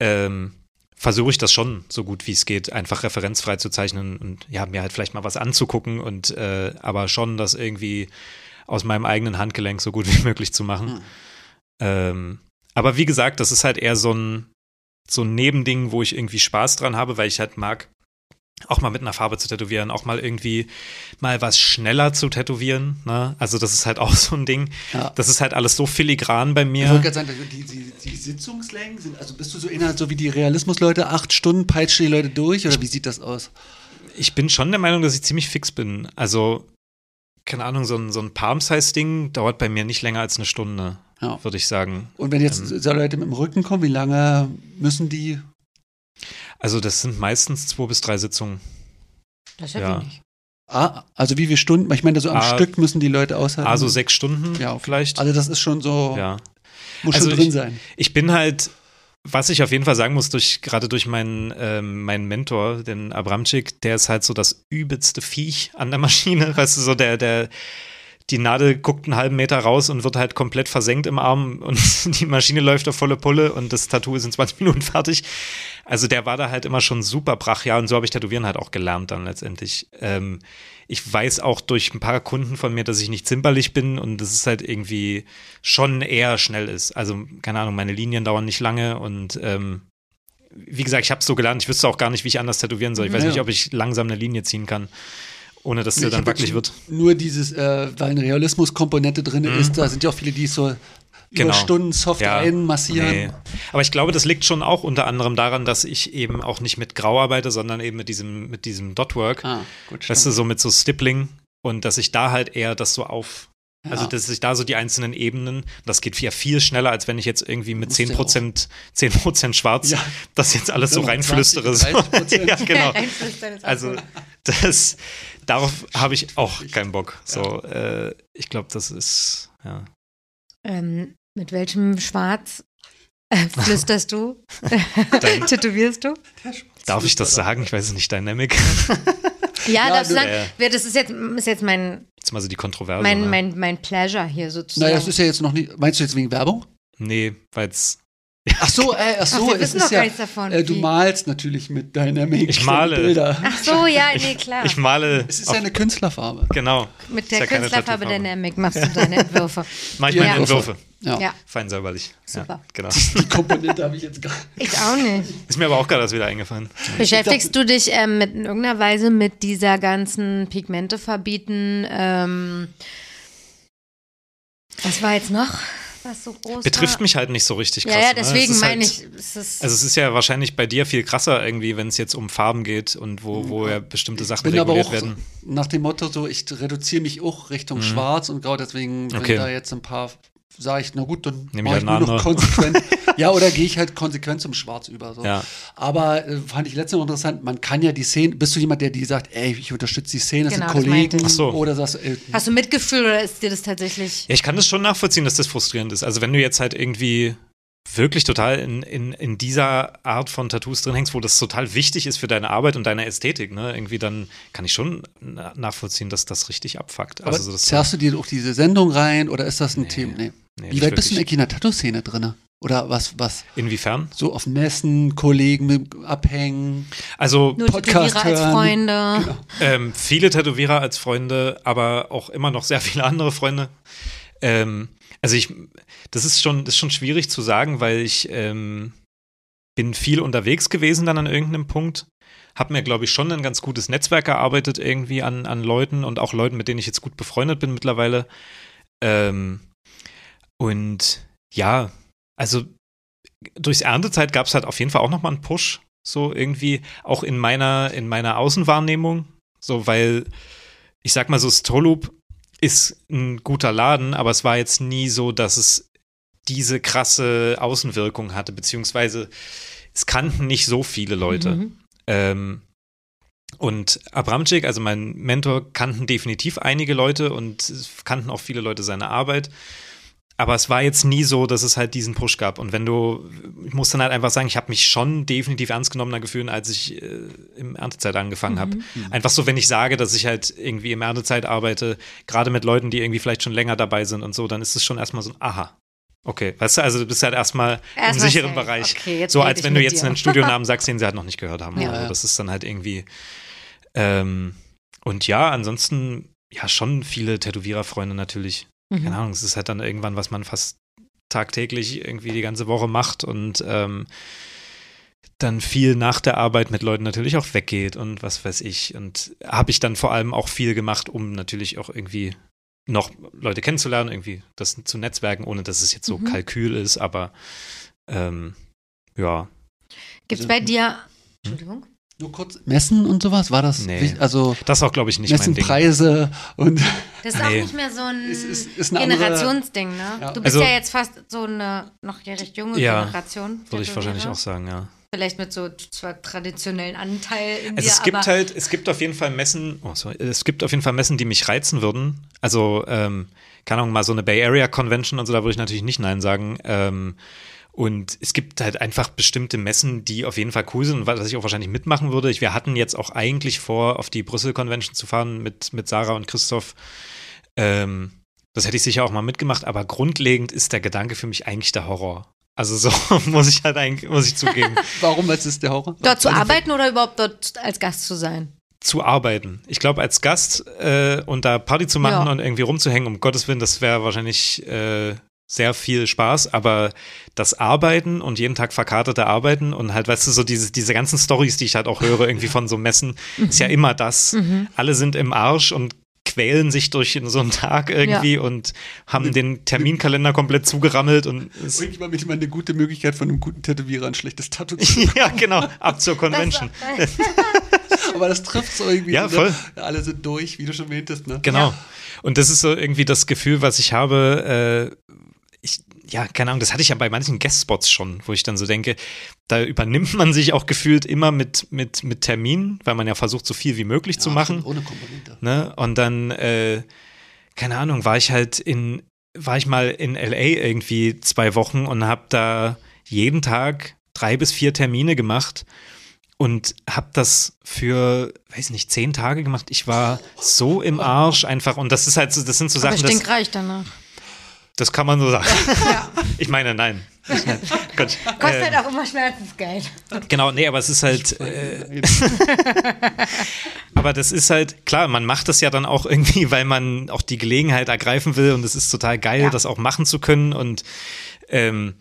ähm, versuche ich das schon so gut wie es geht, einfach referenzfrei zu zeichnen und ja, mir halt vielleicht mal was anzugucken und äh, aber schon das irgendwie aus meinem eigenen Handgelenk so gut wie möglich zu machen. Mhm. Ähm, aber wie gesagt, das ist halt eher so ein, so ein Nebending, wo ich irgendwie Spaß dran habe, weil ich halt mag, auch mal mit einer Farbe zu tätowieren, auch mal irgendwie mal was schneller zu tätowieren. Ne? Also das ist halt auch so ein Ding. Ja. Das ist halt alles so filigran bei mir. Ich wollte gerade sagen, die, die, die, Sitzungslängen sind, also bist du so innerhalb so wie die Realismusleute, acht Stunden peitscht die Leute durch oder wie sieht das aus? Ich bin schon der Meinung, dass ich ziemlich fix bin. Also, keine Ahnung, so ein, so ein Palm-Size-Ding dauert bei mir nicht länger als eine Stunde ja. würde ich sagen. Und wenn jetzt ähm, Leute mit dem Rücken kommen, wie lange müssen die? Also das sind meistens zwei bis drei Sitzungen. Das ist ja, ja. wenig. Ah, also wie viele Stunden? Ich meine, so am ah, Stück müssen die Leute aushalten. Also sechs Stunden ja, vielleicht. Also das ist schon so, ja. muss also schon drin ich, sein. Ich bin halt, was ich auf jeden Fall sagen muss, durch, gerade durch meinen, ähm, meinen Mentor, den Abramczyk, der ist halt so das übelste Viech an der Maschine. Weißt du, so der, der, die Nadel guckt einen halben Meter raus und wird halt komplett versenkt im Arm und die Maschine läuft auf volle Pulle und das Tattoo ist in 20 Minuten fertig. Also der war da halt immer schon super brachial und so habe ich Tätowieren halt auch gelernt dann letztendlich. Ähm, ich weiß auch durch ein paar Kunden von mir, dass ich nicht zimperlich bin und dass es halt irgendwie schon eher schnell ist. Also keine Ahnung, meine Linien dauern nicht lange und ähm, wie gesagt, ich habe es so gelernt, ich wüsste auch gar nicht, wie ich anders tätowieren soll. Ich weiß ja. nicht, ob ich langsam eine Linie ziehen kann ohne dass der dann wackelig wird. Nur dieses, äh, weil eine Realismuskomponente drin mhm. ist, da sind ja auch viele, die so genau. über Stunden soft ja, einmassieren. Nee. Aber ich glaube, das liegt schon auch unter anderem daran, dass ich eben auch nicht mit Grau arbeite, sondern eben mit diesem, mit diesem Dotwork. Ah, gut, weißt du, so mit so Stippling und dass ich da halt eher das so auf ja. Also, dass ich da so die einzelnen Ebenen, das geht ja viel schneller, als wenn ich jetzt irgendwie mit 10%, 10 schwarz ja. das jetzt alles so reinflüstere. ja, genau. Also, das, darauf habe ich auch keinen Bock. So, äh, ich glaube, das ist, ja. Ähm, mit welchem Schwarz äh, flüsterst du? Tätowierst du? Darf ich das sagen? Ich weiß es nicht, Dynamic. Ja, ja darfst du sagen, ja. das ist jetzt, ist jetzt mein. Jetzt mal so die Kontroverse. Mein, mein, mein Pleasure hier sozusagen. Naja, das ist ja jetzt noch nicht. Meinst du jetzt wegen Werbung? Nee, weil es. Ach so, äh, ach so, ach, es ist ja, davon, äh, du malst natürlich mit deiner Make Ich male. Bilder. Ach so, ja, nee, klar. Ich male. Es ist ja eine Künstlerfarbe. Genau. Mit der ja Künstlerfarbe Dynamic machst du deine Entwürfe. Mach ich meine Entwürfe. Ja. ja. Fein säuberlich. Super. Ja, genau. Die Komponente habe ich jetzt gar nicht. Ich auch nicht. Ist mir aber auch gerade das wieder eingefallen. Beschäftigst du dich ähm, mit, in irgendeiner Weise mit dieser ganzen Pigmente verbieten? Ähm, was war jetzt noch? Was so groß Betrifft war? mich halt nicht so richtig krass. Ja, ja deswegen ne? meine halt, ich. Es also es ist ja wahrscheinlich bei dir viel krasser irgendwie, wenn es jetzt um Farben geht und wo, wo ja bestimmte Sachen bin reguliert aber auch werden. Nach dem Motto so, ich reduziere mich auch Richtung mhm. Schwarz und gerade deswegen, wenn okay. da jetzt ein paar sage ich, na gut, dann mache ich halt nur noch konsequent. ja, oder gehe ich halt konsequent zum Schwarz über. So. Ja. Aber äh, fand ich letztens noch interessant, man kann ja die Szene, bist du jemand, der die sagt, ey, ich unterstütze die Szene, das genau, sind Kollegen das so. oder sagst äh, Hast du Mitgefühl oder ist dir das tatsächlich? Ja, ich kann das schon nachvollziehen, dass das frustrierend ist. Also wenn du jetzt halt irgendwie wirklich total in, in, in dieser Art von Tattoos drin hängst, wo das total wichtig ist für deine Arbeit und deine Ästhetik, ne? Irgendwie dann kann ich schon nachvollziehen, dass das richtig abfuckt. Aber also, zerrst du dir auch diese Sendung rein oder ist das ein nee, Thema? Nee. nee Wie weit bist du eigentlich in der Tattoo-Szene drin? Oder was, was? Inwiefern? So auf Messen, Kollegen mit abhängen. Also Nur Podcast Tätowierer hören. als Freunde. Genau. Ähm, viele Tätowierer als Freunde, aber auch immer noch sehr viele andere Freunde. Ähm, also ich, das ist schon, ist schon schwierig zu sagen, weil ich ähm, bin viel unterwegs gewesen dann an irgendeinem Punkt. Hab mir, glaube ich, schon ein ganz gutes Netzwerk erarbeitet irgendwie an, an Leuten und auch Leuten, mit denen ich jetzt gut befreundet bin mittlerweile. Ähm, und ja, also durchs Erntezeit gab es halt auf jeden Fall auch nochmal einen Push, so irgendwie, auch in meiner, in meiner Außenwahrnehmung. So, weil, ich sag mal so, Stolup ist ein guter Laden, aber es war jetzt nie so, dass es diese krasse Außenwirkung hatte, beziehungsweise es kannten nicht so viele Leute. Mhm. Ähm, und Abramczyk, also mein Mentor, kannten definitiv einige Leute und kannten auch viele Leute seine Arbeit aber es war jetzt nie so, dass es halt diesen Push gab. Und wenn du, ich muss dann halt einfach sagen, ich habe mich schon definitiv ernst genommener gefühlt, als ich äh, im Erntezeit angefangen habe. Mhm. Einfach so, wenn ich sage, dass ich halt irgendwie im Erntezeit arbeite, gerade mit Leuten, die irgendwie vielleicht schon länger dabei sind und so, dann ist es schon erstmal so ein Aha. Okay, weißt du, also du bist halt erstmal erst im sicheren safe. Bereich. Okay, so als wenn du jetzt dir. einen Studionamen sagst, den sie halt noch nicht gehört haben. Ja. Also das ist dann halt irgendwie. Ähm, und ja, ansonsten ja schon viele Tätowiererfreunde natürlich. Mhm. Keine Ahnung, es ist halt dann irgendwann, was man fast tagtäglich irgendwie die ganze Woche macht und ähm, dann viel nach der Arbeit mit Leuten natürlich auch weggeht und was weiß ich. Und habe ich dann vor allem auch viel gemacht, um natürlich auch irgendwie noch Leute kennenzulernen, irgendwie das zu netzwerken, ohne dass es jetzt so mhm. Kalkül ist, aber ähm, ja. Gibt es bei dir, Entschuldigung? Nur kurz Messen und sowas, war das? Nee. Also das auch, glaube ich, nicht Messenpreise und. Das ist nee. auch nicht mehr so ein ist, ist, ist Generationsding, ne? Ja. Du bist also, ja jetzt fast so eine noch recht junge ja, Generation. Würde ich wahrscheinlich auch sagen, ja. Vielleicht mit so zwar traditionellen Anteil in also dir, es gibt halt, es gibt auf jeden Fall Messen, oh sorry, es gibt auf jeden Fall Messen, die mich reizen würden. Also, ähm, keine Ahnung, mal so eine Bay Area Convention und so, da würde ich natürlich nicht Nein sagen. Ähm, und es gibt halt einfach bestimmte Messen, die auf jeden Fall cool sind und was ich auch wahrscheinlich mitmachen würde. wir hatten jetzt auch eigentlich vor, auf die Brüssel Convention zu fahren mit, mit Sarah und Christoph. Ähm, das hätte ich sicher auch mal mitgemacht, aber grundlegend ist der Gedanke für mich eigentlich der Horror. Also so muss ich halt eigentlich, muss ich zugeben. Warum was ist der Horror? Dort zu also, arbeiten oder überhaupt dort als Gast zu sein? Zu arbeiten. Ich glaube, als Gast äh, und da Party zu machen ja. und irgendwie rumzuhängen, um Gottes Willen, das wäre wahrscheinlich äh, sehr viel Spaß, aber das Arbeiten und jeden Tag verkartete Arbeiten und halt, weißt du, so diese, diese ganzen Stories, die ich halt auch höre, irgendwie von so Messen, mhm. ist ja immer das. Mhm. Alle sind im Arsch und quälen sich durch so einen Tag irgendwie ja. und haben den Terminkalender komplett zugerammelt und es ich mal eine gute Möglichkeit von einem guten Tätowierer ein schlechtes Tattoo zu machen. ja, genau, ab zur Convention. Aber das trifft so irgendwie. Ja, ne? voll. Ne? Alle sind durch, wie du schon meintest, ne? Genau. Ja. Und das ist so irgendwie das Gefühl, was ich habe, äh, ja, keine Ahnung, das hatte ich ja bei manchen Guestspots schon, wo ich dann so denke, da übernimmt man sich auch gefühlt immer mit, mit, mit Terminen, weil man ja versucht, so viel wie möglich ja, zu machen. Ohne Komponente. Ne? Und dann, äh, keine Ahnung, war ich halt in, war ich mal in LA irgendwie zwei Wochen und habe da jeden Tag drei bis vier Termine gemacht und habe das für, weiß nicht, zehn Tage gemacht. Ich war so im Arsch einfach und das ist halt so, das sind so Aber Sachen. Ich denke, reicht danach. Das kann man so sagen. Ja. Ich meine, nein. Kostet äh, halt auch immer Schmerzensgeld. Genau, nee, aber es ist halt. Äh, aber das ist halt, klar, man macht das ja dann auch irgendwie, weil man auch die Gelegenheit ergreifen will und es ist total geil, ja. das auch machen zu können und ähm,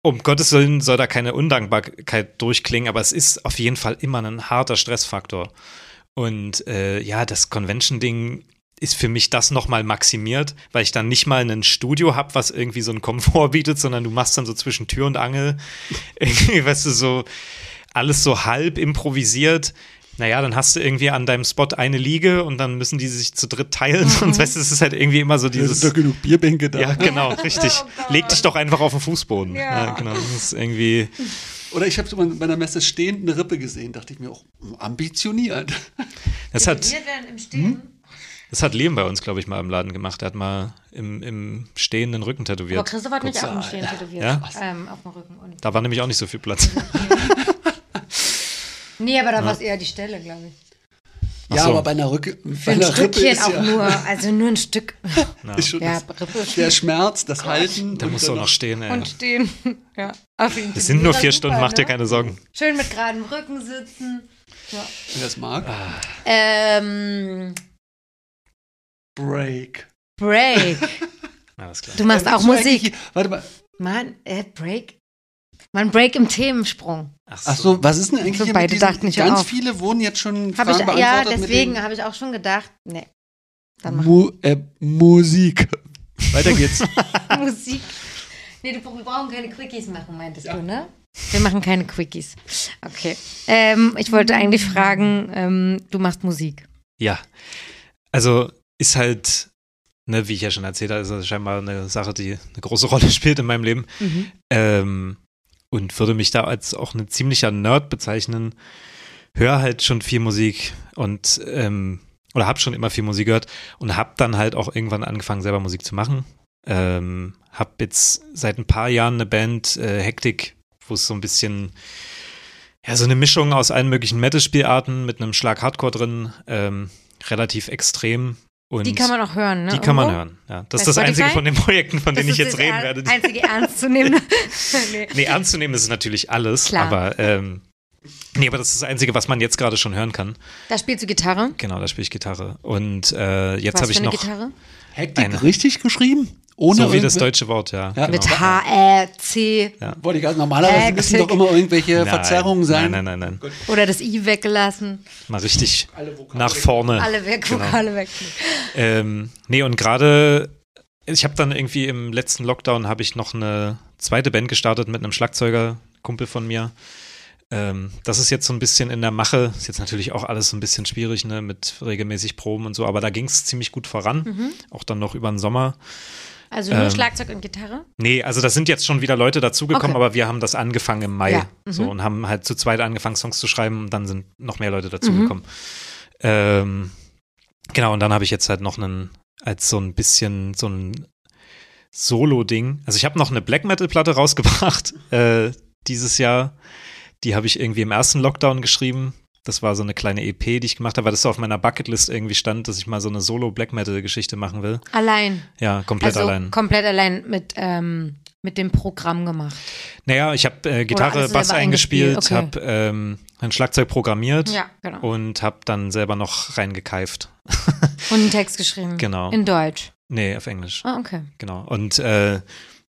um Gottes Willen soll da keine Undankbarkeit durchklingen, aber es ist auf jeden Fall immer ein harter Stressfaktor. Und äh, ja, das Convention-Ding ist für mich das nochmal maximiert, weil ich dann nicht mal ein Studio habe, was irgendwie so einen Komfort bietet, sondern du machst dann so zwischen Tür und Angel, irgendwie, weißt du, so alles so halb improvisiert. Naja, dann hast du irgendwie an deinem Spot eine Liege und dann müssen die sich zu dritt teilen. Mhm. Und weißt du, es ist halt irgendwie immer so dieses. Es sind doch genug Bierbänke da. Ja, genau, richtig. Oh Leg dich doch einfach auf den Fußboden. Ja, ja genau. Das ist irgendwie. Oder ich habe so bei einer Messe stehend eine Rippe gesehen, dachte ich mir auch, ambitioniert. Das hat. Wir werden im Stehen. Hm? Das hat Liam bei uns, glaube ich, mal im Laden gemacht. Er hat mal im, im stehenden Rücken tätowiert. Aber Christoph hat nicht auch im Stehen tätowiert. Ja? Ähm, auf dem Rücken. Und da war nämlich auch nicht so viel Platz. nee, aber da ja. war es eher die Stelle, glaube ich. Ja, so. aber bei einer Rücke. Für bei ein Stückchen auch ja, nur, also nur ein Stück. Ist schon Ja, das, der Schmerz, das Halten. Da musst du auch noch stehen, ey. und stehen. Ja, auf jeden Fall. Es sind nur Ja, vier super, Stunden, mach dir ne? keine Sorgen. Schön mit geradem Rücken sitzen. Ja. Wer das mag. Ah. Ähm, Break. Break. Alles klar. Du machst Ja, auch willst du Musik. Warte mal. Mann, äh, Break. Man Break im Themensprung. Ach so, was ist denn eigentlich So, hier beide dachten nicht Ganz auf. viele wurden jetzt schon Hab Fragen ich, ja, deswegen habe ich auch schon gedacht, nee. Dann Mu äh, Musik. Weiter geht's. Musik. Nee, du, wir brauchen keine Quickies machen, meintest du, ne? Wir machen keine Quickies. Okay. Ähm, ich wollte eigentlich fragen, ähm, du machst Musik. Ja. Also ist halt, ne, wie ich ja schon erzählt habe, ist das scheinbar eine Sache, die eine große Rolle spielt in meinem Leben. Ähm, und würde mich da als auch ein ziemlicher Nerd bezeichnen. Höre halt schon viel Musik und ähm, oder habe schon immer viel Musik gehört und habe dann halt auch irgendwann angefangen, selber Musik zu machen. Ähm, habe jetzt seit ein paar Jahren eine Band, äh, Hektik, wo es so ein bisschen, ja, so eine Mischung aus allen möglichen Metal-Spielarten mit einem Schlag Hardcore drin, ähm, relativ extrem. Und Die kann man auch hören, ne? die kann man hören. Ja. Das ist das einzige von den Projekten, von Das denen ich jetzt das reden er- werde. einzige ernstzunehmende. nee. Nee, ernst zu nehmen ist natürlich alles, Klar. aber ähm, nee, aber das ist das Einzige, was man jetzt gerade schon hören kann. Da spielst du Gitarre. Genau, da spiele ich Gitarre. Und äh, jetzt habe ich eine noch Gitarre? Hektik Eine. richtig geschrieben? Ohne so wie das deutsche Wort, ja. Ja, genau. Mit H-R-C Wollte ich gerade, normalerweise Hektik. müssen doch immer irgendwelche Nein, Verzerrungen sein. Nein, nein, nein, nein. oder das I weggelassen. Mal richtig Alle Vokale nach weg. vorne. Alle weg, Genau. Vokale weg. Ähm, nee, und gerade, ich habe dann irgendwie im letzten Lockdown habe ich noch eine zweite Band gestartet mit einem Schlagzeuger, Kumpel von mir. Ähm, das ist jetzt so ein bisschen in der Mache. Ist jetzt natürlich auch alles so ein bisschen schwierig, ne, mit regelmäßig Proben und so, aber da ging es ziemlich gut voran. Mhm. Auch dann noch über den Sommer. Also nur Ähm, Schlagzeug und Gitarre? Nee, also da sind jetzt schon wieder Leute dazugekommen, Okay. aber wir haben das angefangen im Mai. Ja, mhm. So und haben halt zu zweit angefangen, Songs zu schreiben und dann sind noch mehr Leute dazugekommen. Ähm, genau, und dann habe ich jetzt halt noch einen, als so ein bisschen so ein Solo-Ding. Also ich habe noch eine Black Metal-Platte rausgebracht äh, dieses Jahr. Die habe ich irgendwie im ersten Lockdown geschrieben. Das war so eine kleine EP, die ich gemacht habe, weil das so auf meiner Bucketlist irgendwie stand, dass ich mal so eine Solo-Black Metal-Geschichte machen will. Allein. Ja, komplett also allein. komplett allein mit, ähm, mit dem Programm gemacht. Naja, ich habe äh, Gitarre, Bass eingespielt, eingespielt, habe ähm, ein Schlagzeug programmiert Ja, genau. und habe dann selber noch reingekeift. Und einen Text geschrieben. Genau. In Deutsch. Nee, auf Englisch. Ah, okay. Genau. Und äh,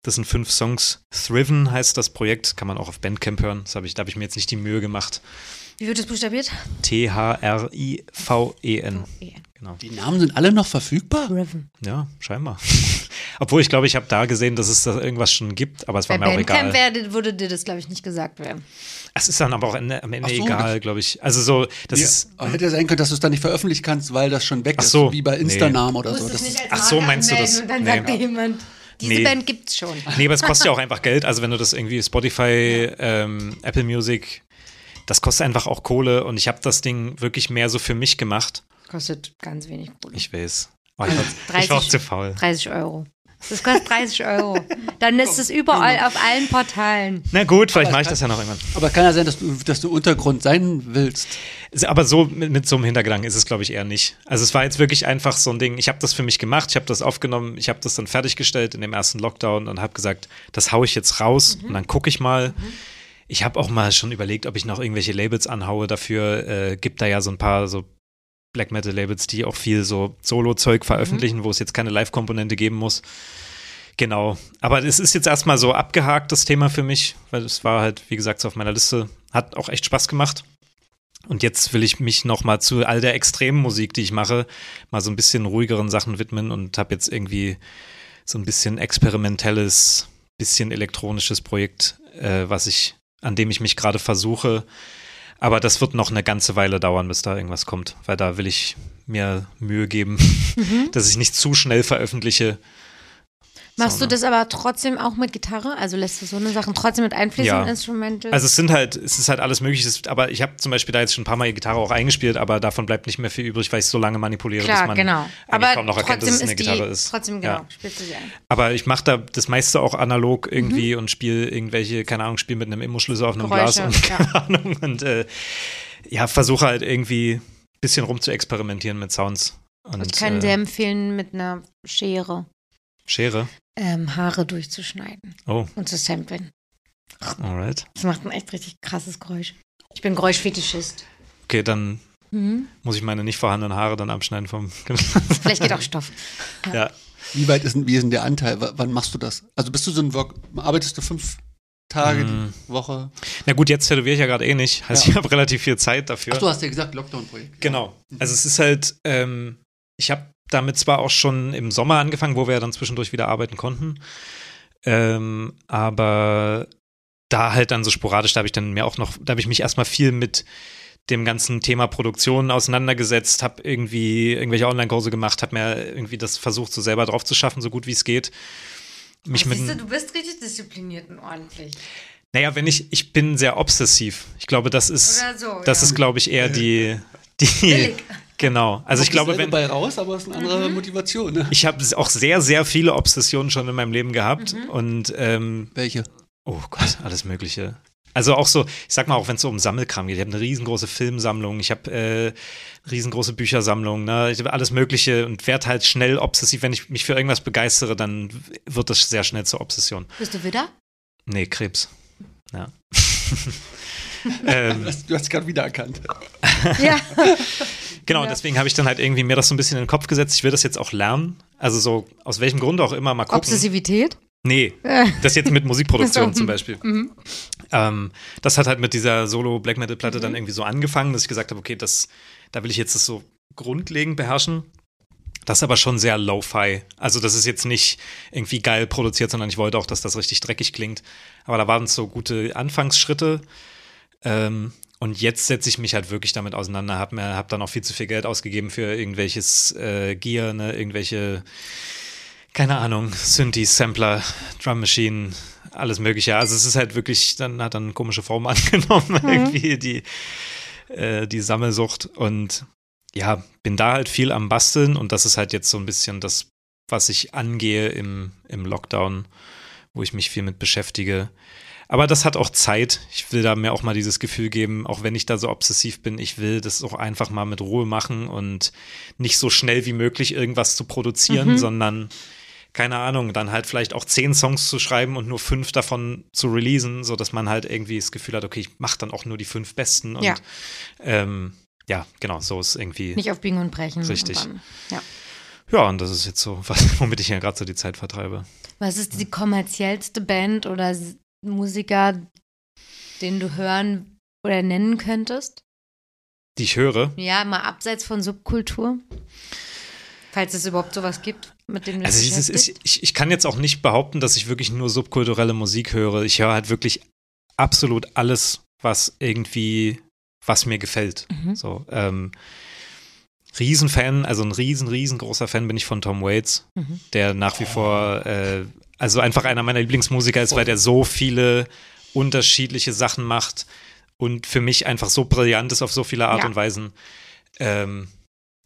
das sind fünf Songs. Thriven heißt das Projekt, kann man auch auf Bandcamp hören. Das hab ich, da habe ich mir jetzt nicht die Mühe gemacht. Wie wird es buchstabiert? T-H-R-I-V-E-N. Genau. Die Namen sind alle noch verfügbar? Riven. Ja, scheinbar. Obwohl ich glaube, ich habe da gesehen, dass es da irgendwas schon gibt, aber es war Bei mir auch Bandcamp egal. werde, würde dir das, glaube ich, nicht gesagt werden. Es ist dann aber auch am Ende so, egal, glaube ich. Also so, das Ja, ist. hätte ja sein können, dass du es dann nicht veröffentlichen kannst, weil das schon weg Ach so, ist. Wie bei nee. Instagram oder so. Das nicht ist, als Ach so, meinst du das? Und dann Nee. sagt dir jemand, diese Nee. Band gibt's schon. Nee, aber es kostet ja auch einfach Geld. Also wenn du das irgendwie Spotify, ähm, Apple Music, das kostet einfach auch Kohle und ich habe das Ding wirklich mehr so für mich gemacht. Kostet ganz wenig Kohle. Ich weiß. Oh, ich, war, ich 30 war auch zu faul. 30 Euro. Das kostet 30 Euro. Dann ist es überall auf allen Portalen. Na gut, vielleicht mache ich das ja noch irgendwann. aber kann ja sein, dass du, dass du Untergrund sein willst. Aber so mit, mit so einem Hintergedanken ist es, glaube ich, eher nicht. Also es war jetzt wirklich einfach so ein Ding. Ich habe das für mich gemacht, ich habe das aufgenommen, ich habe das dann fertiggestellt in dem ersten Lockdown und habe gesagt, das haue ich jetzt raus und dann gucke ich mal. Ich habe auch mal schon überlegt, ob ich noch irgendwelche Labels anhaue. Dafür äh, gibt da ja so ein paar so Black Metal Labels, die auch viel so Solo-Zeug veröffentlichen, wo es jetzt keine Live-Komponente geben muss. Genau. Aber es ist jetzt erstmal so abgehakt, das Thema für mich, weil es war halt, wie gesagt, so auf meiner Liste. Hat auch echt Spaß gemacht. Und jetzt will ich mich noch mal zu all der extremen Musik, die ich mache, mal so ein bisschen ruhigeren Sachen widmen und habe jetzt irgendwie so ein bisschen experimentelles, bisschen elektronisches Projekt, äh, was ich, an dem ich mich gerade versuche. Aber das wird noch eine ganze Weile dauern, bis da irgendwas kommt, weil da will ich mir Mühe geben, dass ich nicht zu schnell veröffentliche. Machst So, du das aber trotzdem auch mit Gitarre? Also lässt du so eine Sachen trotzdem mit einfließen, Ja. Instrumental? Also es sind halt, es ist halt alles Mögliche, es ist- aber ich habe zum Beispiel da jetzt schon ein paar Mal Gitarre auch eingespielt, aber davon bleibt nicht mehr viel übrig, weil ich so lange manipuliere, Klar, bis man genau. Aber kaum noch erkennt, dass es eine ist die, Gitarre ist. trotzdem, genau, Ja. spielst du sie ein. Aber ich mache da das meiste auch analog irgendwie und spiele irgendwelche, keine Ahnung, spiele mit einem Immo-Schlüssel auf einem Geräusche, Glas und ja. keine Ahnung und äh, ja, versuche halt irgendwie bisschen rum zu experimentieren mit Sounds. Und, ich kann äh, dir empfehlen, mit einer Schere. Schere? Ähm, Haare durchzuschneiden. Oh. Und zu samplen. Alright. Das macht ein echt richtig krasses Geräusch. Ich bin Geräuschfetischist. Okay, dann mhm. muss ich meine nicht vorhandenen Haare dann abschneiden vom. Vielleicht geht auch Stoff. Ja. ja. Wie weit ist denn, wie ist denn der Anteil? W wann machst du das? Also bist du so ein Work, arbeitest du fünf Tage mm. die Woche? Na gut, jetzt tätowiere ich ja gerade eh nicht. Heißt, ja. ich habe relativ viel Zeit dafür. Ach, du hast ja gesagt, Lockdown-Projekt. Genau. Also es ist halt, ähm, ich habe damit zwar auch schon im Sommer angefangen, wo wir ja dann zwischendurch wieder arbeiten konnten. Ähm, aber da halt dann so sporadisch, da habe ich dann mir auch noch, da habe ich mich erstmal viel mit dem ganzen Thema Produktion auseinandergesetzt, habe irgendwie irgendwelche Online-Kurse gemacht, habe mir irgendwie das versucht, so selber drauf zu schaffen, so gut wie es geht. Mich Ach, mit, du, du bist richtig diszipliniert und ordentlich. Naja, wenn ich, ich bin sehr obsessiv. Ich glaube, das ist, so, das ja. ist, glaube ich, eher die, die, Genau. Also ich glaube, wenn bei raus, aber es ist eine andere mhm. Motivation. Ne? Ich habe auch sehr, sehr viele Obsessionen schon in meinem Leben gehabt mhm. und ähm, welche? Oh Gott, alles Mögliche. Also auch so, ich sag mal, auch wenn es so um Sammelkram geht. Ich habe eine riesengroße Filmsammlung, ich habe äh, riesengroße Büchersammlung, ne? ich habe alles Mögliche und werde halt schnell obsessiv. Wenn ich mich für irgendwas begeistere, dann wird das sehr schnell zur Obsession. Bist du wieder? Nee, Krebs. Ja. ähm, du hast gerade wiedererkannt. ja. Genau, ja. deswegen habe ich dann halt irgendwie mir das so ein bisschen in den Kopf gesetzt. Ich will das jetzt auch lernen. Also so aus welchem Grund auch immer mal gucken. Obsessivität? Nee, das jetzt mit Musikproduktion zum Beispiel. Mhm. Ähm, das hat halt mit dieser Solo-Black Metal-Platte mhm. dann irgendwie so angefangen, dass ich gesagt habe, okay, das, da will ich jetzt das so grundlegend beherrschen. Das ist aber schon sehr Lo-Fi. Also, das ist jetzt nicht irgendwie geil produziert, sondern ich wollte auch, dass das richtig dreckig klingt. Aber da waren es so gute Anfangsschritte. Ähm, und jetzt setze ich mich halt wirklich damit auseinander, habe hab dann auch viel zu viel Geld ausgegeben für irgendwelches äh, Gear, ne, irgendwelche keine Ahnung, Synthes, Sampler, Drum Machine, alles Mögliche. Also es ist halt wirklich, dann hat dann komische Form angenommen, mhm. irgendwie die, äh, die Sammelsucht. Und ja, bin da halt viel am Basteln und das ist halt jetzt so ein bisschen das, was ich angehe im, im Lockdown, wo ich mich viel mit beschäftige. Aber das hat auch Zeit. Ich will da mir auch mal dieses Gefühl geben, auch wenn ich da so obsessiv bin, ich will das auch einfach mal mit Ruhe machen und nicht so schnell wie möglich irgendwas zu produzieren, mhm. sondern keine Ahnung, dann halt vielleicht auch zehn Songs zu schreiben und nur fünf davon zu releasen, sodass man halt irgendwie das Gefühl hat, okay, ich mache dann auch nur die fünf besten und ja, ähm, ja genau, so ist irgendwie. Nicht auf Biegen und Brechen. Richtig. Und ja. ja, und das ist jetzt so, was, womit ich ja gerade so die Zeit vertreibe. Was ist die kommerziellste Band oder Musiker, den du hören oder nennen könntest? Die ich höre? Ja, mal abseits von Subkultur. Falls es überhaupt sowas gibt, mit dem du Also dieses ist, ich, ich kann jetzt auch nicht behaupten, dass ich wirklich nur subkulturelle Musik höre. Ich höre halt wirklich absolut alles, was irgendwie, was mir gefällt. Mhm. So, ähm, Riesenfan, also ein riesen, riesengroßer Fan bin ich von Tom Waits, mhm. der nach wie vor, äh, also einfach einer meiner Lieblingsmusiker ist, weil der so viele unterschiedliche Sachen macht und für mich einfach so brillant ist auf so viele Art ja. und Weisen. Ähm,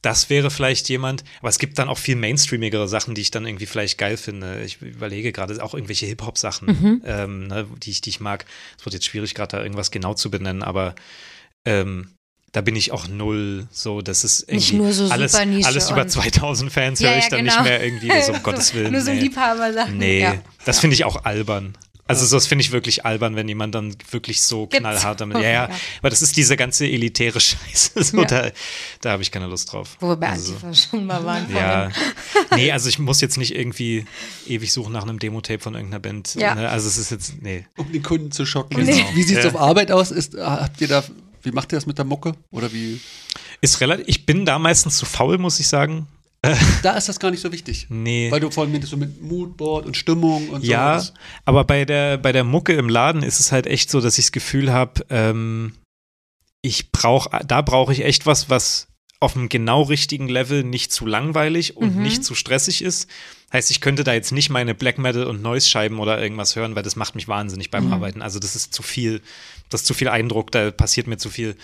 das wäre vielleicht jemand, aber es gibt dann auch viel mainstreamigere Sachen, die ich dann irgendwie vielleicht geil finde. Ich überlege gerade auch irgendwelche Hip-Hop-Sachen, mhm. ähm, ne, die, ich, die ich mag. Es wird jetzt schwierig, gerade da irgendwas genau zu benennen, aber ähm, da bin ich auch null so, das ist irgendwie nicht so alles, alles über 2000 Fans ja, höre ich ja, dann genau. nicht mehr irgendwie, so um Gottes Willen. Nur so nee. Liebhaber-Sachen. Nee, ja. das finde ich auch albern. Also das finde ich wirklich albern, wenn jemand dann wirklich so Gibt's knallhart damit. Ja, ja, aber das ist diese ganze elitäre Scheiße. So, ja. Da, da habe ich keine Lust drauf. Wo wir bei also, Antifa schon mal waren. Ja. nee, also ich muss jetzt nicht irgendwie ewig suchen nach einem Demo-Tape von irgendeiner Band. Ja. Ne? Also es ist jetzt, nee. Um die Kunden zu schocken. Genau. Wie, wie sieht es ja. auf Arbeit aus? Ist, habt ihr da, wie macht ihr das mit der Mucke? Oder wie? Ist relativ, ich bin da meistens zu faul, muss ich sagen da ist das gar nicht so wichtig. Nee. Weil du vorhin meintest, so mit Moodboard und Stimmung und ja, so. Ja, aber bei der, bei der Mucke im Laden ist es halt echt so, dass ich das Gefühl habe, ähm, ich brauche, da brauche ich echt was, was auf einem genau richtigen Level nicht zu langweilig und mhm. nicht zu stressig ist. Heißt, ich könnte da jetzt nicht meine Black Metal und Noise Scheiben oder irgendwas hören, weil das macht mich wahnsinnig beim mhm. Arbeiten. Also das ist zu viel, das ist zu viel Eindruck, da passiert mir zu viel.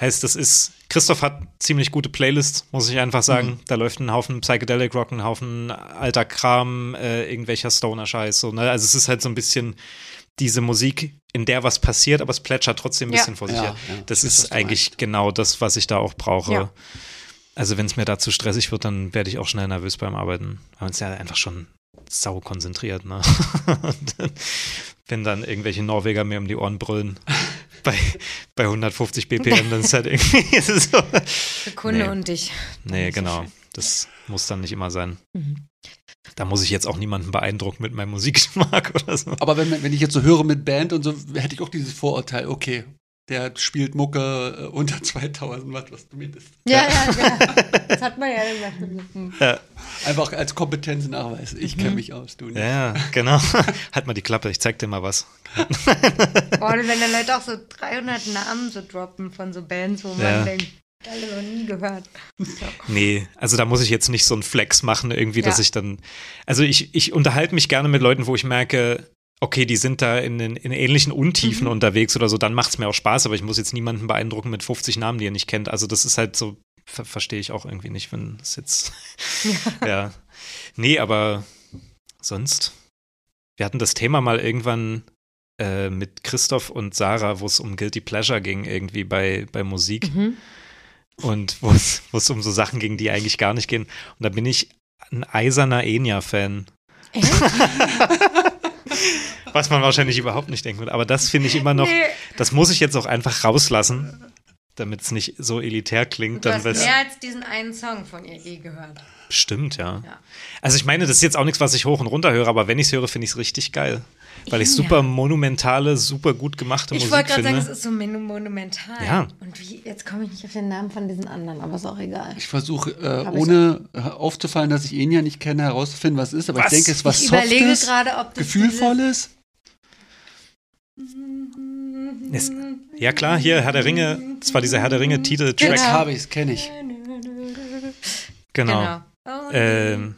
Heißt, das ist, Christoph hat ziemlich gute Playlists, muss ich einfach sagen. Mhm. Da läuft ein Haufen Psychedelic Rock, ein Haufen alter Kram, äh, irgendwelcher Stoner-Scheiß. So, ne? Also es ist halt so ein bisschen diese Musik, in der was passiert, aber es plätschert trotzdem ein Ja. bisschen vor sich Ja, her. ja. Das ist eigentlich meinst. genau das, was ich da auch brauche. Ja. Also wenn es mir da zu stressig wird, dann werde ich auch schnell nervös beim Arbeiten. Weil ist ja einfach schon sau konzentriert, ne? Und dann, wenn dann irgendwelche Norweger mir um die Ohren brüllen bei, bei 150 BPM, dann ist halt irgendwie ist es so. Für Kunde Nee. und dich. Nee, genau. Das muss dann nicht immer sein. Mhm. Da muss ich jetzt auch niemanden beeindrucken mit meinem Musikgeschmack oder so. Aber wenn, wenn ich jetzt so höre mit Band und so, hätte ich auch dieses Vorurteil, okay, der spielt Mucke äh, unter 2000 Watt, was du mindest. Ja, ja, ja. Das hat man ja gesagt. Mhm. Ja, Einfach als Kompetenznachweis. Ich kenne mich aus, du nicht. ja, genau. halt mal die Klappe, ich zeig dir mal was. Boah, wenn dann Leute auch so 300 Namen so droppen von so Bands, wo man Ja. denkt, alle noch nie gehört. Nee, also da muss ich jetzt nicht so einen Flex machen, irgendwie, dass Ja. ich dann. Also ich, ich unterhalte mich gerne mit Leuten, wo ich merke, okay, die sind da in, den, in ähnlichen Untiefen Mhm. unterwegs oder so, dann macht es mir auch Spaß, aber ich muss jetzt niemanden beeindrucken mit 50 Namen, die ihr nicht kennt. Also das ist halt so, ver verstehe ich auch irgendwie nicht, wenn es jetzt. ja. Nee, aber sonst. Wir hatten das Thema mal irgendwann äh, mit Christoph und Sarah, wo es um Guilty Pleasure ging, irgendwie bei, bei Musik Mhm. und wo es wo es um so Sachen ging, die eigentlich gar nicht gehen. Und da bin ich ein eiserner Enya-Fan. Was man wahrscheinlich überhaupt nicht denken würde. Aber das finde ich immer noch, Nee. das muss ich jetzt auch einfach rauslassen, damit es nicht so elitär klingt. Du Dann hast mehr als diesen einen Song von ihr je gehört. Stimmt, ja. Ja. Also ich meine, das ist jetzt auch nichts, was ich hoch und runter höre, aber wenn ich es höre, finde ich es richtig geil. Weil ich Ja. super monumentale, super gut gemachte Ich Musik wollte gerade finde. sagen, es ist so mon- monumental. Ja. Und wie, jetzt komme ich nicht auf den Namen von diesen anderen, aber ist auch egal. Ich versuche, äh, ich- ohne aufzufallen, dass ich ihn ja nicht kenne, herauszufinden, was es ist. Aber Was? ich denke, es ist was ich überlege Softes, gerade, ob das Gefühlvolles. Es- ja klar, hier Herr der Ringe, das war dieser Herr der Ringe Titeltrack. Track Genau. habe ich, kenne ich. Genau. Genau. Oh, Ähm,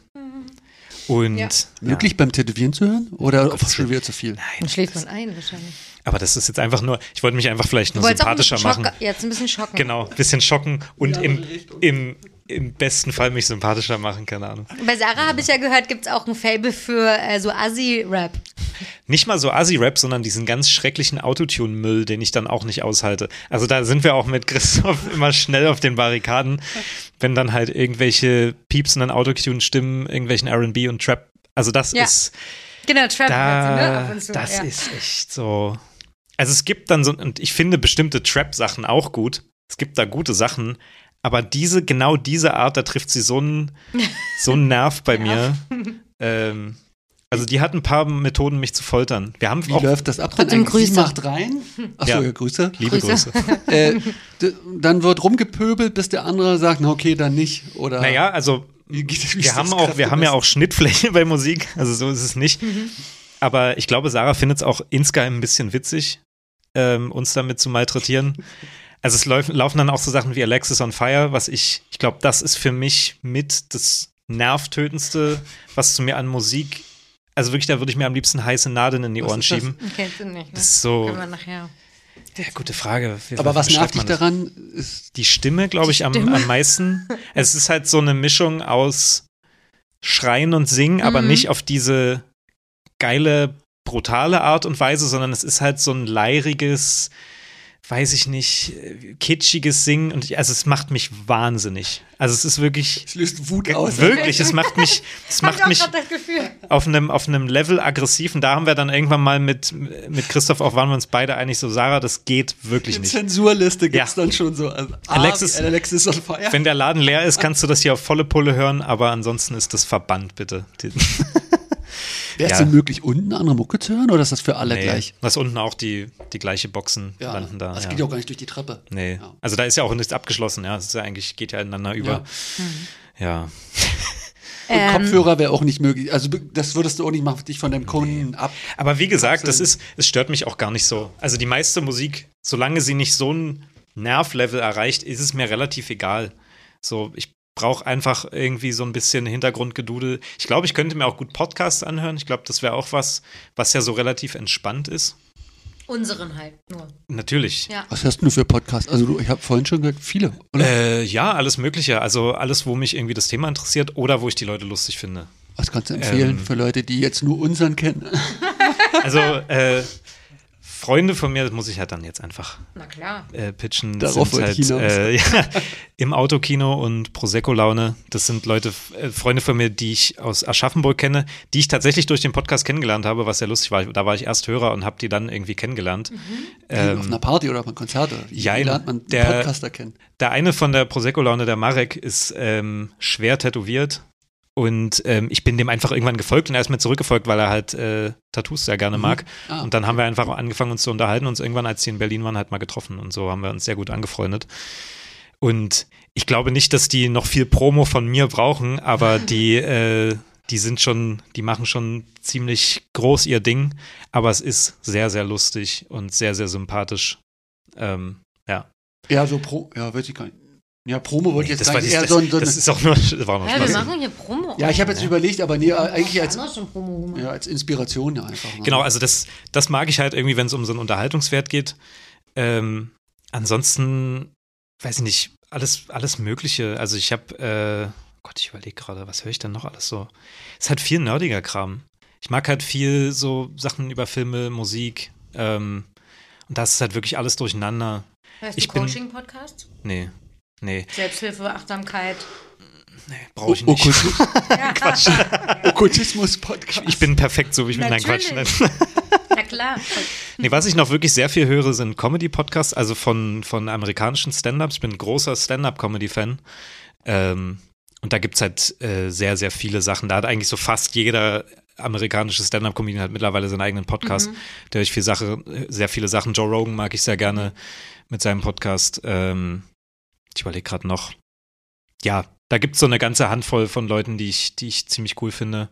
und Ja. Möglich beim Tätowieren zu hören? Oder Gottes schon wieder zu viel? Dann schläft man ein wahrscheinlich. Aber das ist jetzt einfach nur, ich wollte mich einfach vielleicht nur wolltest auch ein sympathischer machen. Jetzt ein bisschen schocken. Genau, ein bisschen schocken und Ja, im, im, im besten Fall mich sympathischer machen, keine Ahnung. Bei Sarah habe ich ja gehört, gibt es auch ein Fable für äh, so Assi-Rap. Nicht mal so Assi-Rap, sondern diesen ganz schrecklichen Autotune-Müll, den ich dann auch nicht aushalte. Also da sind wir auch mit Christoph immer schnell auf den Barrikaden, wenn dann halt irgendwelche piepsenden Autotune-Stimmen, irgendwelchen R&B und Trap. Also das Ja. ist, Genau, Trap da, ne? Ab und zu. das ja. ist echt so. Also es gibt dann so, und ich finde bestimmte Trap-Sachen auch gut. Es gibt da gute Sachen, aber diese, genau diese Art, da trifft sie so einen, so einen Nerv bei mir. Ähm, also die hat ein paar Methoden, mich zu foltern. Wir haben Wie auch läuft das ab? Dann? Sie Grüße. macht rein. Achso, Ja. ja. Grüße. liebe Grüße. Grüße. äh, dann wird rumgepöbelt, bis der andere sagt, na okay, dann nicht. Oder Naja, also wie geht- wie wir haben auch, wir haben ja auch Schnittfläche bei Musik, also so ist es nicht. Aber ich glaube, Sarah findet es auch insgeheim ein bisschen witzig, ähm, uns damit zu malträtieren. Also es laufen, laufen dann auch so Sachen wie Alexis on Fire, was ich, ich glaube, das ist für mich mit das nervtötendste, was zu mir an Musik, also wirklich, da würde ich mir am liebsten heiße Nadeln in die Was Ohren ist das? schieben. Kennst du nicht, ne? Das ist so, Können wir nachher. ja, gute Frage. Wie- Aber was nervt dich das? daran, ist, Die Stimme, glaube ich, am, Stimme. am meisten. Es ist halt so eine Mischung aus Schreien und Singen, aber Mhm. nicht auf diese geile, brutale Art und Weise, sondern es ist halt so ein leiriges, weiß ich nicht, äh, kitschiges Singen. Und ich, also es macht mich wahnsinnig. Also es ist wirklich. es löst Wut aus. Wirklich, es macht mich, es macht mich gerade das Gefühl. auf einem, auf einem Level aggressiv. Und da haben wir dann irgendwann mal mit, mit Christoph auch, waren wir uns beide einig, so, Sarah, das geht wirklich Die nicht. Zensurliste gibt es Ja. dann schon so. Also, Alexis- ah, Alexis on fire. Wenn der Laden leer ist, kannst du das hier auf volle Pulle hören, aber ansonsten ist das verbannt, bitte. Wäre es ja. denn möglich, unten andere Mucke zu hören oder ist das für alle Nee, gleich? Was unten auch die, die gleiche Boxen Ja, landen da. das ja. geht ja auch gar nicht durch die Treppe. Nee. Ja. Also da ist ja auch nichts abgeschlossen, ja. Es ist ja eigentlich, geht ja ineinander über. Ja. Und Ähm, Kopfhörer wäre auch nicht möglich. Also das würdest du auch nicht machen, dich von deinem Kunden ab. Aber wie gesagt, das ist, es stört mich auch gar nicht so. Also die meiste Musik, solange sie nicht so ein Nervlevel erreicht, ist es mir relativ egal. So, ich brauche einfach irgendwie so ein bisschen Hintergrundgedudel. Ich glaube, ich könnte mir auch gut Podcasts anhören. Ich glaube, das wäre auch was, was ja so relativ entspannt ist. Unseren halt nur. Natürlich. Ja. Was hast du für Podcasts? Also du, ich habe vorhin schon gehört, viele, oder? Äh, ja, alles Mögliche. Also alles, wo mich irgendwie das Thema interessiert oder wo ich die Leute lustig finde. Was kannst du empfehlen ähm, für Leute, die jetzt nur unseren kennen? Also, äh, Freunde von mir, das muss ich halt dann jetzt einfach Na klar. äh, pitchen. Darauf sind halt, äh, ja, im Autokino und Prosecco-Laune. Das sind Leute, äh, Freunde von mir, die ich aus Aschaffenburg kenne, die ich tatsächlich durch den Podcast kennengelernt habe, was sehr lustig war. Da war ich erst Hörer und habe die dann irgendwie kennengelernt. Ähm, auf einer Party oder auf einem Konzert? Oder wie, ja, wie lernt man der- Podcaster kennen? Der eine von der Prosecco-Laune, der Marek, ist ähm, schwer tätowiert. Und ähm, ich bin dem einfach irgendwann gefolgt und er ist mir zurückgefolgt, weil er halt äh, Tattoos sehr gerne mag. Ah, Und dann haben wir einfach angefangen, uns zu unterhalten, uns irgendwann, als sie in Berlin waren, halt mal getroffen. Und so haben wir uns sehr gut angefreundet. Und ich glaube nicht, dass die noch viel Promo von mir brauchen, aber die, äh, die sind schon, die machen schon ziemlich groß ihr Ding. Aber es ist sehr, sehr lustig und sehr, sehr sympathisch. Ähm, ja. Ja, so Pro, ja, weiß ich gar nicht. Ja, Promo wollte ich jetzt das, sagen. Eher das, so ein, so das ist auch nur, das war noch Ja, wir Spaß. machen hier Promo. ja, ich habe jetzt überlegt, aber nee, eigentlich als, ja, als Inspiration ja einfach. Ne? Genau, also das, das mag ich halt irgendwie, wenn es um so einen Unterhaltungswert geht. Ähm, ansonsten, weiß ich nicht, alles, alles Mögliche. Also ich habe, äh, Gott, ich überlege gerade, was höre ich denn noch alles so? Es ist halt viel nerdiger Kram. Ich mag halt viel so Sachen über Filme, Musik. Ähm, und das ist halt wirklich alles durcheinander. Heißt ich du Coaching-Podcast? Nee, nee, Selbsthilfe, Achtsamkeit. nee, brauche ich O- nicht. Okkult- Okkultismus-Podcast. Ich bin perfekt, so wie ich bin. Nein, Quatsch. Nein. Na klar. Nee, was ich noch wirklich sehr viel höre, sind Comedy-Podcasts, also von, von amerikanischen Stand-Ups. Ich bin ein großer Stand-Up-Comedy-Fan. Ähm, und da gibt es halt äh, sehr, sehr viele Sachen. Da hat eigentlich so fast jeder amerikanische Stand-Up-Comedian hat mittlerweile seinen eigenen Podcast. Der ich viel Sache, sehr viele Sachen. Joe Rogan mag ich sehr gerne mit seinem Podcast. Ähm, ich überlege gerade noch. Ja, da gibt es so eine ganze Handvoll von Leuten, die ich, die ich ziemlich cool finde.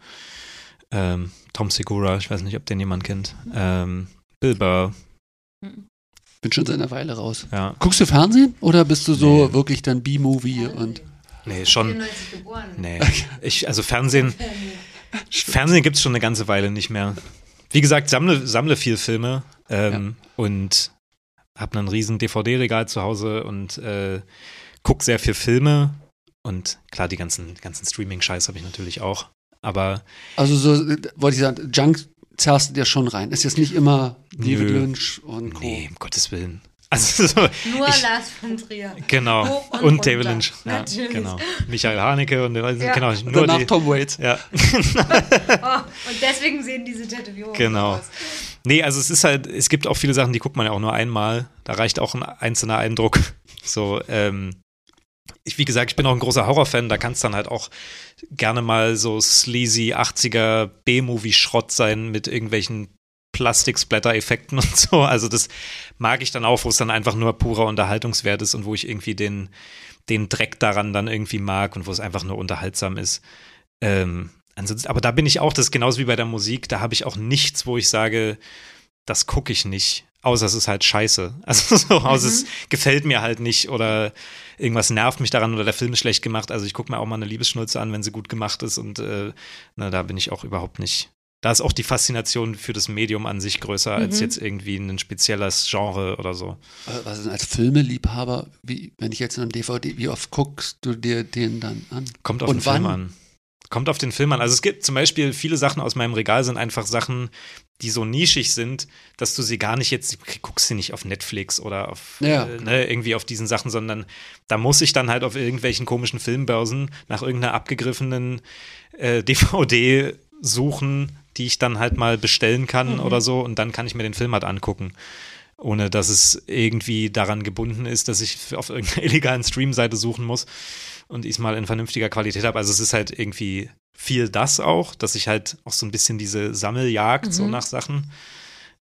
Ähm, Tom Segura, ich weiß nicht, ob den jemand kennt. Ähm, Bill Burr, bin schon seit einer Weile raus. ja. Guckst du Fernsehen oder bist du so Nee. wirklich dann B-Movie und Nee, schon. 94 geboren. Nee. Ich, also Fernsehen, Fernsehen gibt es schon eine ganze Weile nicht mehr. Wie gesagt, sammle, sammle viel Filme ähm, und habe ein riesen DVD-Regal zu Hause und äh, gucke sehr viel Filme. Und klar, die ganzen, ganzen Streaming-Scheiß habe ich natürlich auch. Aber also so äh, wollte ich sagen, Junk zerrst du dir schon rein. Ist jetzt nicht immer David Nö. Lynch und Co. nee, um Gottes Willen. Also so, Nur ich, Lars von Trier. genau. Und Und, David. Lynch. Ja, Natürlich. genau. Michael Haneke und Ja. genau, Und nur danach die. Tom Waits. Ja. Oh, und deswegen sehen diese Tätowierungen Genau. aus. Nee, also es ist halt, es gibt auch viele Sachen, die guckt man ja auch nur einmal. Da reicht auch ein einzelner Eindruck. So, ähm, ich, wie gesagt, ich bin auch ein großer Horrorfan, da kann es dann halt auch gerne mal so sleazy 80er B-Movie-Schrott sein mit irgendwelchen Plastik-Splatter-Effekten und so. Also das mag ich dann auch, wo es dann einfach nur purer Unterhaltungswert ist und wo ich irgendwie den, den Dreck daran dann irgendwie mag und wo es einfach nur unterhaltsam ist. Ähm, ansonsten, aber da bin ich auch, das ist genauso wie bei der Musik, da habe ich auch nichts, wo ich sage, das gucke ich nicht. Außer es ist halt scheiße. Also so, außer es gefällt mir halt nicht oder irgendwas nervt mich daran oder der Film ist schlecht gemacht. Also ich gucke mir auch mal eine Liebesschnulze an, wenn sie gut gemacht ist und äh, na, da bin ich auch überhaupt nicht. Da ist auch die Faszination für das Medium an sich größer als jetzt irgendwie ein spezielles Genre oder so. Was ist denn als Filmeliebhaber, wie, wenn ich jetzt in einem DVD, wie oft guckst du dir den dann an? Kommt auf Und den Film wann? an. Kommt auf den Film an. Also es gibt zum Beispiel viele Sachen aus meinem Regal sind einfach Sachen, die so nischig sind, dass du sie gar nicht jetzt, du guckst sie nicht auf Netflix oder auf Ja. äh, ne, irgendwie auf diesen Sachen, sondern da muss ich dann halt auf irgendwelchen komischen Filmbörsen nach irgendeiner abgegriffenen äh, DVD suchen, die ich dann halt mal bestellen kann oder so und dann kann ich mir den Film halt angucken. Ohne dass es irgendwie daran gebunden ist, dass ich auf irgendeiner illegalen Streamseite suchen muss und ich es mal in vernünftiger Qualität habe. Also es ist halt irgendwie viel das auch, dass ich halt auch so ein bisschen diese Sammeljagd so nach Sachen.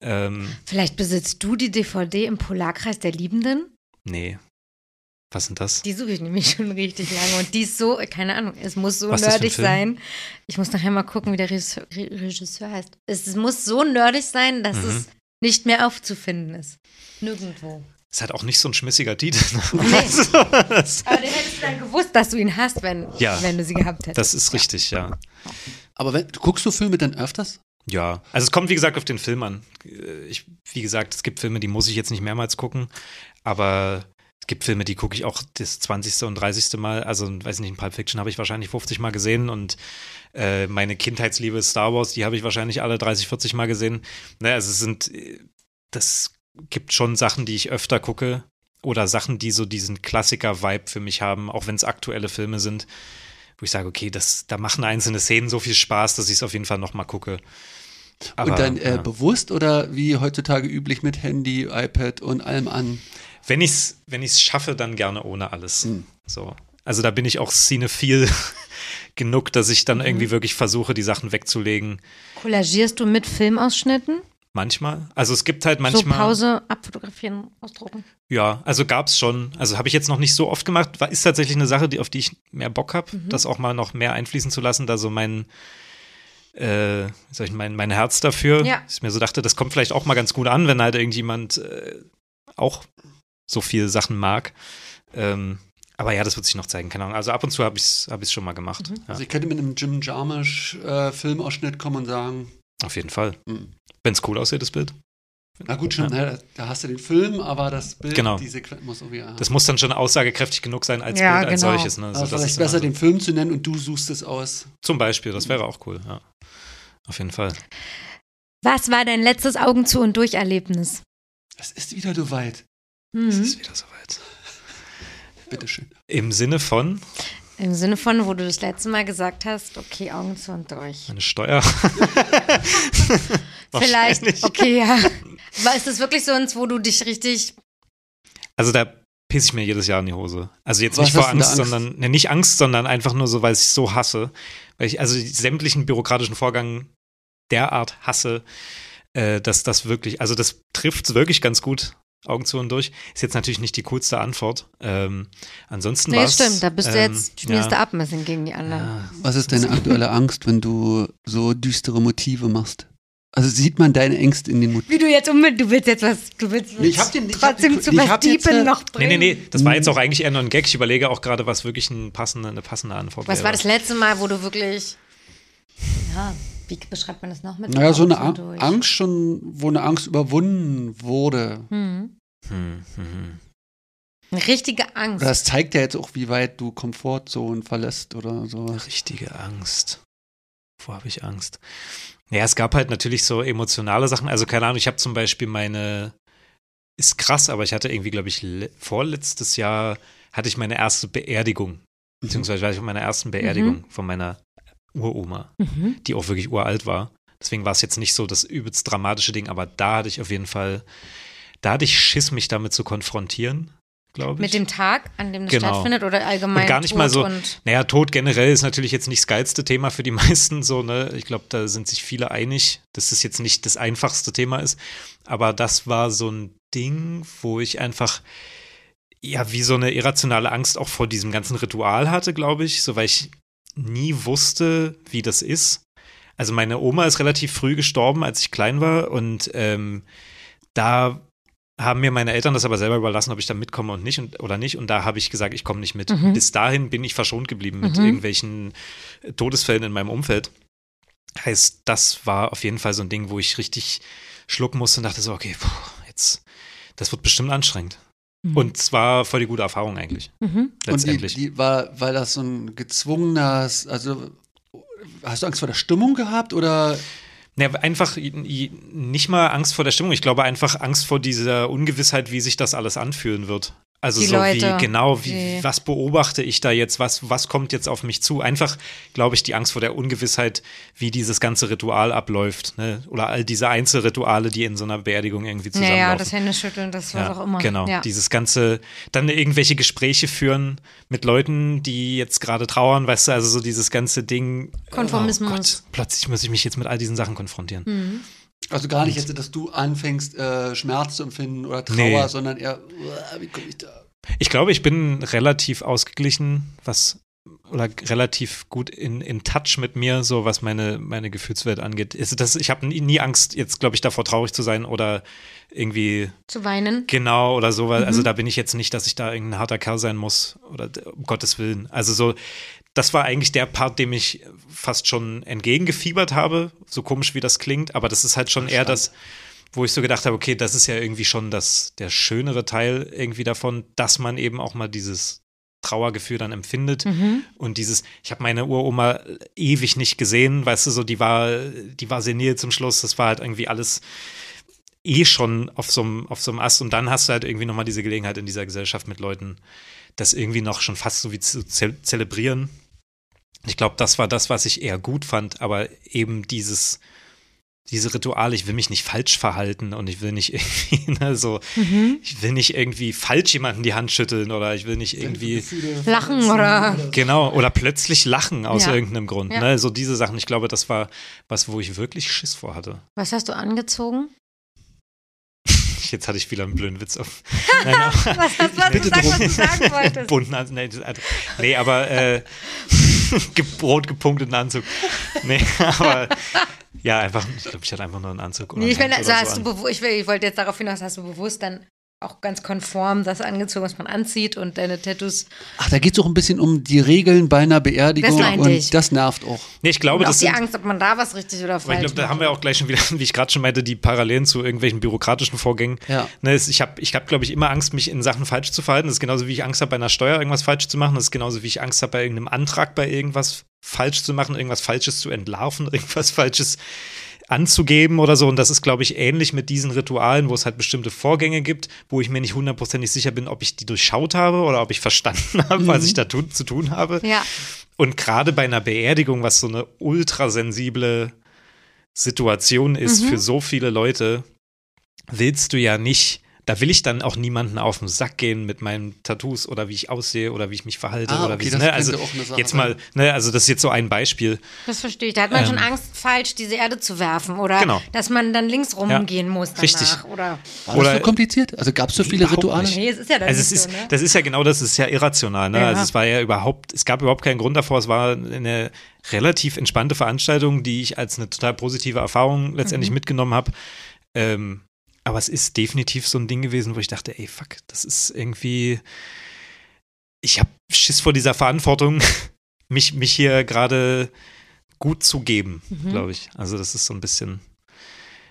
Ähm, Vielleicht besitzt du die DVD im Polarkreis der Liebenden? nee. Was sind das? Die suche ich nämlich schon richtig lange. Und die ist so, keine Ahnung, es muss so Was nerdig sein. Ich muss nachher mal gucken, wie der Regisseur, Re- Regisseur heißt. Es, es muss so nerdig sein, dass Mhm. es nicht mehr aufzufinden ist. Nirgendwo. Ist halt auch nicht so ein schmissiger Titel. Ne? das, Aber den hättest du dann gewusst, dass du ihn hast, wenn, Ja. wenn du sie gehabt hättest. das ist richtig, ja. Aber wenn, guckst du Filme dann öfters? Ja, also es kommt wie gesagt auf den Film an. Äh, Ich, wie gesagt, es gibt Filme, die muss ich jetzt nicht mehrmals gucken, aber es gibt Filme, die gucke ich auch das 20. und 30. Mal. Also, weiß nicht, ein Pulp Fiction habe ich wahrscheinlich 50 Mal gesehen und äh, meine Kindheitsliebe Star Wars, die habe ich wahrscheinlich alle 30, 40 Mal gesehen. Naja, also es sind, das gibt schon Sachen, die ich öfter gucke oder Sachen, die so diesen Klassiker-Vibe für mich haben, auch wenn es aktuelle Filme sind, wo ich sage, okay, das, da machen einzelne Szenen so viel Spaß, dass ich es auf jeden Fall nochmal gucke. Aber, und dann äh, ja. bewusst oder wie heutzutage üblich mit Handy, iPad und allem an? Wenn ich es wenn ich's schaffe, dann gerne ohne alles. Hm. So. Also da bin ich auch cinephil genug, dass ich dann mhm. irgendwie wirklich versuche, die Sachen wegzulegen. Kollagierst du mit Filmausschnitten? Manchmal. Also es gibt halt manchmal. So Pause, abfotografieren, ausdrucken. Ja, also gab es schon. Also habe ich jetzt noch nicht so oft gemacht. War, ist tatsächlich eine Sache, die, auf die ich mehr Bock habe, mhm. das auch mal noch mehr einfließen zu lassen, da so mein, äh, ich, mein, mein Herz dafür. Ja. Dass ich mir so dachte, das kommt vielleicht auch mal ganz gut an, wenn halt irgendjemand äh, auch so viele Sachen mag. Ähm, aber ja, das wird sich noch zeigen, keine Ahnung. Also ab und zu habe ich es hab schon mal gemacht. Mhm. Ja. Also ich könnte mit einem Jim Jarmusch-Filmausschnitt äh, kommen und sagen. Auf jeden Fall. Mhm. Wenn es cool aussieht, das Bild. Na gut, schon, ja. da hast du den Film, aber das Bild, genau. die Sequenz muss so wie. Das muss dann schon aussagekräftig genug sein als ja, Bild als genau. solches. Ne? Also also vielleicht besser den Film zu nennen und du suchst es aus. Zum Beispiel, das wäre auch cool, ja. Auf jeden Fall. Was war dein letztes Augen zu und durch Erlebnis? Es ist wieder so weit. Mhm. Es ist wieder so weit. Bitteschön. Im Sinne von? Im Sinne von, wo du das letzte Mal gesagt hast, okay, Augen zu und durch. Eine Steuer. Vielleicht, okay, ja. Aber ist das wirklich so eins, wo du dich richtig. Also da pisse ich mir jedes Jahr in die Hose. Also jetzt Was nicht vor Angst, Angst, sondern, ne, nicht Angst, sondern einfach nur so, weil ich es so hasse. Weil ich also sämtlichen bürokratischen Vorgang derart hasse, äh, dass das wirklich, also das trifft es wirklich ganz gut Augen zu und durch. Ist jetzt natürlich nicht die coolste Antwort. Ähm, ansonsten nee, stimmt, da bist ähm, du jetzt, schmierst ja. du ab ein bisschen gegen die anderen. Ja. Was ist deine aktuelle Angst, wenn du so düstere Motive machst? Also sieht man deine Ängste in den Motiven? Wie du jetzt unbedingt, du willst jetzt was, du willst nee, ich hab den, ich trotzdem hab, zu was Deepen noch bringen. Nee, nee, nee, das war jetzt auch eigentlich eher nur ein Gag. Ich überlege auch gerade, was wirklich ein passende, eine passende Antwort was wäre. Was war das letzte Mal, wo du wirklich, ja, wie beschreibt man das noch mit? Naja, so eine Angst schon, wo eine Angst überwunden wurde. Hm. Hm, hm, hm. Eine richtige Angst. Das zeigt ja jetzt auch, wie weit du Komfortzonen verlässt oder sowas. Richtige Angst. Wo habe ich Angst? Ja, es gab halt natürlich so emotionale Sachen. Also keine Ahnung, ich habe zum Beispiel meine, ist krass, aber ich hatte irgendwie, glaube ich, vorletztes Jahr hatte ich meine erste Beerdigung. Mhm. Beziehungsweise war ich auf meiner ersten Beerdigung mhm. von meiner Uroma, mhm. die auch wirklich uralt war. Deswegen war es jetzt nicht so das übelst dramatische Ding, aber da hatte ich auf jeden Fall, da hatte ich Schiss, mich damit zu konfrontieren, glaube ich. Mit dem Tag, an dem das genau. stattfindet oder allgemein? Und gar nicht Tod mal so. Naja, Tod generell ist natürlich jetzt nicht das geilste Thema für die meisten, so, ne? Ich glaube, da sind sich viele einig, dass das jetzt nicht das einfachste Thema ist. Aber das war so ein Ding, wo ich einfach ja, wie so eine irrationale Angst auch vor diesem ganzen Ritual hatte, glaube ich, so weil ich nie wusste, wie das ist. Also meine Oma ist relativ früh gestorben, als ich klein war und ähm, da haben mir meine Eltern das aber selber überlassen, ob ich da mitkomme und nicht und, oder nicht. Und da habe ich gesagt, ich komme nicht mit. Mhm. Bis dahin bin ich verschont geblieben mit mhm. irgendwelchen Todesfällen in meinem Umfeld. Heißt, das war auf jeden Fall so ein Ding, wo ich richtig schlucken musste und dachte so, okay, puh, jetzt, das wird bestimmt anstrengend. Mhm. Und zwar voll die gute Erfahrung eigentlich. Mhm. Letztendlich. Und die, die war, war das so ein gezwungenes, also hast du Angst vor der Stimmung gehabt oder? Ja, einfach nicht mal Angst vor der Stimmung. Ich glaube einfach Angst vor dieser Ungewissheit, wie sich das alles anfühlen wird. Also die so Leute. wie genau, wie, was beobachte ich da jetzt, was, was kommt jetzt auf mich zu? Einfach, glaube ich, die Angst vor der Ungewissheit, wie dieses ganze Ritual abläuft, ne? Oder all diese Einzelrituale, die in so einer Beerdigung irgendwie zusammenlaufen. Ja, das Händeschütteln, das war ja, auch immer. Genau, ja. dieses ganze, dann irgendwelche Gespräche führen mit Leuten, die jetzt gerade trauern, weißt du, also so dieses ganze Ding. Konformismus. Oh Gott, plötzlich muss ich mich jetzt mit all diesen Sachen konfrontieren. Mhm. Also gar nicht jetzt, dass du anfängst, äh, Schmerz zu empfinden oder Trauer, nee. sondern eher, uh, wie komme ich da? Ich glaube, ich bin relativ ausgeglichen, was oder relativ gut in, in Touch mit mir, so was meine, meine Gefühlswelt angeht. Ist das, ich habe nie, nie, Angst, jetzt glaube ich, davor traurig zu sein oder irgendwie zu weinen. Genau, oder so, weil, mhm. also da bin ich jetzt nicht, dass ich da irgendein harter Kerl sein muss, oder um Gottes Willen. Also so, das war eigentlich der Part, dem ich fast schon entgegengefiebert habe, so komisch wie das klingt, aber das ist halt schon eher das, wo ich so gedacht habe, okay, das ist ja irgendwie schon das, der schönere Teil irgendwie davon, dass man eben auch mal dieses Trauergefühl dann empfindet. Mhm. Und dieses, ich habe meine Uroma ewig nicht gesehen, weißt du, so, die war, die war senil zum Schluss, das war halt irgendwie alles eh schon auf so einem auf so einem Ast und dann hast du halt irgendwie nochmal diese Gelegenheit in dieser Gesellschaft mit Leuten, das irgendwie noch schon fast so wie zu ze zelebrieren. Ich glaube, das war das, was ich eher gut fand, aber eben dieses diese Rituale, ich will mich nicht falsch verhalten und ich will nicht irgendwie, ne, so, mhm. ich will nicht irgendwie falsch jemanden die Hand schütteln oder ich will nicht irgendwie lachen oder genau oder plötzlich lachen aus ja. irgendeinem Grund, ja. ne, so diese Sachen. Ich glaube, das war was, wo ich wirklich Schiss vor hatte. Was hast du angezogen? Jetzt hatte ich wieder einen blöden Witz auf. Nein, was hast du gesagt, was du sagen wolltest? Anzug. Nee, nee, aber äh, rot gepunkteten Anzug. Nee, aber ja, einfach, ich glaube, ich hatte einfach nur einen Anzug. Nee, ich, meine, also hast so du ich, ich wollte jetzt darauf hinaus, hast du bewusst dann auch ganz konform das angezogen, was man anzieht und deine Tattoos. Ach, da geht es auch ein bisschen um die Regeln bei einer Beerdigung das und ich. das nervt auch. Nee, ich glaube, und das auch die sind, Angst, ob man da was richtig oder falsch Ich glaube, da haben wir auch gleich schon wieder, wie ich gerade schon meinte, die Parallelen zu irgendwelchen bürokratischen Vorgängen. Ja. Ne, ich habe, ich hab, glaube ich, immer Angst, mich in Sachen falsch zu verhalten. Das ist genauso, wie ich Angst habe, bei einer Steuer irgendwas falsch zu machen. Das ist genauso, wie ich Angst habe, bei irgendeinem Antrag bei irgendwas falsch zu machen, irgendwas Falsches zu entlarven, irgendwas Falsches anzugeben oder so. Und das ist, glaube ich, ähnlich mit diesen Ritualen, wo es halt bestimmte Vorgänge gibt, wo ich mir nicht hundertprozentig sicher bin, ob ich die durchschaut habe oder ob ich verstanden habe, mhm. was ich da tu zu tun habe. Ja. Und gerade bei einer Beerdigung, was so eine ultrasensible Situation ist mhm. für so viele Leute, willst du ja nicht da will ich dann auch niemanden auf den Sack gehen mit meinen Tattoos oder wie ich aussehe oder wie ich mich verhalte ah, oder okay, wie ne? also jetzt mal ne, also das ist jetzt so ein Beispiel das verstehe ich da hat man ähm, schon Angst falsch diese Erde zu werfen oder genau. dass man dann links rumgehen ja, muss danach, richtig oder war das so kompliziert also gab es so viele Rituale nee es ist ja das also es ist, so, ne? das ist ja genau das ist ja irrational ne? ja. also es war ja überhaupt es gab überhaupt keinen Grund davor es war eine relativ entspannte Veranstaltung die ich als eine total positive Erfahrung letztendlich mhm. mitgenommen habe ähm, aber es ist definitiv so ein Ding gewesen, wo ich dachte, ey, fuck, das ist irgendwie. Ich habe Schiss vor dieser Verantwortung, mich, mich hier gerade gut zu geben, mhm. glaube ich. Also, das ist so ein bisschen.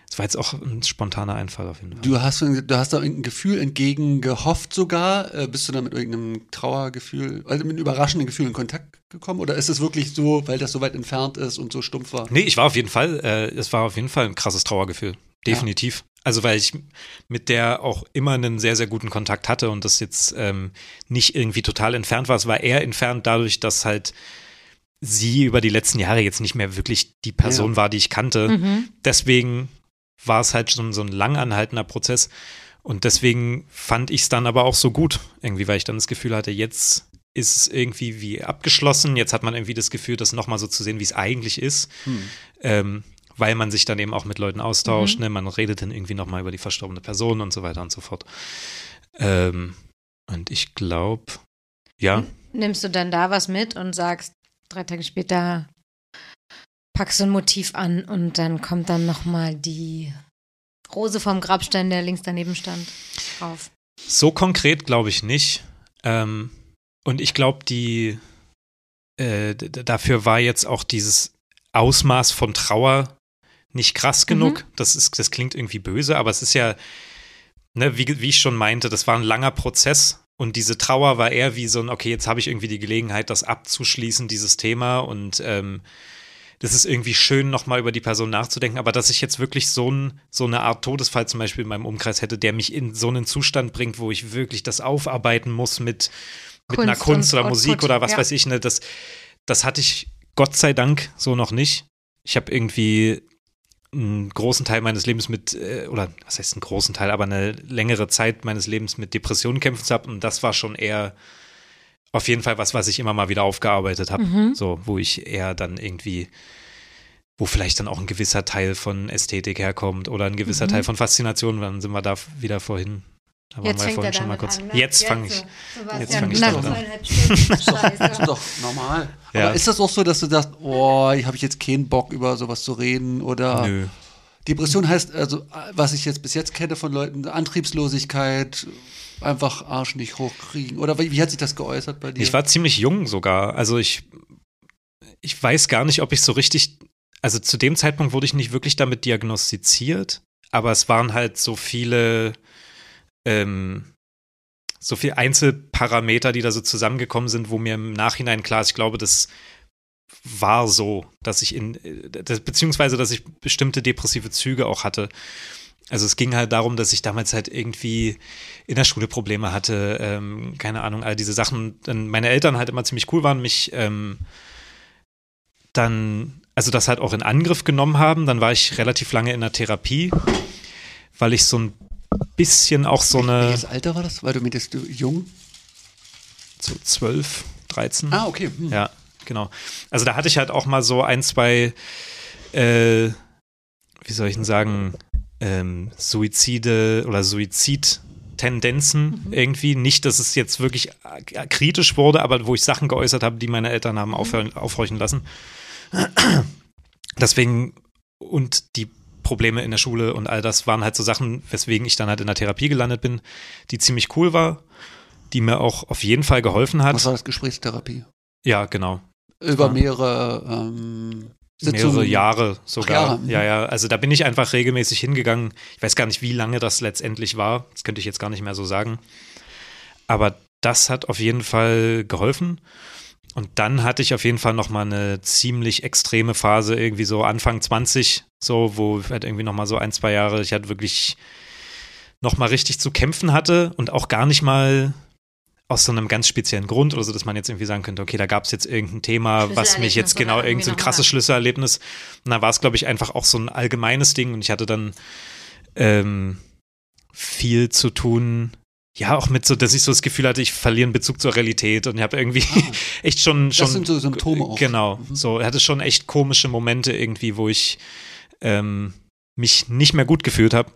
Das war jetzt auch ein spontaner Einfall auf jeden Fall. Du hast, du hast da irgendein Gefühl entgegen gehofft sogar. Äh, bist du da mit irgendeinem Trauergefühl, also mit einem überraschenden Gefühl in Kontakt gekommen? Oder ist es wirklich so, weil das so weit entfernt ist und so stumpf war? Nee, ich war auf jeden Fall, äh, es war auf jeden Fall ein krasses Trauergefühl. Definitiv. Also weil ich mit der auch immer einen sehr, sehr guten Kontakt hatte und das jetzt ähm, nicht irgendwie total entfernt war. Es war eher entfernt dadurch, dass halt sie über die letzten Jahre jetzt nicht mehr wirklich die Person ja. war, die ich kannte. Mhm. Deswegen war es halt schon so ein langanhaltender Prozess. Und deswegen fand ich es dann aber auch so gut, irgendwie, weil ich dann das Gefühl hatte, jetzt ist es irgendwie wie abgeschlossen. Jetzt hat man irgendwie das Gefühl, das nochmal so zu sehen, wie es eigentlich ist. Hm. Ähm, weil man sich dann eben auch mit Leuten austauscht, mhm. ne? man redet dann irgendwie nochmal über die verstorbene Person und so weiter und so fort. Ähm, und ich glaube, ja. Nimmst du dann da was mit und sagst, drei Tage später packst du ein Motiv an und dann kommt dann nochmal die Rose vom Grabstein, der links daneben stand, drauf. So konkret glaube ich nicht. Ähm, und ich glaube, die äh, dafür war jetzt auch dieses Ausmaß von Trauer nicht krass genug. Mhm. Das, ist, das klingt irgendwie böse, aber es ist ja, ne, wie, wie ich schon meinte, das war ein langer Prozess. Und diese Trauer war eher wie so ein, okay, jetzt habe ich irgendwie die Gelegenheit, das abzuschließen, dieses Thema. Und ähm, das ist irgendwie schön, nochmal über die Person nachzudenken. Aber dass ich jetzt wirklich so, ein, so eine Art Todesfall zum Beispiel in meinem Umkreis hätte, der mich in so einen Zustand bringt, wo ich wirklich das aufarbeiten muss mit, mit Kunst einer Kunst oder Musik Output, oder was ja. weiß ich, ne, das, das hatte ich Gott sei Dank so noch nicht. Ich habe irgendwie einen großen Teil meines Lebens mit, äh, oder was heißt einen großen Teil, aber eine längere Zeit meines Lebens mit Depressionen kämpfen habe. Und das war schon eher auf jeden Fall was, was ich immer mal wieder aufgearbeitet habe. Mhm. So, wo ich eher dann irgendwie, wo vielleicht dann auch ein gewisser Teil von Ästhetik herkommt oder ein gewisser mhm. Teil von Faszination. Dann sind wir da wieder vorhin da waren jetzt wir vorhin schon mal kurz. An, ne? Jetzt fange ich, so, jetzt fang ich damit an. das ist doch normal. Ja. Aber ist das auch so, dass du sagst, oh, ich habe jetzt keinen Bock über sowas zu reden oder Nö. Depression heißt, also was ich jetzt bis jetzt kenne von Leuten, Antriebslosigkeit, einfach Arsch nicht hochkriegen. Oder wie, wie hat sich das geäußert bei dir? Ich war ziemlich jung sogar. Also ich, ich weiß gar nicht, ob ich so richtig, also zu dem Zeitpunkt wurde ich nicht wirklich damit diagnostiziert, aber es waren halt so viele, ähm, so viele Einzelparameter, die da so zusammengekommen sind, wo mir im Nachhinein klar ist, ich glaube, das war so, dass ich in, das, beziehungsweise, dass ich bestimmte depressive Züge auch hatte. Also es ging halt darum, dass ich damals halt irgendwie in der Schule Probleme hatte, ähm, keine Ahnung, all diese Sachen. Dann meine Eltern halt immer ziemlich cool waren, mich ähm, dann, also das halt auch in Angriff genommen haben. Dann war ich relativ lange in der Therapie, weil ich so ein bisschen auch so eine. Welches Alter war das? Weil du mit du jung? So 12, 13. Ah, okay. Hm. Ja, genau. Also da hatte ich halt auch mal so ein, zwei, äh, wie soll ich denn sagen, ähm, Suizide oder Suizidtendenzen mhm. irgendwie. Nicht, dass es jetzt wirklich kritisch wurde, aber wo ich Sachen geäußert habe, die meine Eltern haben mhm. aufhören, aufhorchen lassen. Deswegen und die Probleme in der Schule und all das waren halt so Sachen, weswegen ich dann halt in der Therapie gelandet bin, die ziemlich cool war, die mir auch auf jeden Fall geholfen hat. Was war das Gesprächstherapie? Ja, genau. Über mehrere ähm, Sitzungen. Mehrere Jahre sogar. Jahre. Ja, ja. Also da bin ich einfach regelmäßig hingegangen. Ich weiß gar nicht, wie lange das letztendlich war. Das könnte ich jetzt gar nicht mehr so sagen. Aber das hat auf jeden Fall geholfen. Und dann hatte ich auf jeden Fall nochmal eine ziemlich extreme Phase, irgendwie so Anfang 20, so, wo halt irgendwie nochmal so ein, zwei Jahre, ich hatte wirklich nochmal richtig zu kämpfen hatte und auch gar nicht mal aus so einem ganz speziellen Grund oder so, dass man jetzt irgendwie sagen könnte, okay, da gab es jetzt irgendein Thema, was mich jetzt genau, irgendein so krasses Schlüsselerlebnis. Und da war es, glaube ich, einfach auch so ein allgemeines Ding und ich hatte dann ähm, viel zu tun, ja, auch mit so, dass ich so das Gefühl hatte, ich verliere einen Bezug zur Realität und ich habe irgendwie ah, echt schon, schon. Das sind so Symptome auch. Genau, mhm. so, er hatte schon echt komische Momente irgendwie, wo ich ähm, mich nicht mehr gut gefühlt habe.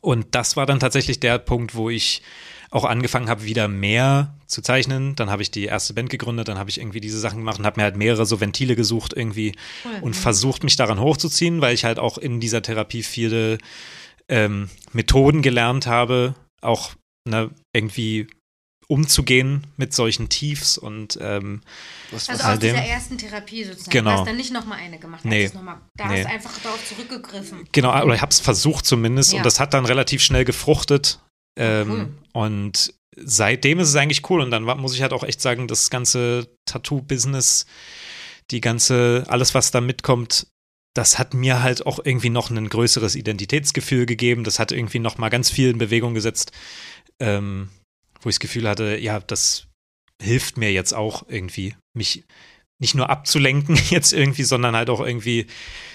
Und das war dann tatsächlich der Punkt, wo ich auch angefangen habe, wieder mehr zu zeichnen. Dann habe ich die erste Band gegründet, dann habe ich irgendwie diese Sachen gemacht und habe mir halt mehrere so Ventile gesucht irgendwie cool. und versucht, mich daran hochzuziehen, weil ich halt auch in dieser Therapie viele ähm, Methoden gelernt habe, auch ne, irgendwie umzugehen mit solchen Tiefs und ähm, was, also aus dieser ersten Therapie sozusagen. Genau. Du hast dann nicht nochmal eine gemacht. Nee. Noch mal, da nee. hast du einfach darauf zurückgegriffen. Genau, oder ich habe es versucht zumindest ja. und das hat dann relativ schnell gefruchtet. Ähm, cool. Und seitdem ist es eigentlich cool und dann muss ich halt auch echt sagen, das ganze Tattoo-Business, die ganze, alles was da mitkommt, das hat mir halt auch irgendwie noch ein größeres Identitätsgefühl gegeben. Das hat irgendwie noch mal ganz viel in Bewegung gesetzt, ähm, wo ich das Gefühl hatte, ja, das hilft mir jetzt auch irgendwie, mich nicht nur abzulenken jetzt irgendwie, sondern halt auch irgendwie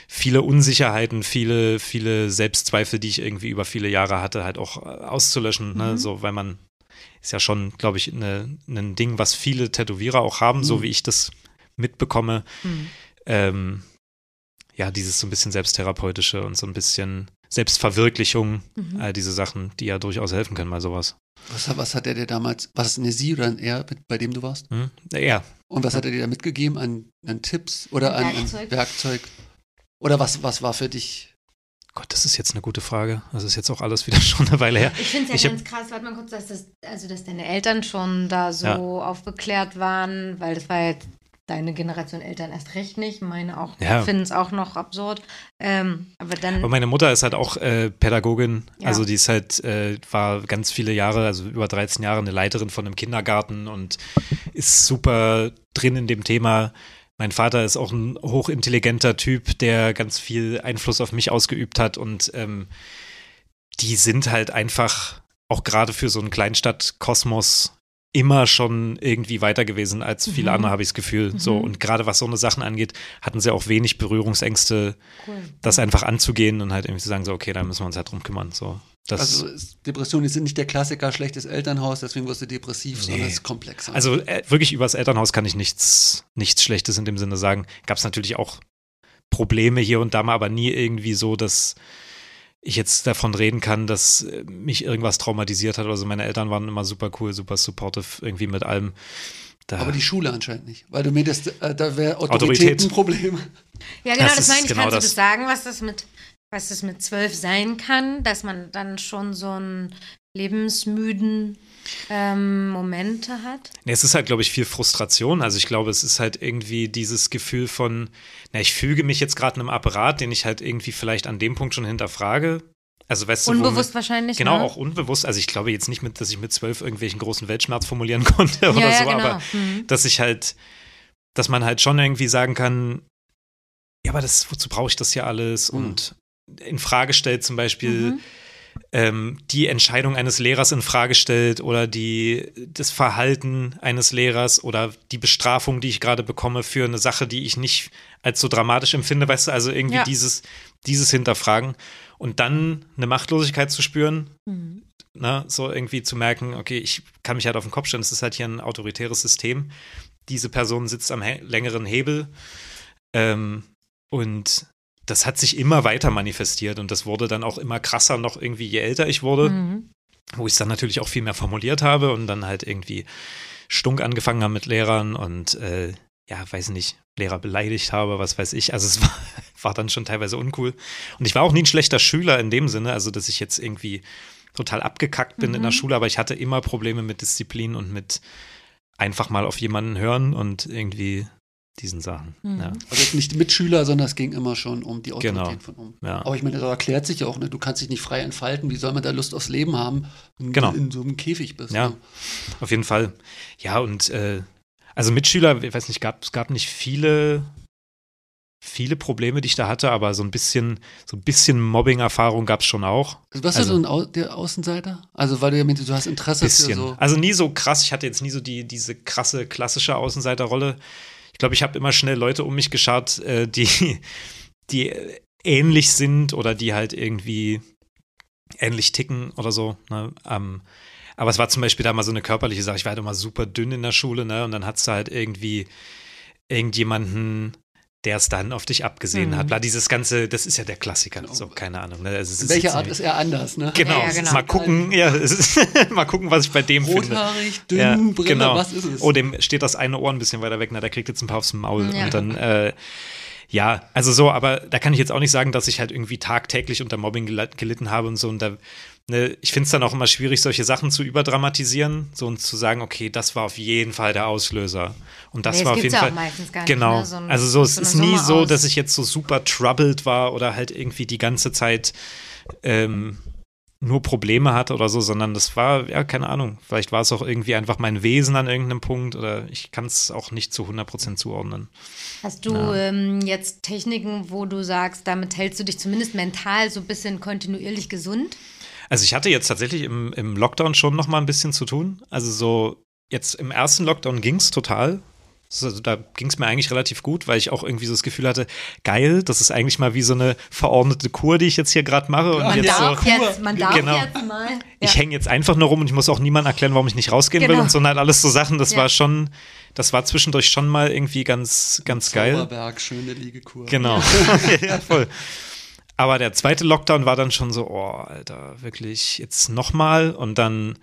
viele Unsicherheiten, viele, viele Selbstzweifel, die ich irgendwie über viele Jahre hatte, halt auch äh, auszulöschen. Ne? Mhm. So, weil man ist ja schon, glaube ich, ne, ein Ding, was viele Tätowierer auch haben, mhm. so wie ich das mitbekomme. Mhm. Ähm, ja, dieses so ein bisschen Selbsttherapeutische und so ein bisschen Selbstverwirklichung, mhm. all diese Sachen, die ja durchaus helfen können bei sowas. Was, was hat er dir damals, war es eine Sie oder ein Er, bei dem du warst? Mhm. Er. Und was hat er dir da mitgegeben an, an Tipps oder an Werkzeug? an Werkzeug? Oder was, was war für dich Gott, das ist jetzt eine gute Frage. Das ist jetzt auch alles wieder schon eine Weile her. Ich finde es ja ganz krass, warte mal kurz, dass, das, also, dass deine Eltern schon da so ja. aufgeklärt waren, weil das war ja deine Generation Eltern erst recht nicht, meine auch, ja. finden es auch noch absurd. Ähm, aber dann. Aber meine Mutter ist halt auch äh, Pädagogin, ja. also die ist halt, äh, war ganz viele Jahre, also über 13 Jahre eine Leiterin von einem Kindergarten und ist super drin in dem Thema. Mein Vater ist auch ein hochintelligenter Typ, der ganz viel Einfluss auf mich ausgeübt hat und ähm, die sind halt einfach auch gerade für so einen Kleinstadtkosmos immer schon irgendwie weiter gewesen als viele mhm. andere, habe ich das Gefühl. Mhm. So, und gerade was so eine Sachen angeht, hatten sie auch wenig Berührungsängste, cool. das einfach anzugehen und halt irgendwie zu sagen, so, okay, da müssen wir uns halt drum kümmern. So. Das also Depressionen sind nicht der Klassiker schlechtes Elternhaus, deswegen wirst du depressiv, nee. sondern es ist komplexer. Also äh, wirklich über das Elternhaus kann ich nichts, nichts Schlechtes in dem Sinne sagen. Gab es natürlich auch Probleme hier und da mal, aber nie irgendwie so, dass ich jetzt davon reden kann, dass äh, mich irgendwas traumatisiert hat. Also meine Eltern waren immer super cool, super supportive, irgendwie mit allem. Da Aber die Schule anscheinend nicht, weil du mir das, äh, da wäre Autorität, ein Problem. Ja, genau, das, das meine ich. Genau Kannst das. du das sagen, was das mit, was das mit zwölf sein kann, dass man dann schon so einen lebensmüden ähm, Momente hat? Nee, es ist halt, glaube ich, viel Frustration. Also ich glaube, es ist halt irgendwie dieses Gefühl von, na, ich füge mich jetzt gerade einem Apparat, den ich halt irgendwie vielleicht an dem Punkt schon hinterfrage. Also, weißt unbewusst du, wahrscheinlich. Genau, ne? auch unbewusst. Also ich glaube jetzt nicht, mit, dass ich mit zwölf irgendwelchen großen Weltschmerz formulieren konnte oder ja, so, genau. aber mhm. dass ich halt, dass man halt schon irgendwie sagen kann, ja, aber das, wozu brauche ich das hier alles? Mhm. Und in Frage stellt zum Beispiel Mhm. Ähm, die Entscheidung eines Lehrers in Frage stellt oder die, das Verhalten eines Lehrers oder die Bestrafung, die ich gerade bekomme für eine Sache, die ich nicht als so dramatisch empfinde, weißt du, also irgendwie Ja. dieses, dieses Hinterfragen und dann eine Machtlosigkeit zu spüren, Mhm. ne, so irgendwie zu merken, okay, ich kann mich halt auf den Kopf stellen, es ist halt hier ein autoritäres System. Diese Person sitzt am he längeren Hebel ähm, und das hat sich immer weiter manifestiert und das wurde dann auch immer krasser noch irgendwie, je älter ich wurde, Mhm. wo ich es dann natürlich auch viel mehr formuliert habe und dann halt irgendwie stunk angefangen habe mit Lehrern und äh, ja, weiß nicht, Lehrer beleidigt habe, was weiß ich. Also es war, war dann schon teilweise uncool. Und ich war auch nie ein schlechter Schüler in dem Sinne, also dass ich jetzt irgendwie total abgekackt bin in der Mhm. Schule, aber ich hatte immer Probleme mit Disziplin und mit einfach mal auf jemanden hören und irgendwie diesen Sachen. Mhm. Ja. Also nicht Mitschüler, sondern es ging immer schon um die Autorität Genau. von um. Ja. Aber ich meine, das erklärt sich ja auch, ne? du kannst dich nicht frei entfalten. Wie soll man da Lust aufs Leben haben, wenn Genau. du in so einem Käfig bist? Ja. Ne? Auf jeden Fall. Ja, und äh, also Mitschüler, ich weiß nicht, gab, es gab nicht viele, viele Probleme, die ich da hatte, aber so ein bisschen, so ein bisschen Mobbing-Erfahrung gab es schon auch. Also warst Also- du so ein Au der Außenseiter? Also weil du ja meintest, du hast Interesse Bisschen. für so. Also nie so krass, ich hatte jetzt nie so die, diese krasse, klassische Außenseiterrolle. Ich glaube, ich habe immer schnell Leute um mich geschart, äh, die, die äh, ähnlich sind oder die halt irgendwie ähnlich ticken oder so. Ne? Ähm, aber es war zum Beispiel da mal so eine körperliche Sache. Ich war halt immer super dünn in der Schule, ne? Und dann hattest du halt irgendwie irgendjemanden, der es dann auf dich abgesehen Mhm. hat. Bla, dieses ganze, das ist ja der Klassiker. Genau. So, keine Ahnung. Ne? Also jetzt Art ist er anders, ne? Genau, Ja, ja, genau. mal gucken, ja, ist, mal gucken, was ich bei dem finde. Rothaarig, dünn, Ja, Brille, genau. was ist es? Oh, dem steht das eine Ohr ein bisschen weiter weg, na, der kriegt jetzt ein paar aufs Maul. Ja. Und dann, äh, ja, also so, aber da kann ich jetzt auch nicht sagen, dass ich halt irgendwie tagtäglich unter Mobbing gel- gelitten habe und so. Und da, ne, ich finde es dann auch immer schwierig, solche Sachen zu überdramatisieren, so und zu sagen, okay, das war auf jeden Fall der Auslöser. Und das Nee, war auf jeden ja Fall. meistens gar nicht, genau. ne? So ein- also so, es so ist nie Summe so, aus- dass ich jetzt so super troubled war oder halt irgendwie die ganze Zeit ähm, nur Probleme hatte oder so, sondern das war, ja, keine Ahnung, vielleicht war es auch irgendwie einfach mein Wesen an irgendeinem Punkt oder ich kann es auch nicht zu 100% zuordnen. Hast du Ja. ähm, jetzt Techniken, wo du sagst, damit hältst du dich zumindest mental so ein bisschen kontinuierlich gesund? Also ich hatte jetzt tatsächlich im, im Lockdown schon noch mal ein bisschen zu tun. Also so, jetzt im ersten Lockdown ging es total. Also da ging es mir eigentlich relativ gut, weil ich auch irgendwie so das Gefühl hatte, geil, das ist eigentlich mal wie so eine verordnete Kur, die ich jetzt hier gerade mache. Und Man jetzt darf so, jetzt, man darf Genau. jetzt mal. ich Ja. hänge jetzt einfach nur rum und ich muss auch niemandem erklären, warum ich nicht rausgehen will Genau. und so und halt alles so Sachen. Das Ja. war schon, das war zwischendurch schon mal irgendwie ganz, ganz geil. Zauberberg, schöne Liegekur. Genau. ja, voll. Aber der zweite Lockdown war dann schon so, oh, Alter, wirklich jetzt nochmal und dann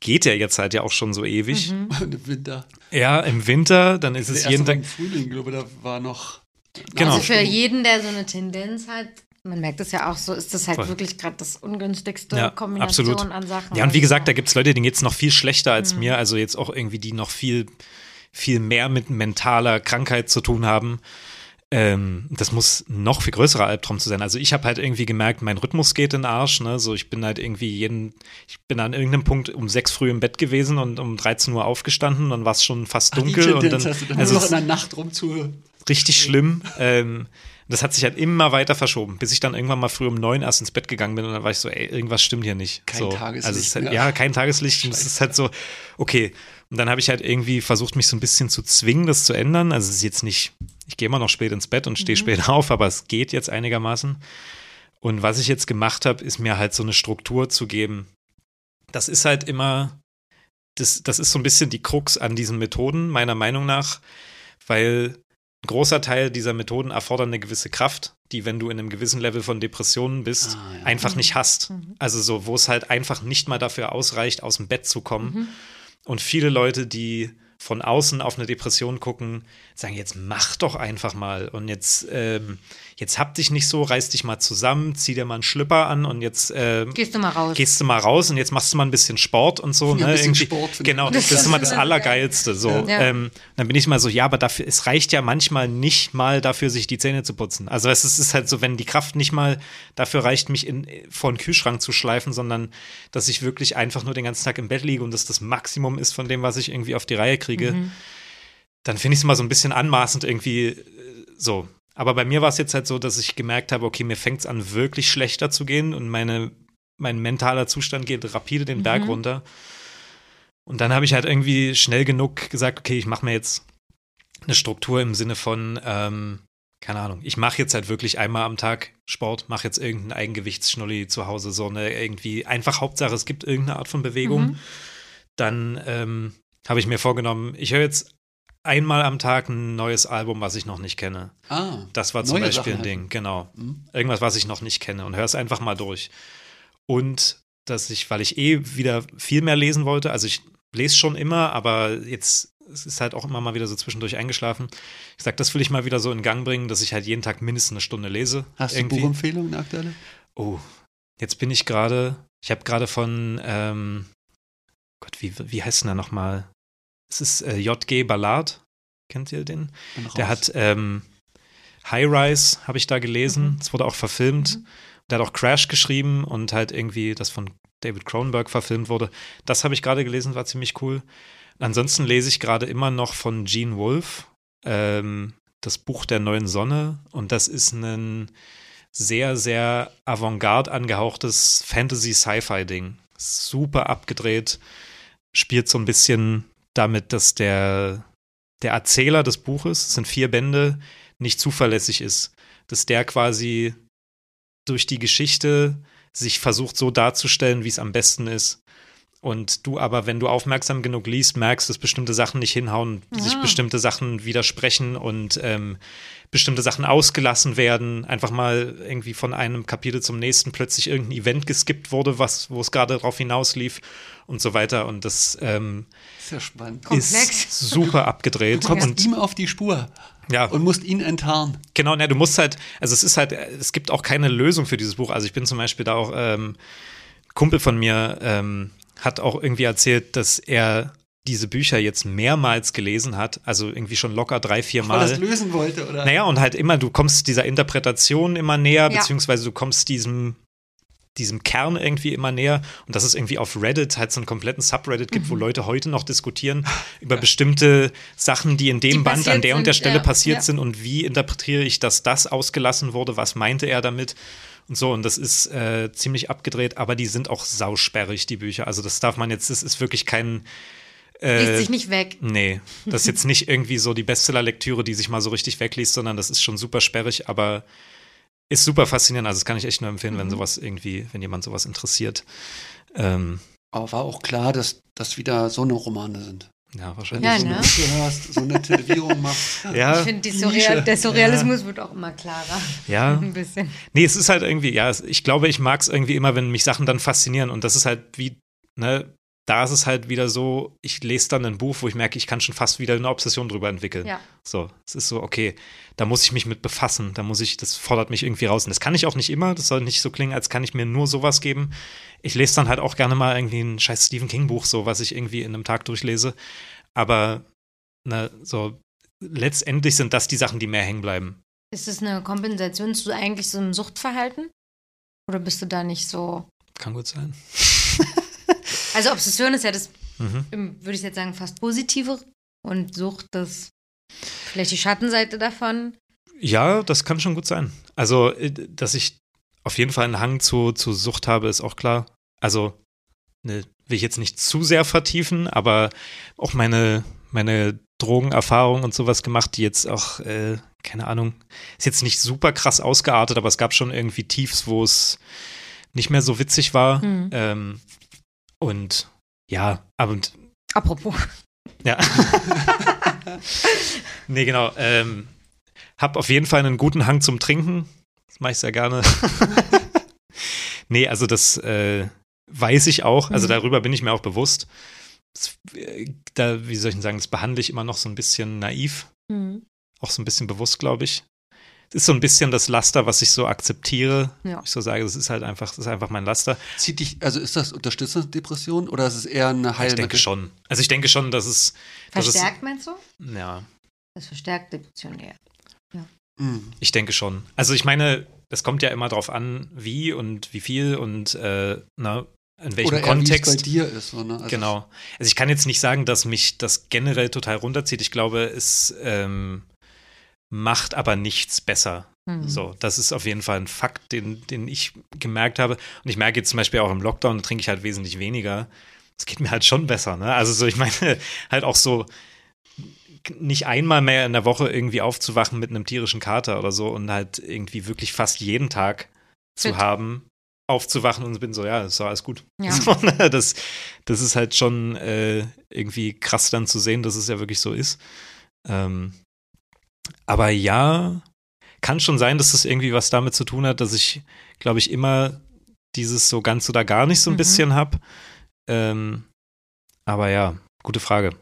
geht der jetzt halt ja auch schon so ewig. Mhm. Und im Winter. Ja, im Winter, dann ist Der es jeden Tag. im Frühling, glaube ich, da war noch. Genau. Also für jeden, der so eine Tendenz hat, man merkt es ja auch so, ist das halt Voll. wirklich gerade das ungünstigste Ja, Kombination absolut. an Sachen. Ja, und wie gesagt, da Also, gibt es Leute, denen geht es noch viel schlechter als Mhm. mir, also jetzt auch irgendwie, die noch viel, viel mehr mit mentaler Krankheit zu tun haben. Ähm, das muss noch viel größerer Albtraum zu sein. Also ich habe halt irgendwie gemerkt, mein Rhythmus geht in den Arsch. Ne? So, ich bin halt irgendwie jeden, ich bin an irgendeinem Punkt um sechs früh im Bett gewesen und um 13 Uhr aufgestanden, dann war es schon fast Ach, dunkel und Tendenz dann, hast du dann also noch in der Nacht rum zu. richtig schlimm. Ähm, das hat sich halt immer weiter verschoben, bis ich dann irgendwann mal früh um neun erst ins Bett gegangen bin und dann war ich so, ey, irgendwas stimmt hier nicht. Kein so, Tageslicht Also es ist halt, ja, kein Tageslicht. Und es ist halt so, okay. Und dann habe ich halt irgendwie versucht, mich so ein bisschen zu zwingen, das zu ändern. Also es ist jetzt nicht, ich gehe immer noch spät ins Bett und stehe spät auf, aber es geht jetzt einigermaßen. Und was ich jetzt gemacht habe, ist mir halt so eine Struktur zu geben. Das ist halt immer, das, das ist so ein bisschen die Krux an diesen Methoden, meiner Meinung nach, weil ein großer Teil dieser Methoden erfordert eine gewisse Kraft, die, wenn du in einem gewissen Level von Depressionen bist, Ah, ja. einfach nicht hast. Mhm. Also so, wo es halt einfach nicht mal dafür ausreicht, aus dem Bett zu kommen. Mhm. Und viele Leute, die von außen auf eine Depression gucken, sagen, jetzt mach doch einfach mal. Und jetzt, ähm, jetzt hab dich nicht so, reiß dich mal zusammen, zieh dir mal einen Schlüpper an und jetzt ähm, gehst du mal raus. Gehst du mal raus und jetzt machst du mal ein bisschen Sport und so. Ja, ne? ein bisschen Irgendwie, Sport genau, das, ist immer das Allergeilste. So. Ja. Ähm, dann bin ich mal so, ja, aber dafür, es reicht ja manchmal nicht mal dafür, sich die Zähne zu putzen. Also es ist, es ist halt so, wenn die Kraft nicht mal dafür reicht, mich in, vor den Kühlschrank zu schleifen, sondern dass ich wirklich einfach nur den ganzen Tag im Bett liege und das das Maximum ist von dem, was ich irgendwie auf die Reihe kriege, Mhm. dann finde ich es immer so ein bisschen anmaßend irgendwie äh, so. Aber bei mir war es jetzt halt so, dass ich gemerkt habe, okay, mir fängt es an, wirklich schlechter zu gehen und meine, mein mentaler Zustand geht rapide den Berg Mhm. runter. Und dann habe ich halt irgendwie schnell genug gesagt, okay, ich mache mir jetzt eine Struktur im Sinne von, ähm, keine Ahnung, ich mache jetzt halt wirklich einmal am Tag Sport, mache jetzt irgendeinen Eigengewichtsschnulli zu Hause, so eine irgendwie, einfach Hauptsache, es gibt irgendeine Art von Bewegung. Mhm. Dann ähm, habe ich mir vorgenommen, ich höre jetzt einmal am Tag ein neues Album, was ich noch nicht kenne. Ah, Das war zum Beispiel Sachen ein halt. Ding, genau. Mhm. Irgendwas, was ich noch nicht kenne und hör es einfach mal durch. Und dass ich, weil ich eh wieder viel mehr lesen wollte, also ich lese schon immer, aber jetzt es ist halt auch immer mal wieder so zwischendurch eingeschlafen. Ich sag, das will ich mal wieder so in Gang bringen, dass ich halt jeden Tag mindestens eine Stunde lese. Hast du irgendwie. Buchempfehlungen aktuelle? Oh, jetzt bin ich gerade, ich habe gerade von, ähm, Gott, wie, wie heißt denn der nochmal? Es ist äh, J.G. Ballard. Kennt ihr den? Der hat ähm, High Rise, habe ich da gelesen. Mhm. Es wurde auch verfilmt. Mhm. Der hat auch Crash geschrieben und halt irgendwie das von David Cronenberg verfilmt wurde. Das habe ich gerade gelesen, war ziemlich cool. Ansonsten lese ich gerade immer noch von Gene Wolfe ähm, das Buch der neuen Sonne und das ist ein sehr, sehr avantgarde angehauchtes Fantasy-Sci-Fi-Ding. Super abgedreht, spielt so ein bisschen damit, dass der, der Erzähler des Buches, es sind vier Bände, nicht zuverlässig ist. Dass der quasi durch die Geschichte sich versucht so darzustellen, wie es am besten ist. Und du aber, wenn du aufmerksam genug liest, merkst, dass bestimmte Sachen nicht hinhauen, sich Ah. bestimmte Sachen widersprechen und ähm, bestimmte Sachen ausgelassen werden. Einfach mal irgendwie von einem Kapitel zum nächsten plötzlich irgendein Event geskippt wurde, was, wo es gerade drauf hinauslief und so weiter. Und das ähm, Sehr spannend. Komplex. ist super abgedreht. Du kommst und ihm auf die Spur ja, und musst ihn enttarnen. Genau, ne, du musst halt, also es ist halt, es gibt auch keine Lösung für dieses Buch. Also ich bin zum Beispiel da auch, ähm, Kumpel von mir ähm, hat auch irgendwie erzählt, dass er diese Bücher jetzt mehrmals gelesen hat, also irgendwie schon locker drei, vier Weil er Mal. es lösen wollte, oder? Naja, und halt immer, du kommst dieser Interpretation immer näher, Ja. beziehungsweise du kommst diesem, diesem Kern irgendwie immer näher. Und dass es irgendwie auf Reddit halt so einen kompletten Subreddit gibt, wo Mhm. Leute heute noch diskutieren über bestimmte Sachen, die in dem Die Band an der und der sind, Stelle ja, passiert ja. sind und wie interpretiere ich, dass das ausgelassen wurde, was meinte er damit. Und so, und das ist äh, ziemlich abgedreht, aber die sind auch sausperrig, die Bücher. Also das darf man jetzt, das ist wirklich kein äh, Liest sich nicht weg. Nee, das ist jetzt nicht irgendwie so die Bestseller-Lektüre, die sich mal so richtig wegliest, sondern das ist schon super sperrig, aber ist super faszinierend. Also das kann ich echt nur empfehlen, wenn Mhm. sowas irgendwie, wenn jemand sowas interessiert. Ähm, Aber war auch klar, dass das wieder so eine Romane sind. Ja, Wenn wahrscheinlich. Ja, du so ne? eine Mucke hörst, so eine Tätowierung machst. Ja, Ich finde. Surreal, der Surrealismus wird auch immer klarer. ja. Ein bisschen. Nee, es ist halt irgendwie, ja, ich glaube, ich mag es irgendwie immer, wenn mich Sachen dann faszinieren und das ist halt wie, ne, da ist es halt wieder so, ich lese dann ein Buch, wo ich merke, ich kann schon fast wieder eine Obsession drüber entwickeln. Ja. So, es ist so, okay, da muss ich mich mit befassen, da muss ich, das fordert mich irgendwie raus. Und das kann ich auch nicht immer, das soll nicht so klingen, als kann ich mir nur sowas geben. Ich lese dann halt auch gerne mal irgendwie ein scheiß Stephen King-Buch, so, was ich irgendwie in einem Tag durchlese. Aber, ne, so, letztendlich sind das die Sachen, die mehr hängen bleiben. Ist es eine Kompensation zu eigentlich so einem Suchtverhalten? Oder bist du da nicht so. Kann gut sein. Also Obsession ist ja das, Mhm. würde ich jetzt sagen, fast positive und Sucht das vielleicht die Schattenseite davon. Ja, das kann schon gut sein. Also, äh, dass ich auf jeden Fall einen Hang zu, zu Sucht habe, ist auch klar. Also, ne, will ich jetzt nicht zu sehr vertiefen, aber auch meine, meine Drogenerfahrung und sowas gemacht, die jetzt auch, äh, keine Ahnung, ist jetzt nicht super krass ausgeartet, aber es gab schon irgendwie Tiefs, wo es nicht mehr so witzig war. Mhm. Ähm, und ja, aber und Apropos. ja. nee, genau. Ähm, hab auf jeden Fall einen guten Hang zum Trinken. Das mache ich sehr gerne. nee, also das äh, weiß ich auch. Also Mhm. darüber bin ich mir auch bewusst. da, wie soll ich denn sagen, das behandle ich immer noch so ein bisschen naiv. Mhm. Auch so ein bisschen bewusst, glaube ich. Ist so ein bisschen das Laster, was ich so akzeptiere. Ja. Ich so sage, das ist halt einfach, das ist einfach mein Laster. Zieht dich, also ist das unterstützende Depression oder ist es eher eine Heilmittel? Ich denke schon. Also ich denke schon, dass es. Verstärkt dass es, meinst du? Ja. Das verstärkt Depression eher. Ja. Mhm. Ich denke schon. Also ich meine, es kommt ja immer darauf an, wie und wie viel und äh, na, in welchem Oder Kontext. bei dir ist. So, ne? also genau. Also ich kann jetzt nicht sagen, dass mich das generell total runterzieht. Ich glaube, es ähm, macht aber nichts besser. Mhm. So, das ist auf jeden Fall ein Fakt, den, den ich gemerkt habe. Und ich merke jetzt zum Beispiel auch im Lockdown, da trinke ich halt wesentlich weniger. Es geht mir halt schon besser. Ne? Also so, ich meine, halt auch so nicht einmal mehr in der Woche irgendwie aufzuwachen mit einem tierischen Kater oder so und halt irgendwie wirklich fast jeden Tag Fit. zu haben, aufzuwachen und bin so, ja, ist doch alles gut. Ja. Ne, das, das ist halt schon äh, irgendwie krass dann zu sehen, dass es ja wirklich so ist. Ähm, aber ja, kann schon sein, dass das irgendwie was damit zu tun hat, dass ich, glaube ich, immer dieses so ganz oder gar nicht so ein mhm. bisschen habe. Ähm, aber ja, gute Frage.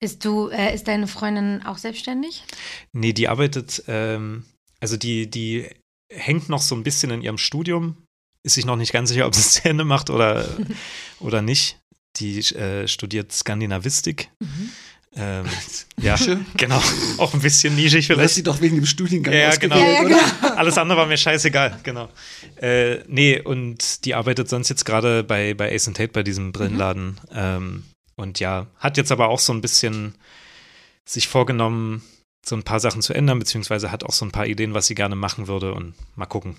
Ist du, äh, ist deine Freundin auch selbstständig? Nee, die arbeitet, ähm, also die, die hängt noch so ein bisschen in ihrem Studium, ist sich noch nicht ganz sicher, ob sie es zu Ende macht oder, oder nicht. Die äh, studiert Skandinavistik. Mhm. Ähm, ja, genau. Auch ein bisschen nischig vielleicht. Du sie doch wegen dem Studiengang ja, genau. Ja, ja, genau. Alles andere war mir scheißegal, genau. Äh, nee, und die arbeitet sonst jetzt gerade bei, bei Ace Tate, bei diesem Brillenladen. Mhm. Ähm, und ja, hat jetzt aber auch so ein bisschen sich vorgenommen, so ein paar Sachen zu ändern, beziehungsweise hat auch so ein paar Ideen, was sie gerne machen würde. Und mal gucken,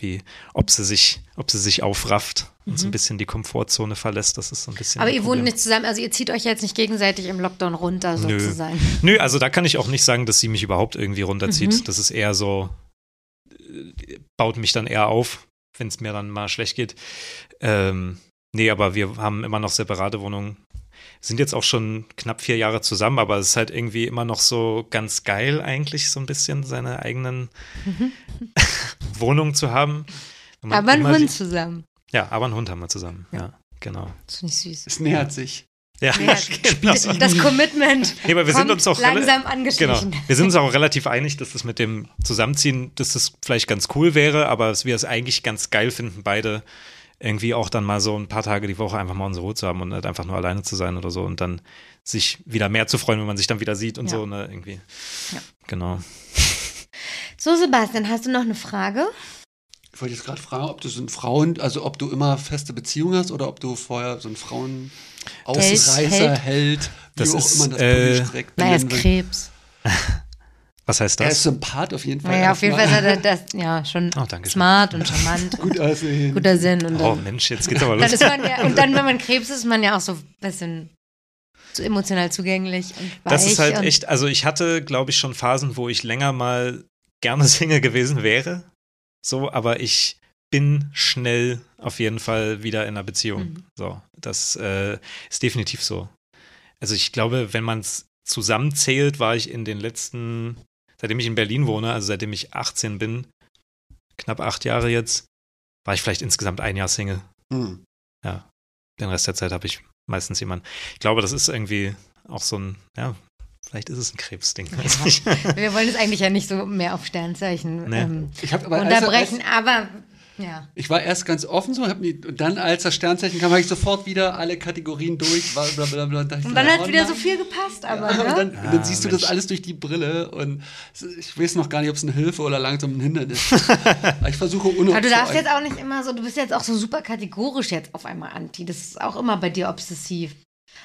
wie, ob sie sich, ob sie sich aufrafft und mhm. so ein mhm. bisschen die Komfortzone verlässt. Das ist so ein bisschen. Aber ihr wohnt nicht zusammen, also ihr zieht euch jetzt nicht gegenseitig im Lockdown runter, sozusagen. Nö, Nö also da kann ich auch nicht sagen, dass sie mich überhaupt irgendwie runterzieht. Mhm. Das ist eher so, baut mich dann eher auf, wenn es mir dann mal schlecht geht. Ähm, nee, aber wir haben immer noch separate Wohnungen sind jetzt auch schon knapp vier Jahre zusammen, aber es ist halt irgendwie immer noch so ganz geil eigentlich, so ein bisschen seine eigenen mhm. Wohnungen zu haben. Aber einen Hund zusammen. Ja, aber einen Hund haben wir zusammen, ja, ja genau. Das finde ich süß. Es nähert sich. Ja, genau. das Commitment nee, aber wir sind uns auch langsam angeschlichen. Genau. Wir sind uns auch relativ einig, dass das mit dem Zusammenziehen, dass das vielleicht ganz cool wäre, aber dass wir es eigentlich ganz geil finden, beide irgendwie auch dann mal so ein paar Tage die Woche einfach mal unsere Ruhe zu haben und nicht einfach nur alleine zu sein oder so und dann sich wieder mehr zu freuen, wenn man sich dann wieder sieht und ja. so, ne, irgendwie. Ja. Genau. So, Sebastian, hast du noch eine Frage? Ich wollte jetzt gerade fragen, ob du so ein Frauen, also ob du immer feste Beziehungen hast oder ob du vorher so ein Frauen Ausreißer hält, wie das auch ist, immer das äh, Naja, ist Krebs. Was heißt das? Er ist Sympath auf jeden Fall. Naja, auf jeden Fall ist er das, ja, schon oh, smart und charmant. Gut aussehen. Guter Sinn. Und oh Mensch, jetzt geht's aber los. Dann ja, und dann, wenn man Krebs ist, ist man ja auch so ein bisschen so emotional zugänglich und weich Das ist halt echt, also ich hatte, glaube ich, schon Phasen, wo ich länger mal gerne Single gewesen wäre. So, aber ich bin schnell auf jeden Fall wieder in einer Beziehung. Mhm. So, das äh, ist definitiv so. Also ich glaube, wenn man es zusammenzählt, war ich in den letzten seitdem ich in Berlin wohne, also seitdem ich 18 bin, knapp acht Jahre jetzt, war ich vielleicht insgesamt ein Jahr Single. Mhm. Ja. Den Rest der Zeit habe ich meistens jemanden. Ich glaube, das ist irgendwie auch so ein, ja, vielleicht ist es ein Krebsding. Ja. Wir wollen es eigentlich ja nicht so mehr auf Sternzeichen nee. ähm, aber unterbrechen, aber ja. Ich war erst ganz offen so, hab mich, und dann, als das Sternzeichen kam, habe ich sofort wieder alle Kategorien durch. Blablabla, und, und dann hat oh, wieder so viel gepasst, aber. Ja, ne? dann, ah, dann, siehst Mensch. du das alles durch die Brille und ich weiß noch gar nicht, ob es eine Hilfe oder langsam ein Hindernis ist. ich versuche unoptisch. Aber du darfst jetzt auch nicht immer so, du bist jetzt auch so super kategorisch jetzt auf einmal anti. Das ist auch immer bei dir obsessiv.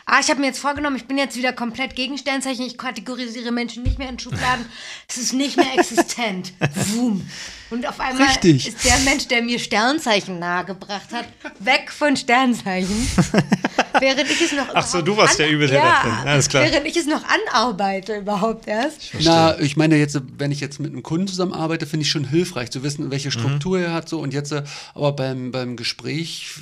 Ah, ich habe mir jetzt vorgenommen, ich bin jetzt wieder komplett gegen Sternzeichen. Ich kategorisiere Menschen nicht mehr in Schubladen. Es ist nicht mehr existent. Boom. Und auf einmal Richtig. ist der Mensch, der mir Sternzeichen nahegebracht hat, weg von Sternzeichen. während ich es noch. Ach so, du warst der Übel, ja, Alles klar. Während ich es noch anarbeite überhaupt erst. Ich Na, ich meine jetzt, wenn ich jetzt mit einem Kunden zusammenarbeite, finde ich schon hilfreich zu wissen, welche mhm. Struktur mhm. er hat so und jetzt aber beim beim Gespräch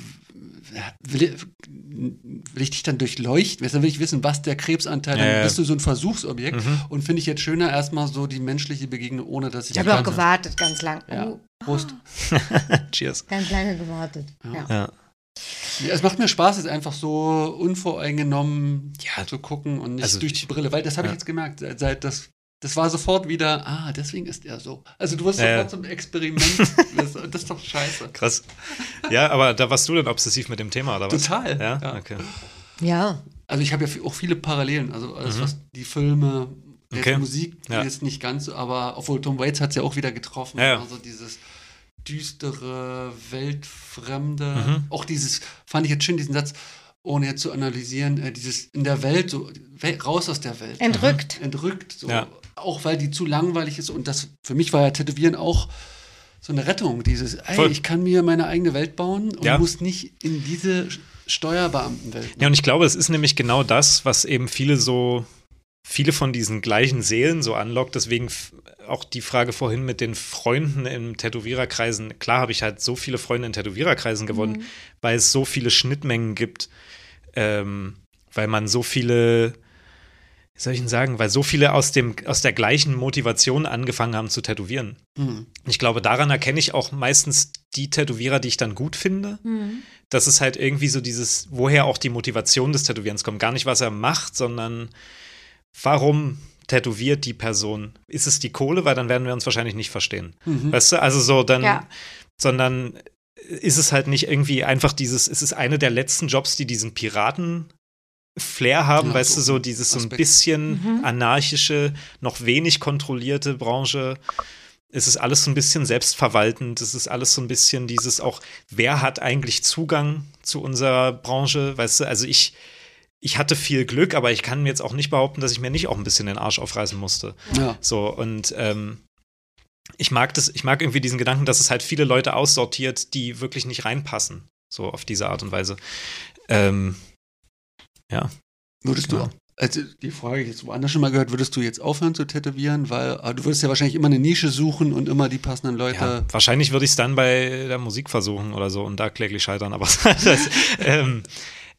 will, will ich dich dann durchleuchten? Dann will ich wissen, was der Krebsanteil ist. Dann bist du so ein Versuchsobjekt mhm. und finde ich jetzt schöner erstmal so die menschliche Begegnung, ohne dass ich. Ich habe auch gewartet, ganz lang. Ja. Oh. Prost. Cheers. Ganz lange gewartet. Ja. ja. Ja, es macht mir Spaß, es einfach so unvoreingenommen ja. zu gucken und nicht also durch die Brille, weil das habe ja. ich jetzt gemerkt, seit das das war sofort wieder, ah, deswegen ist er so. Also du wirst äh, sofort zum Experiment. das, das, ist doch scheiße. Krass. Ja, aber da warst du denn obsessiv mit dem Thema, oder was? Total. Ja, ja. okay. Ja. Also ich habe ja auch viele Parallelen. Also alles, mhm. was die Filme, okay. Musik ja. ist nicht ganz so, aber obwohl Tom Waits hat es ja auch wieder getroffen. Ja, ja. Also dieses düstere, weltfremde, mhm. auch dieses, fand ich jetzt schön, diesen Satz, ohne jetzt zu analysieren, äh, dieses in der Welt, so raus aus der Welt. Entrückt. Mhm. Entrückt, so. Ja auch weil die zu langweilig ist. Und das für mich war ja Tätowieren auch so eine Rettung. Dieses, ey, ich kann mir meine eigene Welt bauen und ja. muss nicht in diese Steuerbeamtenwelt. Ja, und ich glaube, es ist nämlich genau das, was eben viele so, viele von diesen gleichen Seelen so anlockt. Deswegen auch die Frage vorhin mit den Freunden in Tätowiererkreisen. Klar habe ich halt so viele Freunde in Tätowiererkreisen gewonnen, mhm. weil es so viele Schnittmengen gibt, ähm, weil man so viele soll ich denn sagen, weil so viele aus, dem, aus der gleichen Motivation angefangen haben zu tätowieren. Mhm. Ich glaube, daran erkenne ich auch meistens die Tätowierer, die ich dann gut finde. Mhm. Das ist halt irgendwie so dieses, woher auch die Motivation des Tätowierens kommt. Gar nicht, was er macht, sondern warum tätowiert die Person? Ist es die Kohle? Weil dann werden wir uns wahrscheinlich nicht verstehen. Mhm. Weißt du, also so dann, ja. sondern ist es halt nicht irgendwie einfach dieses, es ist eine der letzten Jobs, die diesen Piraten Flair haben, ja, weißt so du, so dieses so ein bisschen mhm. anarchische, noch wenig kontrollierte Branche. Es ist alles so ein bisschen selbstverwaltend. Es ist alles so ein bisschen dieses auch, wer hat eigentlich Zugang zu unserer Branche? Weißt du, also ich, ich hatte viel Glück, aber ich kann mir jetzt auch nicht behaupten, dass ich mir nicht auch ein bisschen den Arsch aufreißen musste. Ja. So, und ähm, ich mag das, ich mag irgendwie diesen Gedanken, dass es halt viele Leute aussortiert, die wirklich nicht reinpassen. So auf diese Art und Weise. Ähm, ja. Würdest genau. du, also die Frage jetzt woanders schon mal gehört, würdest du jetzt aufhören zu tätowieren? Weil ah, du würdest ja wahrscheinlich immer eine Nische suchen und immer die passenden Leute. Ja, wahrscheinlich würde ich es dann bei der Musik versuchen oder so und da kläglich scheitern, aber das, ähm,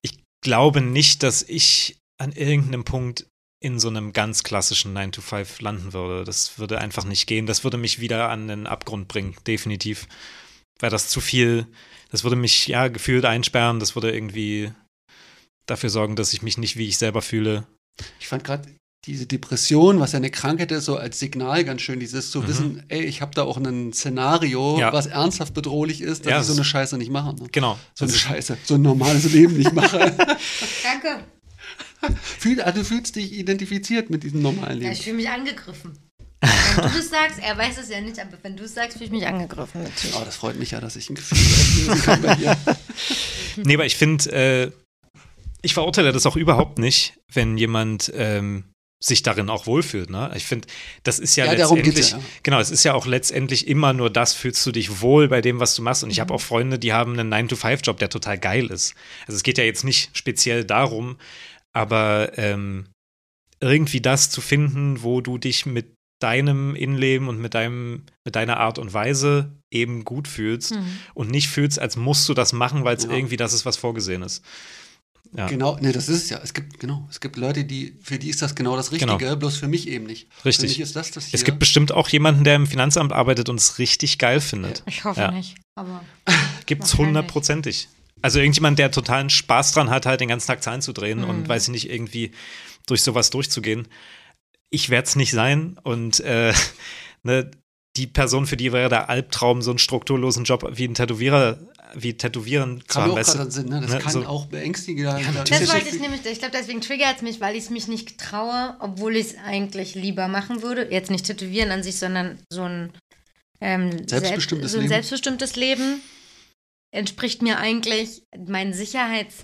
ich glaube nicht, dass ich an irgendeinem Punkt in so einem ganz klassischen 9 to 5 landen würde. Das würde einfach nicht gehen. Das würde mich wieder an den Abgrund bringen, definitiv. Wäre das zu viel, das würde mich ja gefühlt einsperren, das würde irgendwie dafür sorgen, dass ich mich nicht wie ich selber fühle. Ich fand gerade diese Depression, was ja eine Krankheit ist, so als Signal ganz schön, dieses zu mhm. wissen, ey, ich habe da auch ein Szenario, ja. was ernsthaft bedrohlich ist, dass ja, ich so eine Scheiße nicht mache. Ne? Genau. So eine Scheiße, so ein normales Leben nicht mache. Danke. Fühl, also du fühlst dich identifiziert mit diesem normalen Leben. Ja, ich fühle mich angegriffen. Wenn du es sagst, er weiß es ja nicht, aber wenn du es sagst, fühle ich mich angegriffen. Natürlich. Oh, das freut mich ja, dass ich ein Gefühl auslösen kann bei dir. nee, aber ich finde, äh, ich verurteile das auch überhaupt nicht, wenn jemand ähm, sich darin auch wohlfühlt. Ne? Ich finde, das ist ja, ja letztendlich, ja. genau, es ist ja auch letztendlich immer nur das, fühlst du dich wohl bei dem, was du machst. Und ich habe mhm. auch Freunde, die haben einen 9-to-5-Job, der total geil ist. Also es geht ja jetzt nicht speziell darum, aber ähm, irgendwie das zu finden, wo du dich mit deinem Innenleben und mit deinem, mit deiner Art und Weise eben gut fühlst mhm. und nicht fühlst, als musst du das machen, weil es ja. irgendwie das ist, was vorgesehen ist. Ja. Genau, ne, das ist es ja. Es gibt, genau, es gibt Leute, die, für die ist das genau das Richtige, genau. bloß für mich eben nicht. Richtig. Für mich ist das das hier. Es gibt bestimmt auch jemanden, der im Finanzamt arbeitet und es richtig geil findet. Ich hoffe ja. nicht, aber. Gibt es hundertprozentig. Also irgendjemand, der totalen Spaß dran hat, halt den ganzen Tag Zahlen zu drehen mhm. und weiß ich nicht, irgendwie durch sowas durchzugehen. Ich werde es nicht sein und äh, ne, die Person, für die wäre der Albtraum, so einen strukturlosen Job wie ein Tätowierer wie Tätowieren haben. Weißt du? Sinn, ne? Das ne? kann so. auch beängstigend sein. Ja, das wollte ich nämlich, ich glaube, deswegen triggert es mich, weil ich es mich nicht traue, obwohl ich es eigentlich lieber machen würde. Jetzt nicht Tätowieren an sich, sondern so ein, ähm, selbstbestimmtes, so ein selbstbestimmtes Leben entspricht mir eigentlich mein Sicherheits,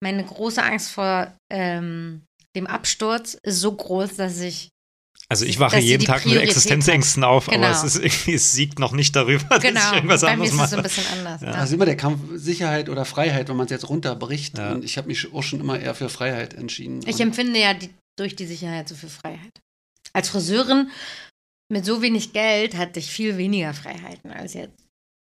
meine große Angst vor ähm, dem Absturz ist so groß, dass ich also ich wache jeden Tag mit Existenzängsten auf, genau. aber es ist irgendwie, es siegt noch nicht darüber, genau. dass ich irgendwas Bei anderes mir ist es so ein bisschen anders. Ja. Ja. Also immer der Kampf Sicherheit oder Freiheit, wenn man es jetzt runterbricht. Ja. Und ich habe mich auch schon immer eher für Freiheit entschieden. Ich empfinde ja die, durch die Sicherheit so viel Freiheit. Als Friseurin mit so wenig Geld hatte ich viel weniger Freiheiten als jetzt.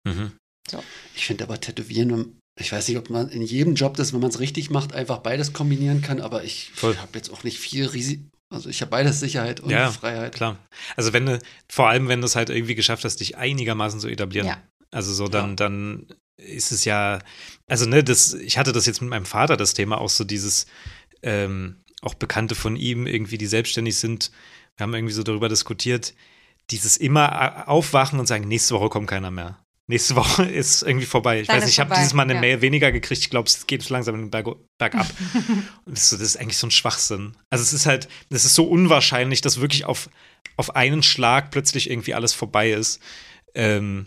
Mhm. So. Ich finde aber Tätowieren, ich weiß nicht, ob man in jedem Job das, wenn man es richtig macht, einfach beides kombinieren kann, aber ich habe jetzt auch nicht viel Risiko also ich habe beides Sicherheit und ja, Freiheit. Klar. Also wenn du, vor allem wenn du es halt irgendwie geschafft hast, dich einigermaßen zu etablieren. Ja. Also so dann, ja. dann ist es ja, also ne, das, ich hatte das jetzt mit meinem Vater, das Thema auch so dieses, ähm, auch Bekannte von ihm irgendwie, die selbstständig sind, wir haben irgendwie so darüber diskutiert, dieses immer aufwachen und sagen, nächste Woche kommt keiner mehr. Nächste Woche ist irgendwie vorbei. Ich Dann weiß nicht, ich habe dieses Mal eine ja. Mail weniger gekriegt. Ich glaube, es geht langsam Berg, bergab. und das ist eigentlich so ein Schwachsinn. Also es ist halt, es ist so unwahrscheinlich, dass wirklich auf, auf einen Schlag plötzlich irgendwie alles vorbei ist. Ähm,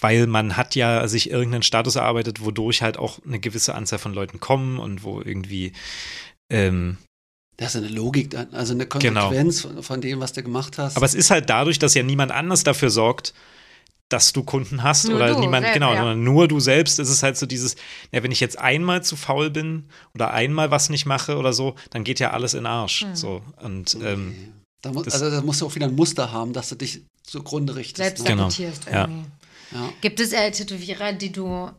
weil man hat ja sich irgendeinen Status erarbeitet, wodurch halt auch eine gewisse Anzahl von Leuten kommen und wo irgendwie ähm, das ist eine Logik, also eine genau. Konsequenz genau. von dem, was du gemacht hast. Aber es ist halt dadurch, dass ja niemand anders dafür sorgt, dass du Kunden hast nur oder niemand, selbst, genau, ja. nur du selbst. ist Es halt so dieses, ja, wenn ich jetzt einmal zu faul bin oder einmal was nicht mache oder so, dann geht ja alles in Arsch. Mhm. So und ähm, da muss, also da musst du auch wieder ein Muster haben, dass du dich zugrunde richtest. Selbst ne? genau. irgendwie. Ja. Gibt es äh, Tätowierer, die du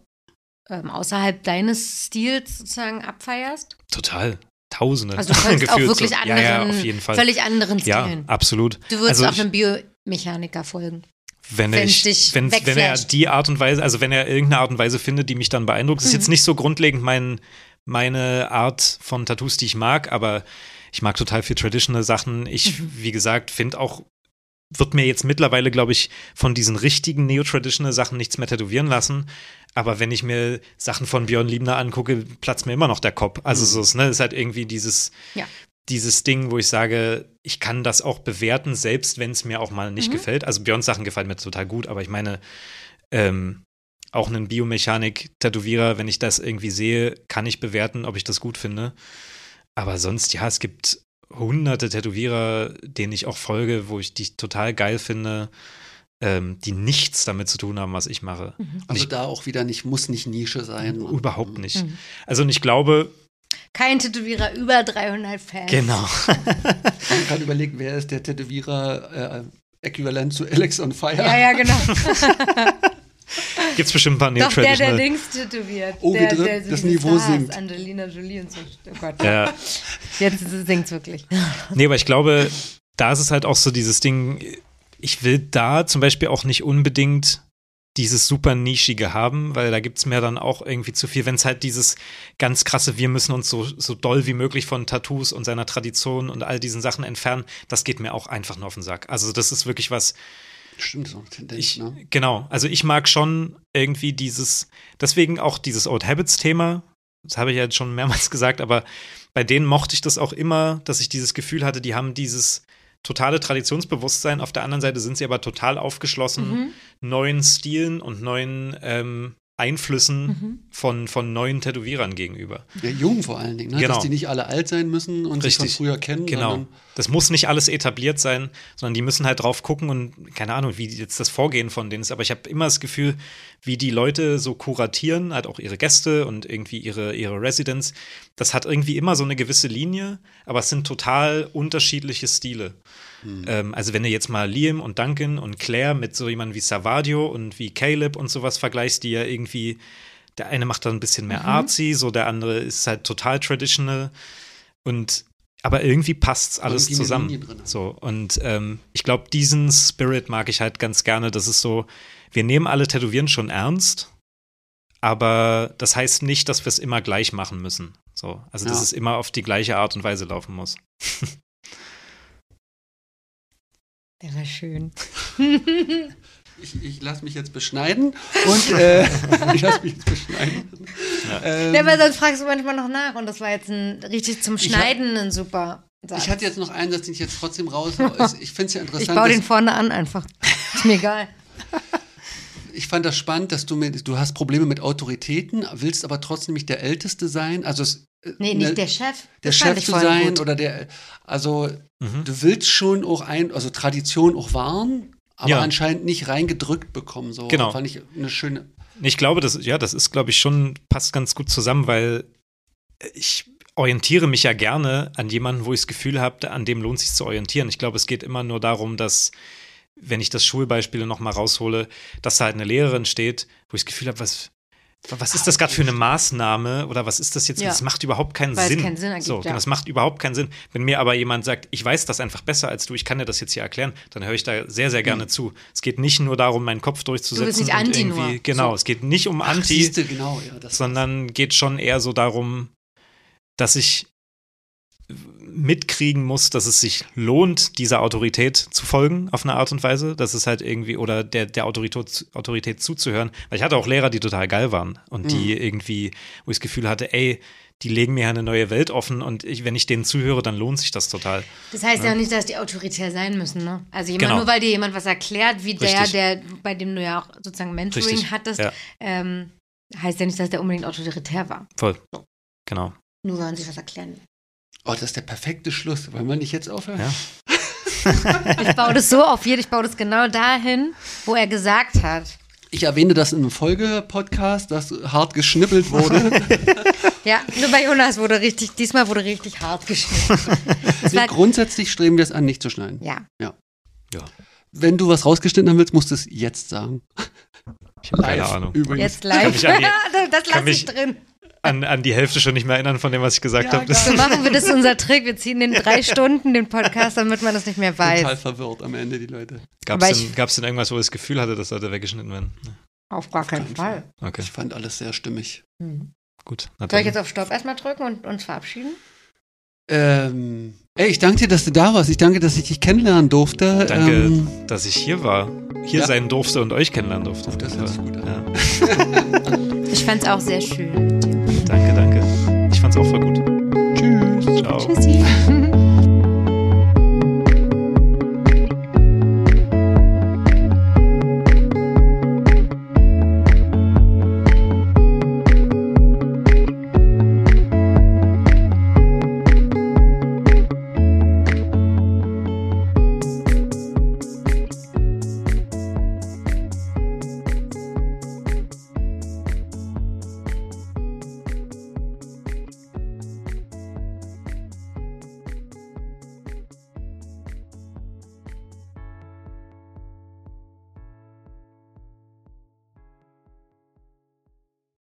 ähm, außerhalb deines Stils sozusagen abfeierst? Total. Tausende. Also du kannst auch wirklich so. anderen, ja, ja, auf jeden Fall. völlig anderen Stilen. Ja, absolut. Du würdest also auch einem Biomechaniker folgen. Wenn, wenn, ich, wenn, wenn er die Art und Weise, also wenn er irgendeine Art und Weise findet, die mich dann beeindruckt, mhm. ist jetzt nicht so grundlegend mein, meine Art von Tattoos, die ich mag, aber ich mag total viel traditional Sachen. Ich, mhm. wie gesagt, finde auch wird mir jetzt mittlerweile, glaube ich, von diesen richtigen neo-traditional Sachen nichts mehr tätowieren lassen. Aber wenn ich mir Sachen von Björn Liebner angucke, platzt mir immer noch der Kopf. Also mhm. so ist, ne, ist halt irgendwie dieses, ja. Dieses Ding, wo ich sage, ich kann das auch bewerten, selbst wenn es mir auch mal nicht mhm. gefällt. Also Björns Sachen gefallen mir total gut, aber ich meine, ähm, auch einen Biomechanik-Tätowierer, wenn ich das irgendwie sehe, kann ich bewerten, ob ich das gut finde. Aber sonst, ja, es gibt hunderte Tätowierer, denen ich auch folge, wo ich die total geil finde, ähm, die nichts damit zu tun haben, was ich mache. Mhm. Also ich, da auch wieder nicht, muss nicht Nische sein. Überhaupt nicht. Mhm. Also und ich glaube, kein Tätowierer über 300 Fans. Genau. Man kann überlegen, wer ist der Tätowierer äh, äquivalent zu Alex on Fire? Ja, ja, genau. Gibt es bestimmt ein paar Doch, der, der links tätowiert. Oh, der, der, das Niveau Stars, sinkt. Angelina Jolie und so. Oh Gott. Ja. Jetzt singt es wirklich. Nee, aber ich glaube, da ist es halt auch so dieses Ding, ich will da zum Beispiel auch nicht unbedingt dieses super nischige haben, weil da gibt es mir dann auch irgendwie zu viel, wenn es halt dieses ganz krasse, wir müssen uns so, so doll wie möglich von Tattoos und seiner Tradition und all diesen Sachen entfernen, das geht mir auch einfach nur auf den Sack. Also das ist wirklich was, Stimmt, so eine Tendenz, ich, ne? Genau, also ich mag schon irgendwie dieses, deswegen auch dieses Old Habits-Thema, das habe ich ja jetzt schon mehrmals gesagt, aber bei denen mochte ich das auch immer, dass ich dieses Gefühl hatte, die haben dieses totale Traditionsbewusstsein, auf der anderen Seite sind sie aber total aufgeschlossen mhm. neuen Stilen und neuen ähm, Einflüssen mhm. von, von neuen Tätowierern gegenüber. Ja, jung vor allen Dingen, ne? genau. dass die nicht alle alt sein müssen und Richtig. sich von früher kennen. Genau. Das muss nicht alles etabliert sein, sondern die müssen halt drauf gucken und keine Ahnung, wie jetzt das Vorgehen von denen ist. Aber ich habe immer das Gefühl, wie die Leute so kuratieren, halt auch ihre Gäste und irgendwie ihre, ihre Residents. Das hat irgendwie immer so eine gewisse Linie, aber es sind total unterschiedliche Stile. Mhm. Ähm, also wenn du jetzt mal Liam und Duncan und Claire mit so jemandem wie Savadio und wie Caleb und sowas vergleichst, die ja irgendwie, der eine macht dann ein bisschen mehr mhm. artsy, so der andere ist halt total traditional und aber irgendwie passt alles zusammen. So und ähm, ich glaube, diesen Spirit mag ich halt ganz gerne. Das ist so, wir nehmen alle Tätowieren schon ernst, aber das heißt nicht, dass wir es immer gleich machen müssen. So, also ja. dass es immer auf die gleiche Art und Weise laufen muss. War schön. ich, ich lasse mich jetzt beschneiden und äh, ich lasse mich jetzt beschneiden. Ja. Ähm, ja, weil sonst fragst du manchmal noch nach und das war jetzt ein richtig zum Schneiden ein super Satz. Ich hatte jetzt noch einen Satz, den ich jetzt trotzdem raus. Ich finde es ja interessant. Ich baue den vorne an einfach. Ist mir egal. Ich fand das spannend, dass du mit, du hast Probleme mit Autoritäten, willst aber trotzdem nicht der Älteste sein. Also es, äh, nee, nicht ne, der Chef. Der Chef zu sein gut. oder der, also mhm. du willst schon auch ein, also Tradition auch wahren, aber ja. anscheinend nicht reingedrückt bekommen. So genau. fand ich eine schöne. Ich glaube, das, ja, das ist, glaube ich, schon, passt ganz gut zusammen, weil ich orientiere mich ja gerne an jemanden, wo ich das Gefühl habe, an dem lohnt sich zu orientieren. Ich glaube, es geht immer nur darum, dass wenn ich das Schulbeispiel noch mal raushole, dass da halt eine Lehrerin steht, wo ich das Gefühl habe, was was ist das gerade für eine Maßnahme oder was ist das jetzt? Ja. Das macht überhaupt keinen Weil Sinn. Es keinen Sinn ergibt, so, ja. Das macht überhaupt keinen Sinn. Wenn mir aber jemand sagt, ich weiß das einfach besser als du, ich kann dir das jetzt hier erklären, dann höre ich da sehr, sehr gerne mhm. zu. Es geht nicht nur darum, meinen Kopf durchzusetzen. Du bist nicht Anti nur. Genau, so. es geht nicht um Anti, Ach, siehste, genau, ja, sondern geht schon eher so darum, dass ich mitkriegen muss, dass es sich lohnt, dieser Autorität zu folgen auf eine Art und Weise, dass es halt irgendwie oder der, der Autorität, Autorität zuzuhören. Weil ich hatte auch Lehrer, die total geil waren und die mhm. irgendwie, wo ich das Gefühl hatte, ey, die legen mir eine neue Welt offen und ich, wenn ich denen zuhöre, dann lohnt sich das total. Das heißt ja, ja nicht, dass die autoritär sein müssen, ne? Also jemand, genau. nur weil dir jemand was erklärt, wie Richtig. der, der, bei dem du ja auch sozusagen Mentoring Richtig. hattest, ja. ähm, heißt ja nicht, dass der unbedingt autoritär war. Voll. So. Genau. Nur weil man sich was erklären Oh, das ist der perfekte Schluss. Wollen wir nicht jetzt aufhören? Ja. ich baue das so auf jeden, ich baue das genau dahin, wo er gesagt hat. Ich erwähne das in einem Folge-Podcast, dass hart geschnippelt wurde. ja, nur bei Jonas wurde richtig, diesmal wurde richtig hart geschnippelt. Nee, grundsätzlich streben wir es an, nicht zu schneiden. Ja. ja. ja. Wenn du was rausgeschnitten haben willst, musst du es jetzt sagen. Ich habe keine Ahnung. Übrigens. Jetzt live. das lasse ich drin an, an die Hälfte schon nicht mehr erinnern von dem, was ich gesagt ja, habe. So machen wir das unser Trick. Wir ziehen den drei Stunden den Podcast, damit man das nicht mehr weiß. Total verwirrt am Ende die Leute. Gab es denn, denn, irgendwas, wo ich das Gefühl hatte, dass Leute weggeschnitten werden? Auf gar keinen Fall. Fall. Okay. Ich fand alles sehr stimmig. Mhm. Gut. Soll ich jetzt auf Stopp erstmal drücken und uns verabschieden? Ähm, ey, ich danke dir, dass du da warst. Ich danke, dass ich dich kennenlernen durfte. Danke, ähm, dass ich hier war, hier ja. sein durfte und euch kennenlernen durfte. Das hört sich gut an. Ja. ich fand es auch sehr schön. Danke, danke. Ich fand's auch voll gut. Tschüss. Ciao. Tschüssi.